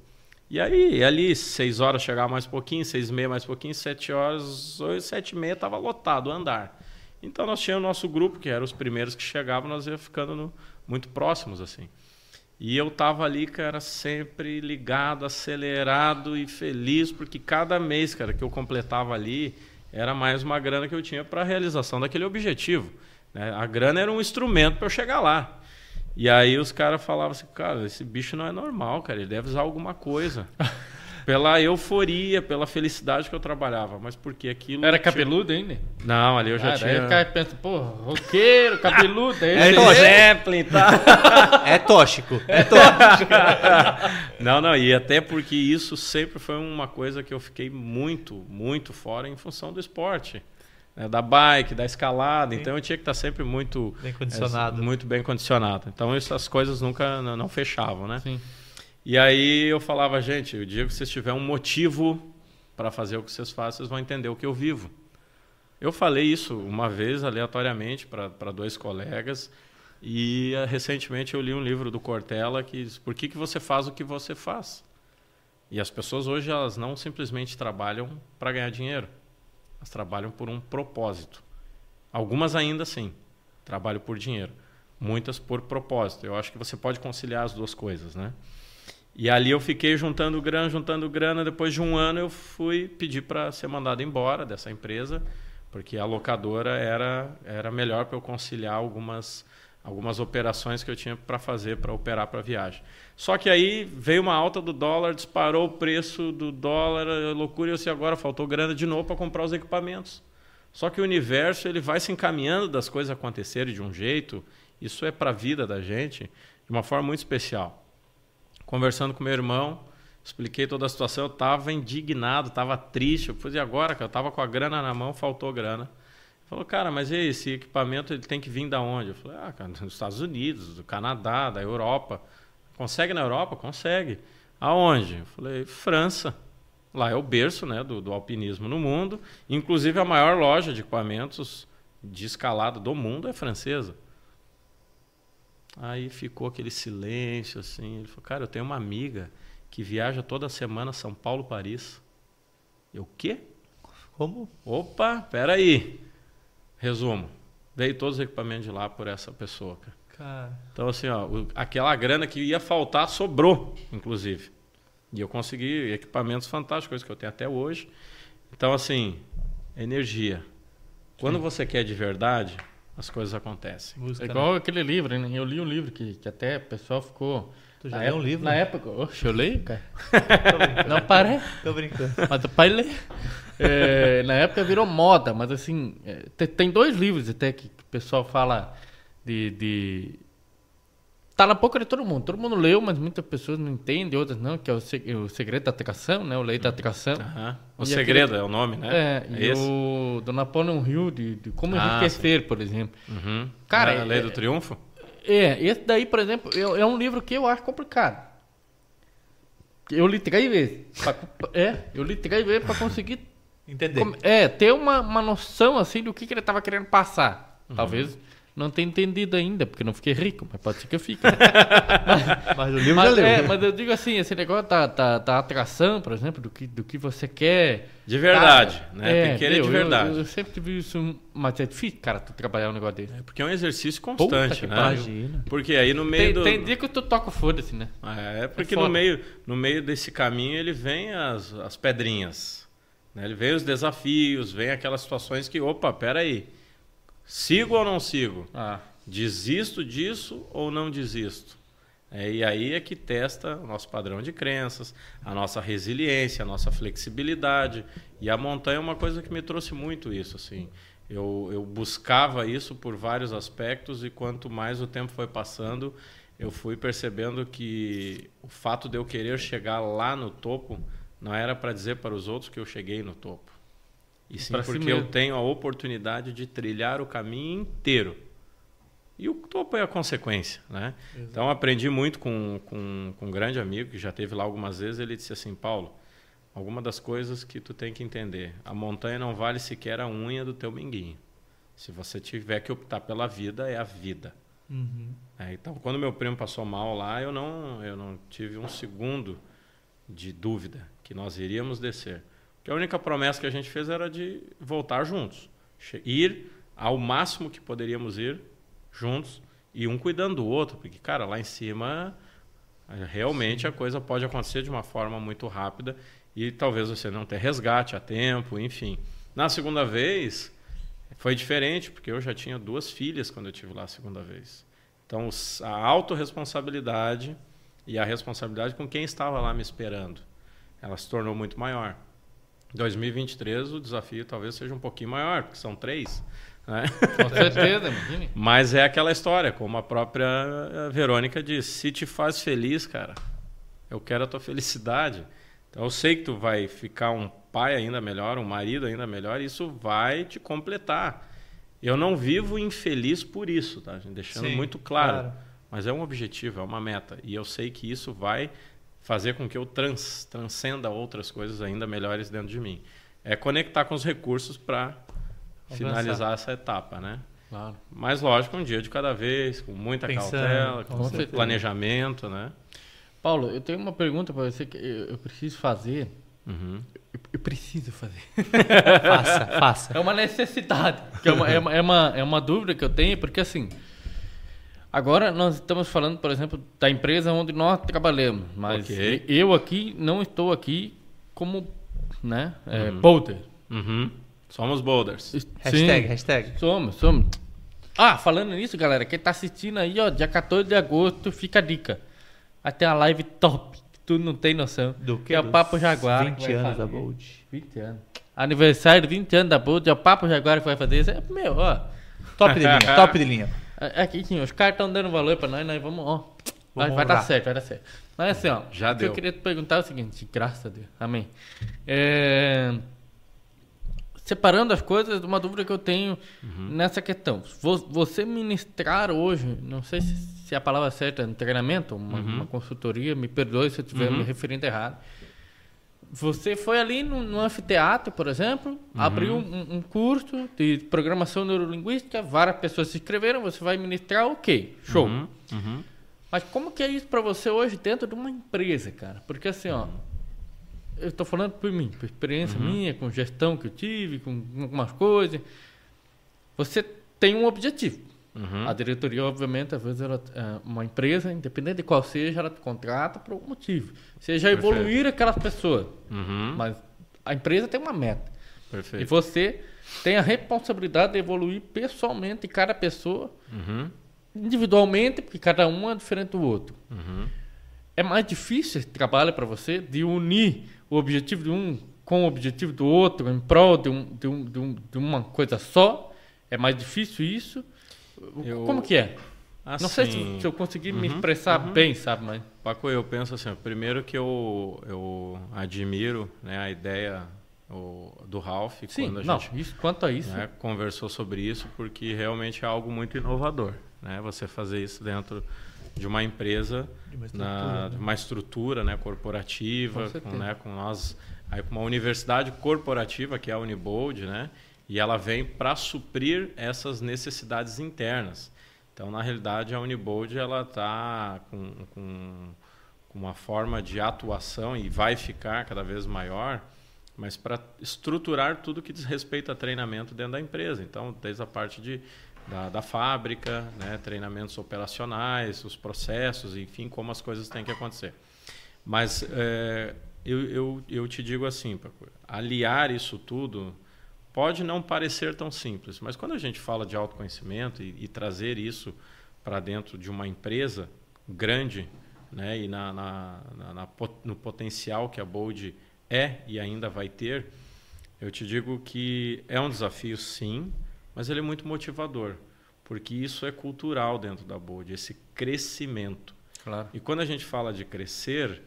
E aí, ali, 6 horas chegava mais pouquinho, 6 e meia mais pouquinho, 7 horas, 8, 7 e meia estava lotado o andar. Então nós tínhamos o nosso grupo, que eram os primeiros que chegavam, nós ia ficando no- muito próximos assim. E eu tava ali, cara, sempre ligado, acelerado e feliz, porque cada mês, cara, que eu completava ali, era mais uma grana que eu tinha para a realização daquele objetivo. né? A grana era um instrumento para eu chegar lá. E aí os caras falavam assim, cara, esse bicho não é normal, cara, ele deve usar alguma coisa. pela euforia, pela felicidade que eu trabalhava, mas porque aquilo... Era tinha- cabeludo ainda? Não, ali eu já Ah, tinha... o cara pensa, pô, roqueiro, cabeludo. Aí É ele- tóxico. Zeppelin, tá? É tóxico. É tóxico. não, não, e até porque isso sempre foi uma coisa que eu fiquei muito, muito fora em função do esporte. né, da bike, da escalada, então eu tinha que estar sempre muito Bem condicionado. é, muito bem condicionado. Então essas coisas nunca não, não fechavam, né? Sim. E aí eu falava, gente, o dia que vocês tiverem um motivo para fazer o que vocês fazem, vocês vão entender o que eu vivo. Eu falei isso uma vez aleatoriamente para dois colegas e eh, recentemente eu li um livro do Cortella que diz por que, que você faz o que você faz. E as pessoas hoje elas não simplesmente trabalham para ganhar dinheiro, elas trabalham por um propósito. Algumas ainda sim, trabalham por dinheiro, muitas por propósito. Eu acho que você pode conciliar as duas coisas, né? E ali eu fiquei juntando grana, juntando grana. Depois de um ano eu fui pedir para ser mandado embora dessa empresa, porque a locadora era, era melhor para eu conciliar algumas, algumas operações que eu tinha para fazer para operar para viagem. Só que aí veio uma alta do dólar, disparou o preço do dólar, loucura, e eu disse, agora faltou grana de novo para comprar os equipamentos. Só que o universo ele vai se encaminhando das coisas acontecerem de um jeito, isso é para a vida da gente, de uma forma muito especial conversando com meu irmão, expliquei toda a situação, eu estava indignado, estava triste. Eu falei, e agora, cara? Eu estava com a grana na mão, faltou grana. Ele falou, cara, mas e esse equipamento ele tem que vir da onde? Eu falei, ah, cara, dos Estados Unidos, do Canadá, da Europa. Consegue na Europa? Consegue. Aonde? Eu falei, França. Lá é o berço né, do, do alpinismo no mundo. Inclusive, a maior loja de equipamentos de escalada do mundo é francesa. Aí ficou aquele silêncio assim. Ele falou: Cara, eu tenho uma amiga que viaja toda semana São Paulo, Paris. Eu, o quê? Como? Opa, peraí. Resumo: veio todos os equipamentos de lá por essa pessoa, cara. Cara. Então, assim, ó, o, aquela grana que ia faltar sobrou, inclusive. E eu consegui equipamentos fantásticos, coisas que eu tenho até hoje. Então, assim, energia. Quando Sim. você quer de verdade, as coisas acontecem. Música, é igual né? aquele livro, né? Eu li um livro que, que até o pessoal ficou. Tu já leu um livro? Na época. Oxe, eu leio, cara. não parei. Tô brincando. Mas o pai lê. É, na época virou moda, mas assim. É, tem, tem, dois livros até que, que o pessoal fala de, de tá na boca de todo mundo. Todo mundo leu, mas muitas pessoas não entendem, outras não, que é o, o segredo da atração, né? O lei da atração. O e segredo aquele, é o nome, né? É, é e esse? o do Napoleon Hill, de, de como ah, enriquecer, sim. por exemplo. Uhum. Cara, é a lei é, do triunfo? É, esse daí, por exemplo, é, é um livro que eu acho complicado. Eu li três vezes. Pra, é, eu li três vezes para conseguir entender. é, ter uma, uma noção assim do que, que ele estava querendo passar. Uhum. Talvez não tenho entendido ainda, porque não fiquei rico, mas pode ser que eu fique. Né? mas, mas, o livro mas, já leu. É, mas eu digo assim, esse negócio da, da, da, atração, por exemplo, do que, do que você quer. De verdade, cara, né? É, Tem que querer de verdade. Eu, eu, sempre tive isso, mas é difícil, cara, tu trabalhar um negócio desse. É porque é um exercício constante, né? Imagina. Porque aí no meio tem, do... Tem dia que tu toca foda-se, né? É, porque é no, meio, no meio desse caminho ele vem as, as pedrinhas. Né? Ele vem os desafios, vem aquelas situações que, opa, peraí, sigo ou não sigo? Ah. Desisto disso ou não desisto? É, e aí é que testa o nosso padrão de crenças, a nossa resiliência, a nossa flexibilidade. E a montanha é uma coisa que me trouxe muito isso. Assim. Eu, eu buscava isso por vários aspectos e quanto mais o tempo foi passando, eu fui percebendo que o fato de eu querer chegar lá no topo não era para dizer para os outros que eu cheguei no topo. E sim porque si eu tenho a oportunidade de trilhar o caminho inteiro e o topo é a consequência, né? Exato. Então aprendi muito com, com, com um grande amigo que já teve lá algumas vezes. Ele disse assim, Paulo, alguma das coisas que tu tem que entender, a montanha não vale sequer a unha do teu minguinho. Se você tiver que optar pela vida, é a vida. Uhum. É, então, quando meu primo passou mal lá, eu não, eu não tive um segundo de dúvida que nós iríamos descer. Porque a única promessa que a gente fez era de voltar juntos, ir ao máximo que poderíamos ir juntos e um cuidando do outro, porque, cara, lá em cima realmente Sim. a coisa pode acontecer de uma forma muito rápida e talvez você não tenha resgate a tempo, enfim. Na segunda vez foi diferente, porque eu já tinha duas filhas quando eu tive lá a segunda vez. Então, a autorresponsabilidade e a responsabilidade com quem estava lá me esperando, ela se tornou muito maior. 2023 o desafio talvez seja um pouquinho maior, porque são três. Né? Com certeza, imagine. Mas é aquela história, como a própria Verônica disse, se te faz feliz, cara, eu quero a tua felicidade. Então eu sei que tu vai ficar um pai ainda melhor, um marido ainda melhor, e isso vai te completar. Eu não vivo infeliz por isso, tá? Deixando Sim, muito claro. claro. Mas é um objetivo, é uma meta. E eu sei que isso vai fazer com que eu trans, transcenda outras coisas ainda melhores dentro de mim. É conectar com os recursos para finalizar essa etapa, né? Claro. Mas lógico, um dia de cada vez, com muita Pensando, cautela, com, com planejamento, né? Paulo, eu tenho uma pergunta para você que eu, preciso fazer. Uhum. Eu, eu, preciso fazer. faça, faça. É uma necessidade. é, uma, é, uma, é, uma, é uma dúvida que eu tenho, porque assim, Agora nós estamos falando, por exemplo, da empresa onde nós trabalhamos, mas Ok. eu aqui não estou aqui como, né, é, Uhum. boulder. Uhum. Somos boulders. Hashtag, Sim, hashtag. somos, somos. Ah, falando nisso, galera, quem tá assistindo aí, ó, dia 14 de agosto, fica a dica. Vai ter uma live top, que tu não tem noção. Do que é o Papo Jaguar. que 20 vai anos da fazer. Bold. 20 anos. Aniversário, 20 anos da Bolt, é o Papo Jaguar que vai fazer isso. É, meu, ó. Top de linha, top de linha. É- Aqui, sim, os caras estão dando valor pra nós, nós vamos, ó. Vai, Vamos vai dar certo, vai dar certo. Mas assim, ó. Já o que deu. Eu queria te perguntar é o seguinte, graças a Deus. Amém. É, Separando as coisas, uma dúvida que eu tenho Uhum. nessa questão. Vo- Você ministrar hoje, não sei se, se a palavra certa é um treinamento, uma, Uhum. uma consultoria, me perdoe se eu estiver me referindo errado. Você foi ali no, no anfiteatro, por exemplo, Uhum. abriu um, um curso de programação neurolinguística, várias pessoas se inscreveram, você vai ministrar, ok, show. Uhum. Uhum. Mas como que é isso pra você hoje dentro de uma empresa, cara? Porque assim, ó, eu tô falando por mim, por experiência minha, com gestão que eu tive, com algumas coisas. Você tem um objetivo. Uhum. A diretoria, obviamente, às vezes ela, é, uma empresa, independente de qual seja, ela te contrata por algum motivo. Seja Perfeito. evoluir aquelas pessoas. Uhum. Mas a empresa tem uma meta. E Perfeito. você tem a responsabilidade de evoluir pessoalmente cada pessoa, Uhum. individualmente, porque cada um é diferente do outro. Uhum. É mais difícil esse trabalho para você de unir o objetivo de um com o objetivo do outro em prol de, um, de, um, de, um, de uma coisa só? É mais difícil isso? Eu- Como que é? Não sei se, Assim, se eu consegui me Uhum, expressar uhum. bem, sabe? Mas Paco, eu penso assim, primeiro que eu, eu admiro né, a ideia o, do Ralph sim, quando a não, gente isso, quanto a isso, né, conversou sobre isso, porque realmente é algo muito inovador, né? Você fazer isso dentro de uma empresa, De uma estrutura, na, né? uma estrutura né, corporativa, Com com, né, com nós, aí com uma universidade corporativa que é a Unibold, né? E ela vem para suprir essas necessidades internas. Então, na realidade, a Unibold ela está com, com, com uma forma de atuação e vai ficar cada vez maior, mas para estruturar tudo que diz respeito a treinamento dentro da empresa. Então, desde a parte de, da, da fábrica, né, treinamentos operacionais, os processos, enfim, como as coisas têm que acontecer. Mas é, eu, eu, eu te digo assim, aliar isso tudo pode não parecer tão simples, mas quando a gente fala de autoconhecimento e, e trazer isso para dentro de uma empresa grande, né, e na, na, na, no potencial que a Bold é e ainda vai ter, eu te digo que é um desafio, sim, mas ele é muito motivador, porque isso é cultural dentro da Bold, esse crescimento. claro. E quando a gente fala de crescer,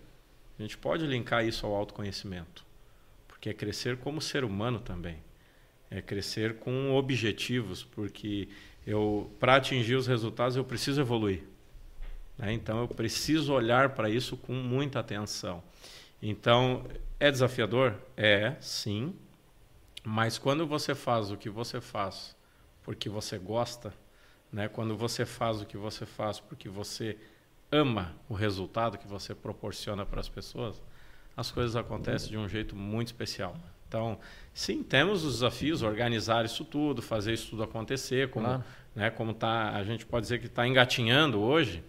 a gente pode linkar isso ao autoconhecimento, porque é crescer como ser humano também. É crescer com objetivos, porque eu para atingir os resultados eu preciso evoluir. né? Então eu preciso olhar para isso com muita atenção. Então é desafiador? É, sim. Mas quando você faz o que você faz porque você gosta, né? Quando você faz o que você faz porque você ama o resultado que você proporciona para as pessoas, as coisas acontecem de um jeito muito especial. Então, sim, temos os desafios, organizar isso tudo, fazer isso tudo acontecer, como, Claro. né, como tá, a gente pode dizer que está engatinhando hoje,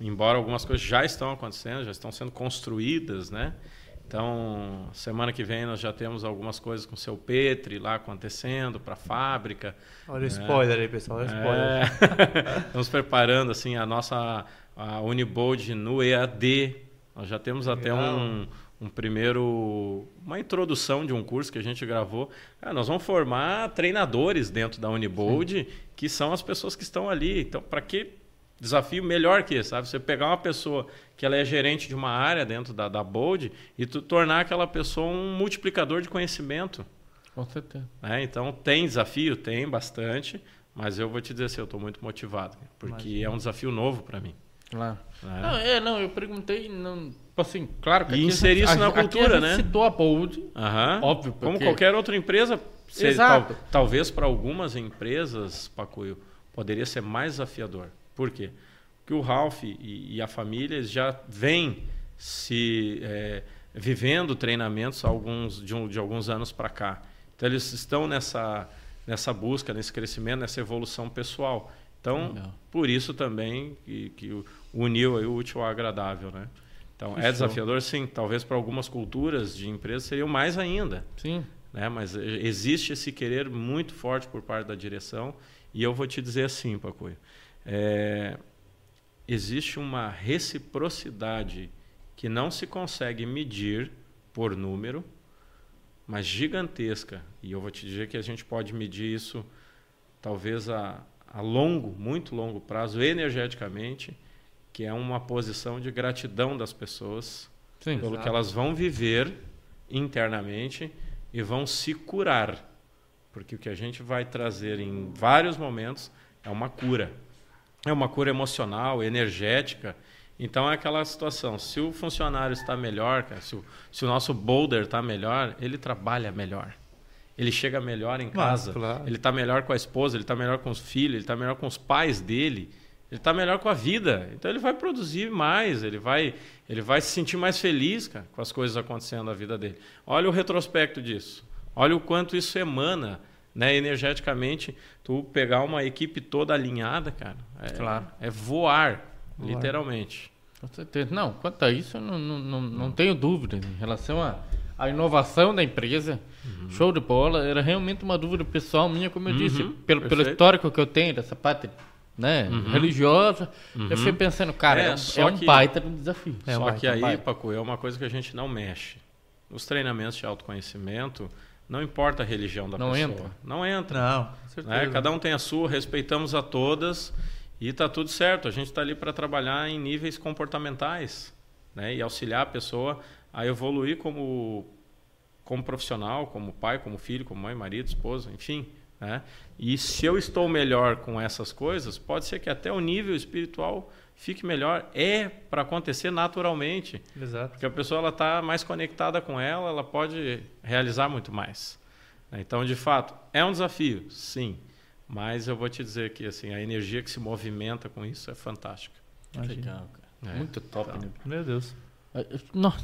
embora algumas coisas já estão acontecendo, já estão sendo construídas, né? Então, semana que vem nós já temos algumas coisas com o seu Petri lá acontecendo para a fábrica. Olha o spoiler aí, pessoal. Olha o spoiler. É. Estamos preparando assim a nossa a Unibold no EAD. Nós já temos até Legal. um, um primeiro uma introdução de um curso que a gente gravou. Ah, nós vamos formar treinadores dentro da Unibold, que são as pessoas que estão ali. Então, para que desafio melhor que esse, sabe? Você pegar uma pessoa que ela é gerente de uma área dentro da, da Bold e tu tornar aquela pessoa um multiplicador de conhecimento. Com certeza. né? Então tem desafio, tem bastante, mas eu vou te dizer assim, eu estou muito motivado, porque Imagina. é um desafio novo para mim. Claro. né? Não, é, não, eu perguntei, não, tipo assim, claro que E inserir isso na cultura, gente né? citou a Bold, Aham. óbvio, Como porque- qualquer outra empresa, se- Exato. tal- talvez para algumas empresas, Pacuio, poderia ser mais desafiador. Por quê? Porque o Ralph e, e a família já vêm se é, vivendo treinamentos alguns, de, um- de alguns anos para cá. Então eles estão nessa, nessa busca, nesse crescimento, nessa evolução pessoal. Então, Legal. por isso também que, que uniu aí o útil ao agradável, né? Então, é desafiador, sim. Talvez para algumas culturas de empresas seriam mais ainda, Sim. né? Mas existe esse querer muito forte por parte da direção e eu vou te dizer assim, Pacuio, é, existe uma reciprocidade que não se consegue medir por número, mas gigantesca. E eu vou te dizer que a gente pode medir isso talvez a, a longo, muito longo prazo, energeticamente, que é uma posição de gratidão das pessoas Sim. pelo que elas vão viver internamente e vão se curar. Porque o que a gente vai trazer em vários momentos é uma cura. É uma cura emocional, energética. Então é aquela situação, se o funcionário está melhor, cara, se, o, se o nosso boulder está melhor, ele trabalha melhor. Ele chega melhor em casa, claro. ele está melhor com a esposa, ele está melhor com os filhos, ele está melhor com os pais dele, ele está melhor com a vida. Então ele vai produzir mais, ele vai, ele vai se sentir mais feliz cara, com as coisas acontecendo na vida dele. Olha o retrospecto disso. Olha o quanto isso emana né, energeticamente. Tu pegar uma equipe toda alinhada, cara, é, Claro. é voar, literalmente. Com certeza. Não, quanto a isso, eu não, não, não, não tenho dúvida em relação à à inovação da empresa. Uhum. Show de bola. Era realmente uma dúvida pessoal minha, como eu disse, pelo, pelo histórico que eu tenho dessa parte né, religiosa. Eu fiquei pensando, cara, É, é, um- só é um que- baita de um desafio. É um Só baita, que um aí, baita. Paco, é uma coisa que a gente não mexe. Os treinamentos de autoconhecimento, não importa a religião da Não pessoa. entra. Não entra. Não, né? Cada um tem a sua, respeitamos a todas e está tudo certo. A gente está ali para trabalhar em níveis comportamentais né? e auxiliar a pessoa a evoluir como, como profissional, como pai, como filho, como mãe, marido, esposa, enfim. Né? E se eu estou melhor com essas coisas, pode ser que até o nível espiritual fique melhor. É para acontecer naturalmente. Exato. Porque a pessoa ela está mais conectada com ela, ela pode realizar muito mais. né? Então, de fato, é um desafio, sim. Mas eu vou te dizer que assim, a energia que se movimenta com isso é fantástica. Legal, cara. É. Muito top, né? Meu Deus. Nossa,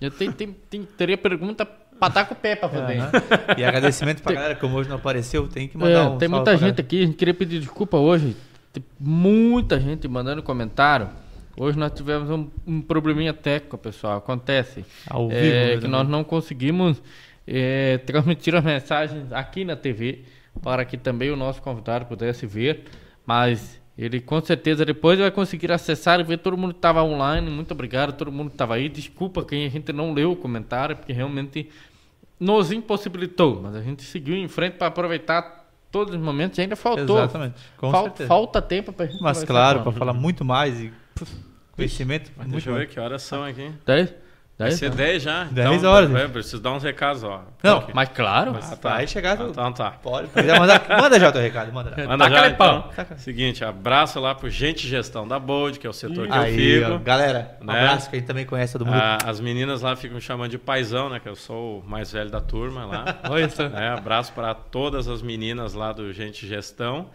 eu tenho, tenho, tenho- teria pergunta pra dar com o pé pra fazer. hein? Aham. E agradecimento pra galera, como hoje não apareceu, tem que mandar É, um tem muita gente galera. aqui, a gente queria pedir desculpa hoje. Tem muita gente mandando comentário. Hoje nós tivemos um, um probleminha técnico, pessoal. Acontece. Ao É, vivo, né, que nós não conseguimos é, transmitir as mensagens aqui na TV para que também o nosso convidado pudesse ver. Mas ele com certeza depois vai conseguir acessar e ver todo mundo que estava online. Muito obrigado a todo mundo que estava aí. Desculpa quem a gente não leu o comentário, porque realmente nos impossibilitou. Mas a gente seguiu em frente para aproveitar todos os momentos e ainda faltou. Exatamente, com Fal- certeza. Falta tempo para gente Mas claro, para falar muito mais e puf, conhecimento. Mas muito deixa eu ver que horas são aqui. Dez? Vai ser 10 já? 10 então, horas, gente. preciso dar uns recados, ó. Não, Aqui. Mas claro. Ah, Vai chegar. Ah, Então tá. Pode. mandar, manda já o teu recado, manda. já. Manda já, então. Seguinte, abraço lá pro Gente Gestão da Bold, que é o setor que eu Aí, ó, fico. galera, um Né? abraço que a gente também conhece todo mundo. Ah, as meninas lá ficam me chamando de paizão, né? Que eu sou o mais velho da turma lá. Só. né? Abraço para todas as meninas lá do Gente Gestão.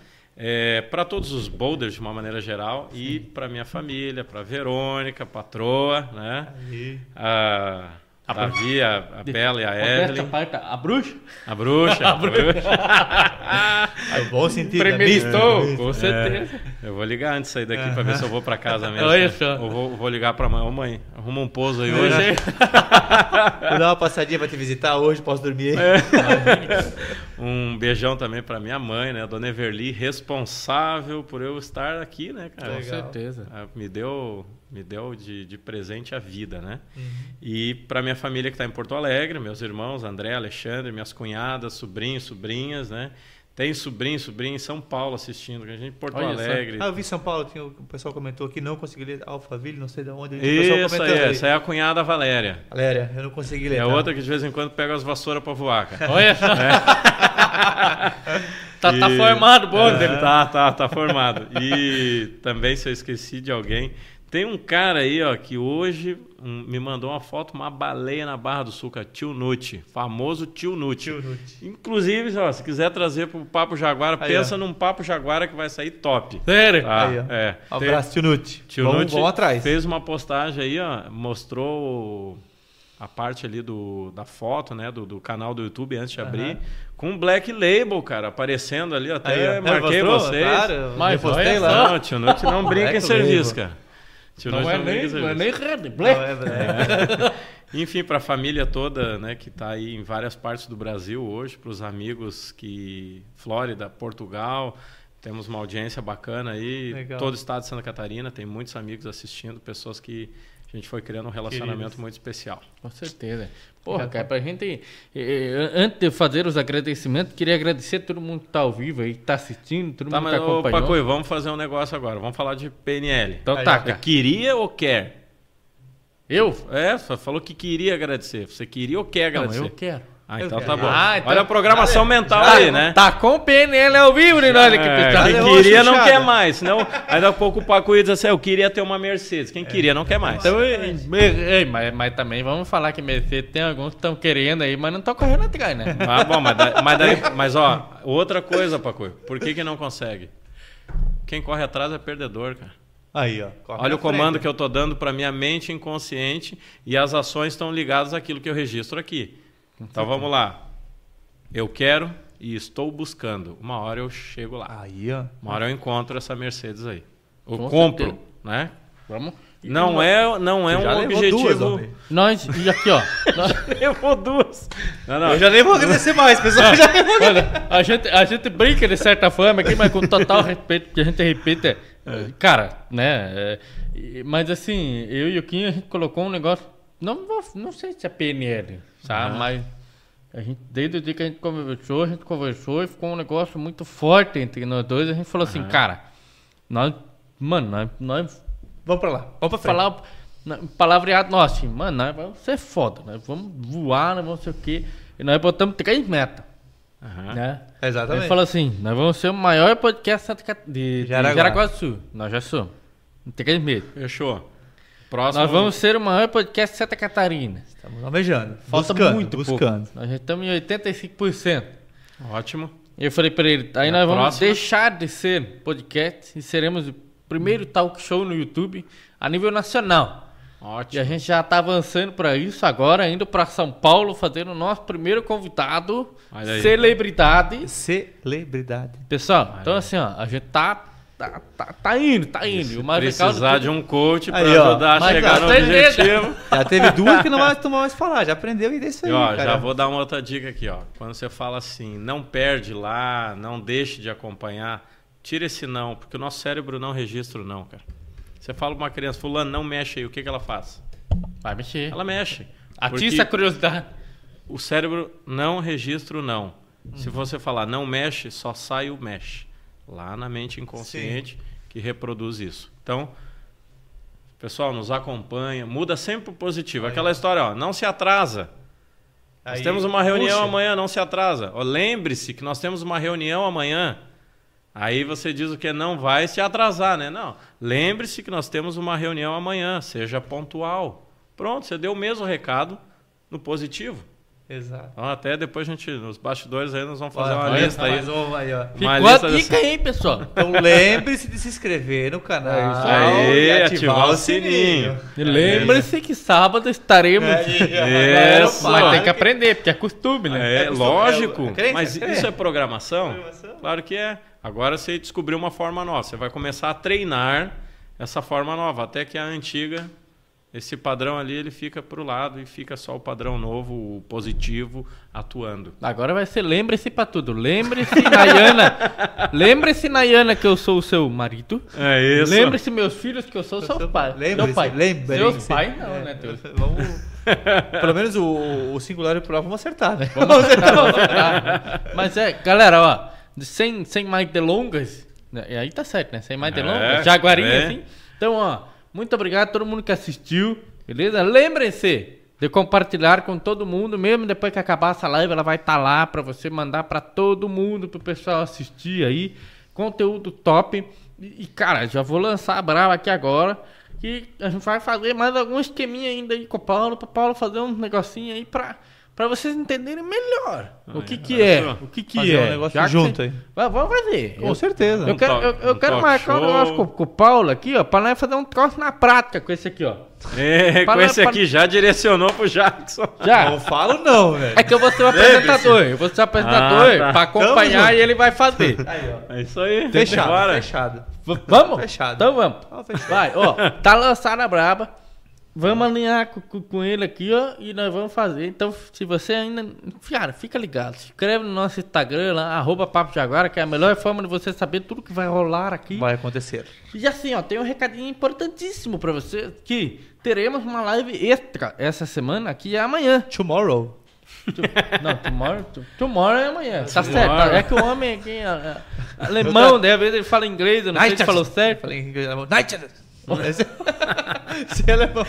Para todos os boulders de uma maneira geral e para minha família, para Verônica, patroa, né? Aí. A, a Davi, a, a Bela e a Evelyn, a bruxa? a bruxa. a bruxa. É bom sentido. Premeditou, com certeza. Eu vou ligar antes de sair daqui para ver se eu vou para casa mesmo. Olha só. Ou vou, vou ligar para mãe. Ô mãe, arruma um pouso aí Hoje hoje. Vou dar uma passadinha pra te visitar hoje, posso dormir aí. Um beijão também para minha mãe, né? A dona Everly, responsável por eu estar aqui, né, cara? Com Legal. certeza. Ah, Me deu, me deu de, de presente a vida, né? Uhum. E para minha família que está em Porto Alegre, meus irmãos, André, Alexandre, minhas cunhadas, sobrinhos, sobrinhas, né? Tem sobrinho, sobrinha em São Paulo assistindo, que a gente em Porto Olha. Alegre. Ah, eu vi São Paulo, tinha, o pessoal comentou aqui, não consegui ler Alphaville, não sei de onde. O pessoal Isso aí, comentando essa é a cunhada Valéria. Valéria, eu não consegui ler. É tá? outra que de vez em quando pega as vassouras para voar, cara. Olha só. tá, tá E- formado, bom É, dele. Tá, tá, tá formado. E também, se eu esqueci de alguém, tem um cara aí, ó, que hoje hum, me mandou uma foto, uma baleia na Barra do Sul, cara, Tio Nute, famoso Tio Nute. Tio Nute. Inclusive, ó, se quiser trazer pro Papo Jaguara, Aí, pensa ó. num Papo Jaguara que vai sair top. Sério? Tá? Aí, é. Um abraço, tio Nute. Tio vamos, Nute vamos atrás. fez uma postagem aí, ó, mostrou a parte ali do, da foto, né? Do, do canal do YouTube antes de abrir. Com Black Label, cara, aparecendo ali. Até Aí, marquei Mostrou? vocês. Claro, Mas repostei olha lá. Não, tio Nute não brinca em serviço, Label. cara. Tio Não é, nem, não é nem red, black. Não, é verdade. Enfim, para a família toda, né, que está aí em várias partes do Brasil hoje, para os amigos que Flórida, Portugal, temos uma audiência bacana aí, Legal. todo o estado de Santa Catarina, tem muitos amigos assistindo, pessoas que a gente foi criando um relacionamento Queridos. muito especial. Com certeza. Porra, cara, pra gente. eh, antes de fazer os agradecimentos, queria agradecer a todo mundo que tá ao vivo aí, que tá assistindo, todo Tá, mundo mas que ô, acompanhou. Pacoy, vamos fazer um negócio agora, vamos falar de PNL. Então Aí, tá, cara. queria ou quer? Eu? É, falou que queria agradecer. Você queria ou quer Não, agradecer? eu quero. Ah, então tá bom. Ah, então- Olha a programação mental Já aí, né? Tá com o PNL ao vivo, né? Olha que É, quem queria não quer mais. Senão, aí daqui a pouco o Paco ia dizer assim: eu queria ter uma Mercedes. Quem queria não quer mais. Então, ei, ei, mas, mas também vamos falar que Mercedes tem alguns que estão querendo aí, mas não estão correndo atrás, né? Ah, bom, mas, da- mas, daí, mas ó, outra coisa, Paco. Por que, que não consegue? Quem corre atrás é perdedor, cara. Aí, ó. Olha o comando frente. que eu tô dando para minha mente inconsciente e as ações estão ligadas àquilo que eu registro aqui. Então vamos lá. Eu quero e estou buscando. Uma hora eu chego lá. Aí, ó. Uma hora eu encontro essa Mercedes aí. Eu Com compro, certeza. né? Vamos. Não é, não é um levou objetivo. duas. Nós, e aqui, ó. Nós- Levou duas. Não, não. Eu já nem vou agradecer mais, pessoal. Já nem vou Olha, a gente, a gente brinca de certa forma aqui, mas com total respeito, porque a gente repita. é, Cara, né? é, mas assim, eu e o Kim, a gente colocou um negócio. Não, não sei se é PNL, sabe? Mas a gente, desde o dia que a gente conversou, a gente conversou e ficou um negócio muito forte entre nós dois. A gente falou assim, cara, nós, mano, nós, nós Vamos pra lá. Vamos pra frente. falar palavreado nosso, assim, mano, nós vamos ser foda, nós vamos voar, nós vamos sei o quê. E nós botamos três metas, Aham. né? Exatamente. Ele falou assim, nós vamos ser o maior podcast de, de Jaraguá. Do Sul. Nós já somos. Não tem medo. Fechou. Próximo. Nós vamos ser o maior podcast de Santa Catarina. Estamos almejando. Falta buscando, muito buscando. pouco. Nós já estamos em 85%. Ótimo. E eu falei pra ele, aí E nós vamos próxima? deixar de ser podcast e seremos o primeiro talk show no YouTube a nível nacional. E Ótimo. a gente já tá avançando para isso agora, indo para São Paulo, fazendo o nosso primeiro convidado, celebridade. Celebridade. Pessoal, então assim, ó, a gente tá, tá, tá, tá indo, tá indo. E legal Precisar de um coach para Aí, ó. ajudar a chegar no objetivo. Já teve duas que não vai tomar mais falar. Já aprendeu e desse E aí, ó, cara. já vou dar uma outra dica aqui, ó. Quando você fala assim, não perde lá, não deixe de acompanhar, tira esse não, porque o nosso cérebro não registra o não, cara. Você fala pra uma criança, fulano, não mexe aí, o que, que ela faz? Vai mexer. Ela mexe. Atiça a curiosidade. o cérebro não registra o não. Se você falar não mexe, só sai o mexe. Lá na mente inconsciente que reproduz isso. Então, pessoal, nos acompanha, muda sempre pro positivo. Aquela história, ó, não se atrasa. Nós Aí, temos uma reunião puxa. amanhã, não se atrasa. Lembre-se que nós temos uma reunião amanhã. Aí você diz o que não vai se atrasar, né? Não. Lembre-se que nós temos uma reunião amanhã, seja pontual. Pronto, você deu o mesmo recado no positivo. Exato. Então, até depois a gente, nos bastidores aí, nós vamos fazer Vai, uma vai, lista aí. mais um aí, ó. Uma Ficou a dica dessa- aí, pessoal. Então lembre-se de se inscrever no canal. É aí. e ativar o sininho. E Lembre-se que sábado estaremos. É, Isso. Mas tem que aprender, porque é costume, né? É, É lógico. é- é crença, mas é crença. isso é programação? Programação. Claro que é. Agora você descobriu uma forma nova. Você vai começar a treinar essa forma nova. Até que a antiga, esse padrão ali, ele fica pro lado e fica só o padrão novo, o positivo, atuando. Agora vai ser lembre-se pra tudo. Lembre-se, Nayana. Lembre-se, Nayana, que eu sou o seu marido. É isso. Lembre-se, meus filhos, que eu sou o seu pai. Lembre-se, Meu pai. lembre-se. Seus pais não, né, Teus? Vamos... Pelo menos o, o singular e o plural vamos acertar, né? Vamos acertar, vamos acertar. Mas é, galera, ó, sem, sem mais delongas, né, e aí tá certo, né? Sem mais É, delongas, jaguarinha, é. assim. Então, ó, muito obrigado a todo mundo que assistiu, beleza? Lembrem-se de compartilhar com todo mundo, mesmo depois que acabar essa live, ela vai estar lá pra você mandar pra todo mundo, pro pessoal assistir aí. Conteúdo top. E, cara, já vou lançar a brava aqui agora. Que a gente vai fazer mais algum esqueminha ainda aí com o Paulo, pra Paulo fazer um negocinho aí pra Pra vocês entenderem melhor o Ah, que é. que é, o que que Fazer é. um negócio Já junto cê- aí. Vai- Vamos fazer. Com Eu- certeza. Eu quero, talk- eu, eu um quero marcar um show. negócio com, com o Paulo aqui, ó, pra nós fazer um troço na prática com esse aqui, ó. É, com Fala- esse fala- aqui já direcionou pro Jackson. Já. Não falo não, velho. É que eu vou ser o apresentador. Eu vou ser o apresentador Ah, tá. pra acompanhar Tamo e ele vai fazer. Aí, ó. É isso aí. Fechado, fechado. V- vamos? Fechado. Então vamos. Ó, fechado. Vai, ó. Tá lançada a braba. Vamos alinhar com, com- ele aqui, ó. E nós vamos fazer. Então, se você ainda. Cara, fica ligado. Se inscreve no nosso Instagram lá, arroba Papo Jaguara, que é a melhor forma de você saber tudo que vai rolar aqui. Vai acontecer. E assim, ó, tem um recadinho importantíssimo pra você. Que teremos uma live extra essa semana, que é amanhã. Tomorrow. Não, tomorrow, to- tomorrow é amanhã. Tá Tomorrow. certo. É que o homem aqui é, é alemão, né? Às vezes ele fala inglês, eu não sei se falou certo. Falei em inglês. Night. Você é alemão.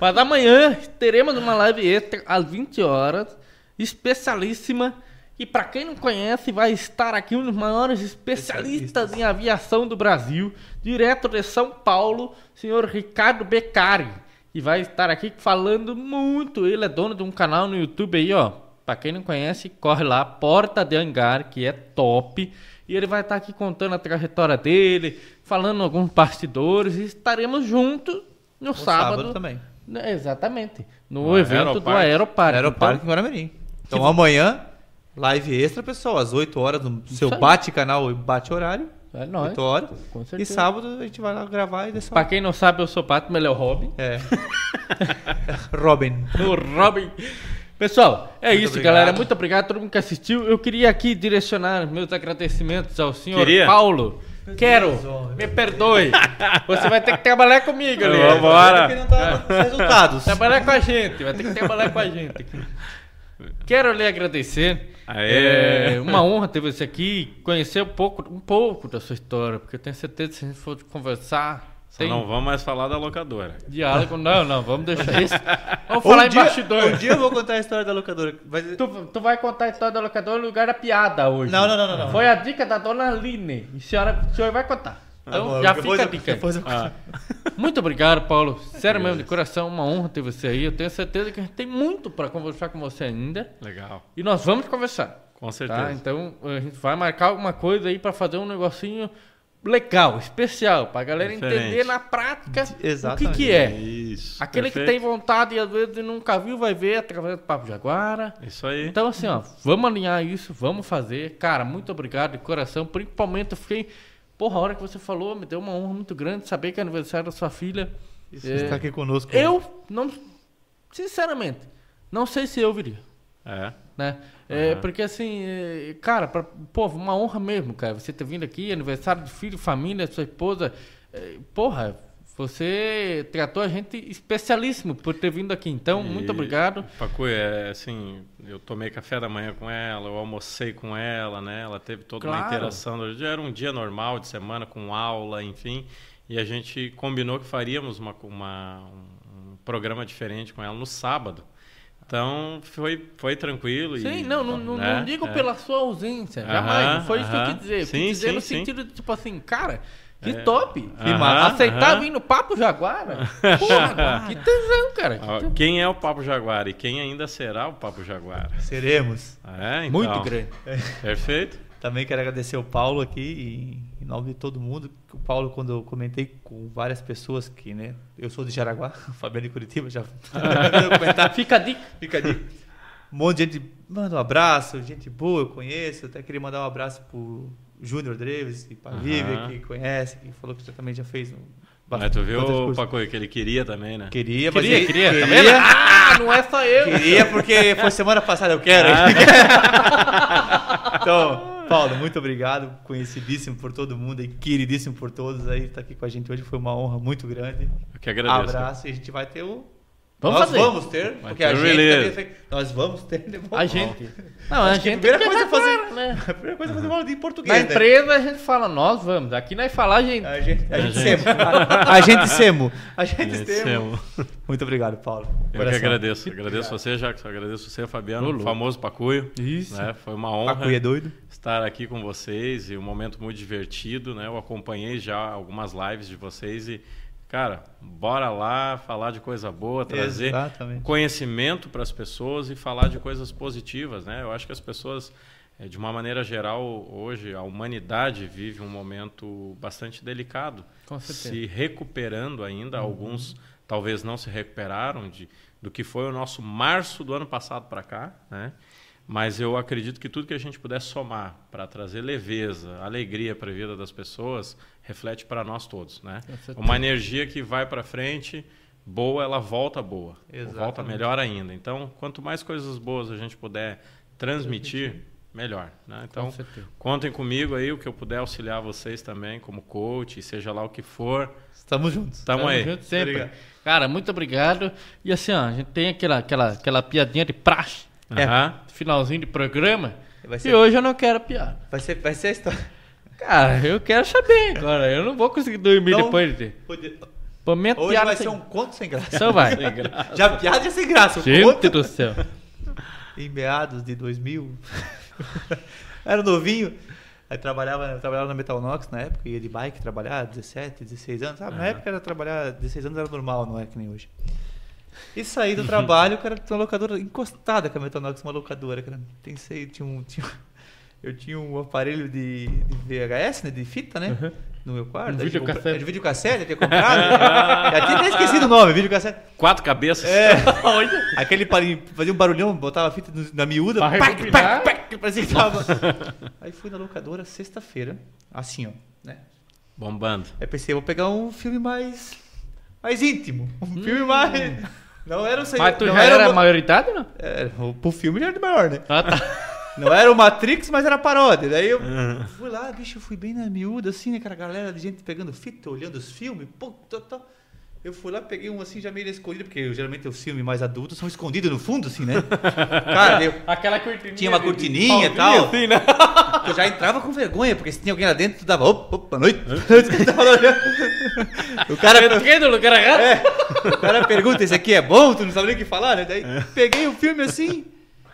Mas amanhã teremos uma live extra às 20 horas, especialíssima. E pra quem não conhece, vai estar aqui um dos maiores especialistas em aviação do Brasil, direto de São Paulo, senhor Ricardo Beccari. E vai estar aqui falando muito. Ele é dono de um canal no YouTube aí, ó. Pra quem não conhece, corre lá, Porta de Hangar, que é top. E ele vai estar aqui contando a trajetória dele, falando alguns bastidores. E estaremos juntos no, sábado sábado. também. É, Exatamente. No, No evento do Aeroparque. Aeroparque. Aeroparque em Então, Guaramirim. Então amanhã, live extra, pessoal, às 8 horas, no seu bate-canal e bate-horário. é nóis. 8 horas. Com E sábado a gente vai lá gravar e deixar. Pra quem não sabe, eu sou Pato, ele é o Robin. É. Robin. O Robin. Pessoal, é isso, obrigado. galera. Muito obrigado a todo mundo que assistiu. Eu queria aqui direcionar meus agradecimentos ao senhor Queria? Paulo. Quero, me perdoe. Você vai ter que trabalhar comigo, ali. Vambora. Porque não tá dando resultados. Trabalhar com a gente, vai ter que trabalhar com a gente. aqui. Quero lhe agradecer. Aê. É uma honra ter você aqui, conhecer um pouco, um pouco da sua história, porque eu tenho certeza que se a gente for conversar, tem não vamos mais falar da locadora. diálogo. Não, não, vamos deixar isso. Vamos falar um em dia, bastidor. um dia eu vou contar a história da locadora. Vai- Tu, tu vai contar a história da locadora no lugar da piada hoje. Não, não, não, não, não. Foi a dica da dona Line. E senhora, a senhora vai contar. Então Tá bom, já fica a dica. eu- Ah, Muito obrigado, Paulo. Sério mesmo, de coração, uma honra ter você aí. Eu tenho certeza que a gente tem muito para conversar com você ainda. legal. E nós vamos conversar. Com certeza. Tá? Então a gente vai marcar alguma coisa aí para fazer um negocinho legal, especial, pra galera Diferente. entender na prática o que, Exatamente. que é. Isso. Aquele que perfeito. tem vontade e às vezes nunca viu, vai ver através do Papo Jaguara. Isso aí. Então, assim, ó, vamos alinhar isso, vamos fazer. Cara, muito obrigado de coração. Principalmente, eu fiquei. Porra, a hora que você falou, me deu uma honra muito grande saber que é aniversário da sua filha. Você É, está aqui conosco. Eu não. Sinceramente, não sei se eu viria. É. Né? É, porque assim, é, cara, pra, pô, uma honra mesmo, cara. Você ter vindo aqui, aniversário de filho, família, sua esposa. é, porra, você tratou a gente especialíssimo por ter vindo aqui. Então, muito E, obrigado. Pacu, é assim, eu tomei café da manhã com ela, eu almocei com ela, né? Ela teve toda uma Claro. interação. Hoje era um dia normal de semana com aula, enfim. E a gente combinou que faríamos uma, uma- um, um programa diferente com ela no sábado. Então foi, foi tranquilo. Sim, e, não, não, né? não digo É. pela sua ausência, Aham, jamais. Não foi isso que eu quis dizer. Eu Sim, quis dizer sim, no sim. sentido de, tipo assim, cara, que É. top. Aham, Aceitar aham. vir no Papo Jaguara. Porra, que tesão, cara. que tesão. Quem é o Papo Jaguar e quem ainda será o Papo Jaguar? Seremos. É, então, Muito grande. Perfeito. Também quero agradecer o Paulo aqui, e, em nome de todo mundo. O Paulo, quando eu comentei com várias pessoas que, né? Eu sou de Jaraguá, o Fabiano de Curitiba, já. Fica a dica. Fica ali. Um monte de gente manda um abraço, gente boa, eu conheço. Até queria mandar um abraço pro Júnior Dreves e pra. Vivian, que conhece, que falou que você também já fez. Um, Mas tu viu, bastante curso. Paco, que ele queria também, né? Queria, mas Queria, ele- queria, tá queria, vendo? Ah, não é só eu. queria porque foi semana passada, eu quero. então, Paulo, muito obrigado. Conhecidíssimo por todo mundo e queridíssimo por todos aí. Tá aqui com a gente hoje, foi uma honra muito grande. Eu que agradeço. Abraço e a gente vai ter o. Vamos nós fazer. vamos ter, Vai porque ter a gente também Nós vamos ter. né? A gente. Não, a Acho que a gente. primeira que coisa é fazer- levar, né? A primeira coisa é fazer uma aula em português. Na né? empresa a gente fala, nós vamos. Aqui nós falar, a gente. A gente, a gente gente. semo. A, a gente semo. A gente Gente, semo. Semo. Muito obrigado, Paulo. Eu que Coração. agradeço. Agradeço você, Jacques. Agradeço você, Fabiano, louco. famoso Pacuio. Isso. né? Foi uma honra Pacuí é doido. estar aqui com vocês e um momento muito divertido, né? Eu acompanhei já algumas lives de vocês e, cara, bora lá falar de coisa boa, trazer Exatamente. conhecimento para as pessoas e falar de coisas positivas, né? Eu acho que as pessoas, eh, de uma maneira geral, hoje a humanidade vive um momento bastante delicado, Com certeza. se recuperando ainda. Alguns talvez não se recuperaram de, do que foi o nosso março do ano passado para cá, né? Mas eu acredito que tudo que a gente puder somar para trazer leveza, alegria para a vida das pessoas, reflete para nós todos, né? Uma energia que vai para frente, boa, ela volta boa, Exatamente. volta melhor ainda. Então, quanto mais coisas boas a gente puder transmitir, melhor, né? Então, Com certeza. contem comigo aí o que eu puder auxiliar vocês também como coach, seja lá o que for. Estamos juntos. Tamo aí. junto sempre. Obrigado. Cara, muito obrigado. E assim, ó, a gente tem aquela, aquela, aquela piadinha de praxe, É. Aham. finalzinho de programa. Vai E hoje eu não quero piada. vai ser, vai ser a história. Cara, eu quero saber agora. Eu não vou conseguir dormir Então, depois de. Hoje Momento hoje vai sem... ser um conto sem graça. Só vai. Já piada é sem graça. Gente conto do céu. em meados de 2000. Era novinho. Aí trabalhava, trabalhava na Metalnox na época, ia de bike trabalhar, 17, 16 anos. Sabe? Na Aham. época era trabalhar 16 anos era normal, não é que nem hoje. E saí do trabalho, cara, tinha uma locadora encostada com a Metalnox, uma locadora, cara. Pensei, tinha um. Tinha, eu tinha um aparelho de, de VHS, né? De fita, né? Uhum. No meu quarto. Um videocassete. compra- De videocassete, eu tinha comprado. já tinha até esquecido o nome, videocassete. Quatro cabeças. É. Aquele parinho, fazia um barulhão, botava a fita na miúda. Pra pac, pac, pac, parecia que tava. Aí fui na locadora sexta-feira, assim, ó, né? Bombando. Aí pensei, vou pegar um filme mais. mais íntimo. Um filme mais. Não era o sei- Mas tu não já era o- maioridade, não? É, o- pro filme já era de maior, né? Ah, tá. Não era o Matrix, mas era paródia. Daí eu fui lá, bicho, eu fui bem na miúda, assim, né? Aquela galera de gente pegando fita, olhando os filmes. Pô, tá. Eu fui lá, peguei um assim, já meio escondido, porque eu, geralmente os filmes mais adultos são escondidos no fundo, assim, né? Cara, eu, Aquela cortininha. tinha uma cortininha e tal. pauzinho, né? Eu já entrava com vergonha, porque se tinha alguém lá dentro, tu dava, opa, opa, noite. O cara, no lugar errado. é, o cara pergunta, esse aqui é bom? Tu não sabe nem o que falar, né? Daí peguei o filme assim,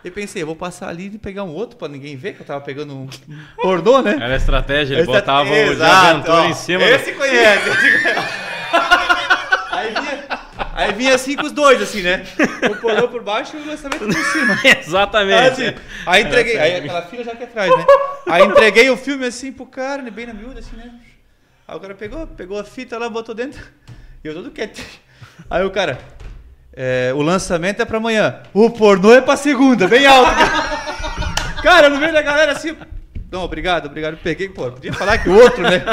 e pensei, eu vou passar ali e pegar um outro pra ninguém ver, que eu tava pegando um pornô, né? Era a estratégia, ele botava o de aventura em cima. Esse conhece, esse conhece. Aí vinha, aí vinha assim com os dois, assim, né? O pornô por baixo e o lançamento por cima. do- Exatamente. Assim, aí entreguei, aí aquela fila já aqui atrás, né? Aí entreguei o filme assim pro cara, né, bem na miúda, assim, né? Aí o cara pegou, pegou a fita lá, botou dentro. E eu todo quietinho. Aí o cara, é, o lançamento é pra amanhã. O pornô é pra segunda, bem alto. Cara, no meio da galera assim. Não, obrigado, obrigado. Peguei, pô, podia falar que o outro, né?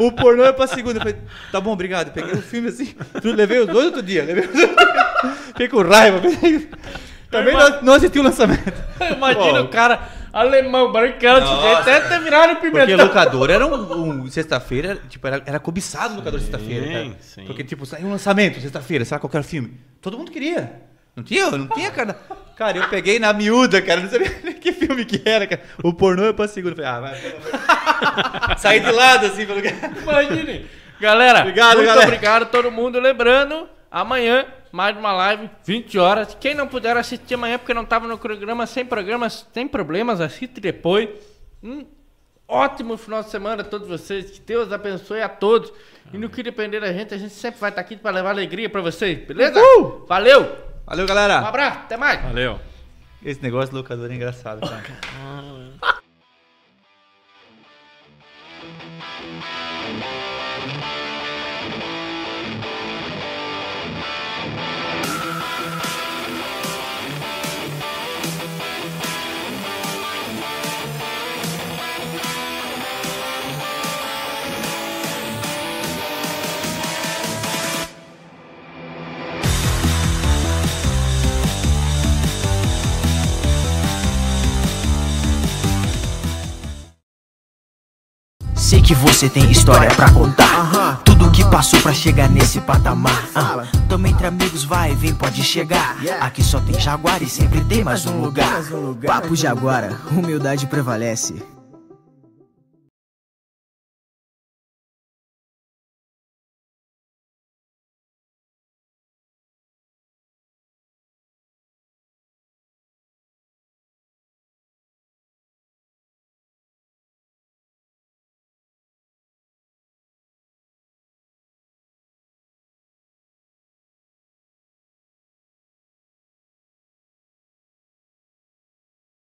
O pornô é pra segunda. Eu falei, tá bom, obrigado. Peguei o filme assim, levei os dois outro dia. Levei os dois. Fiquei com raiva. Também não, não assisti o lançamento. Imagina o cara alemão, branquelo, até viraram Porque pimentão. locador era um, um- sexta-feira, tipo, era, era cobiçado o locador sexta-feira, Sim, cara. sim. Porque, tipo, saiu um lançamento sexta-feira, sabe qualquer filme. Todo mundo queria. Não tinha, não tinha, cara. Cara, eu peguei na miúda, cara, não sabia nem que filme que era, cara. O pornô é pra segunda. Eu Falei, ah, vai. Saí de lado, assim, pelo Imagine. Galera, Obrigado, muito galera. obrigado a todo mundo. Lembrando, amanhã, mais uma live, 20 horas. Quem não puder assistir amanhã porque não estava no programa, sem programas, sem problemas, assiste depois. Um ótimo final de semana a todos vocês. Que Deus abençoe a todos. E no que depender da gente, a gente sempre vai estar aqui para levar alegria para vocês, beleza? Uhul! Valeu! Valeu, Um galera. abraço, até mais! Valeu. Esse negócio de locador é engraçado, cara. que você tem história pra contar. Tudo que passou pra chegar nesse patamar. Ah, Tamo entre amigos, vai, vem, pode chegar. Aqui só tem jaguar e sempre tem mais um lugar. Papo Jaguara, humildade prevalece.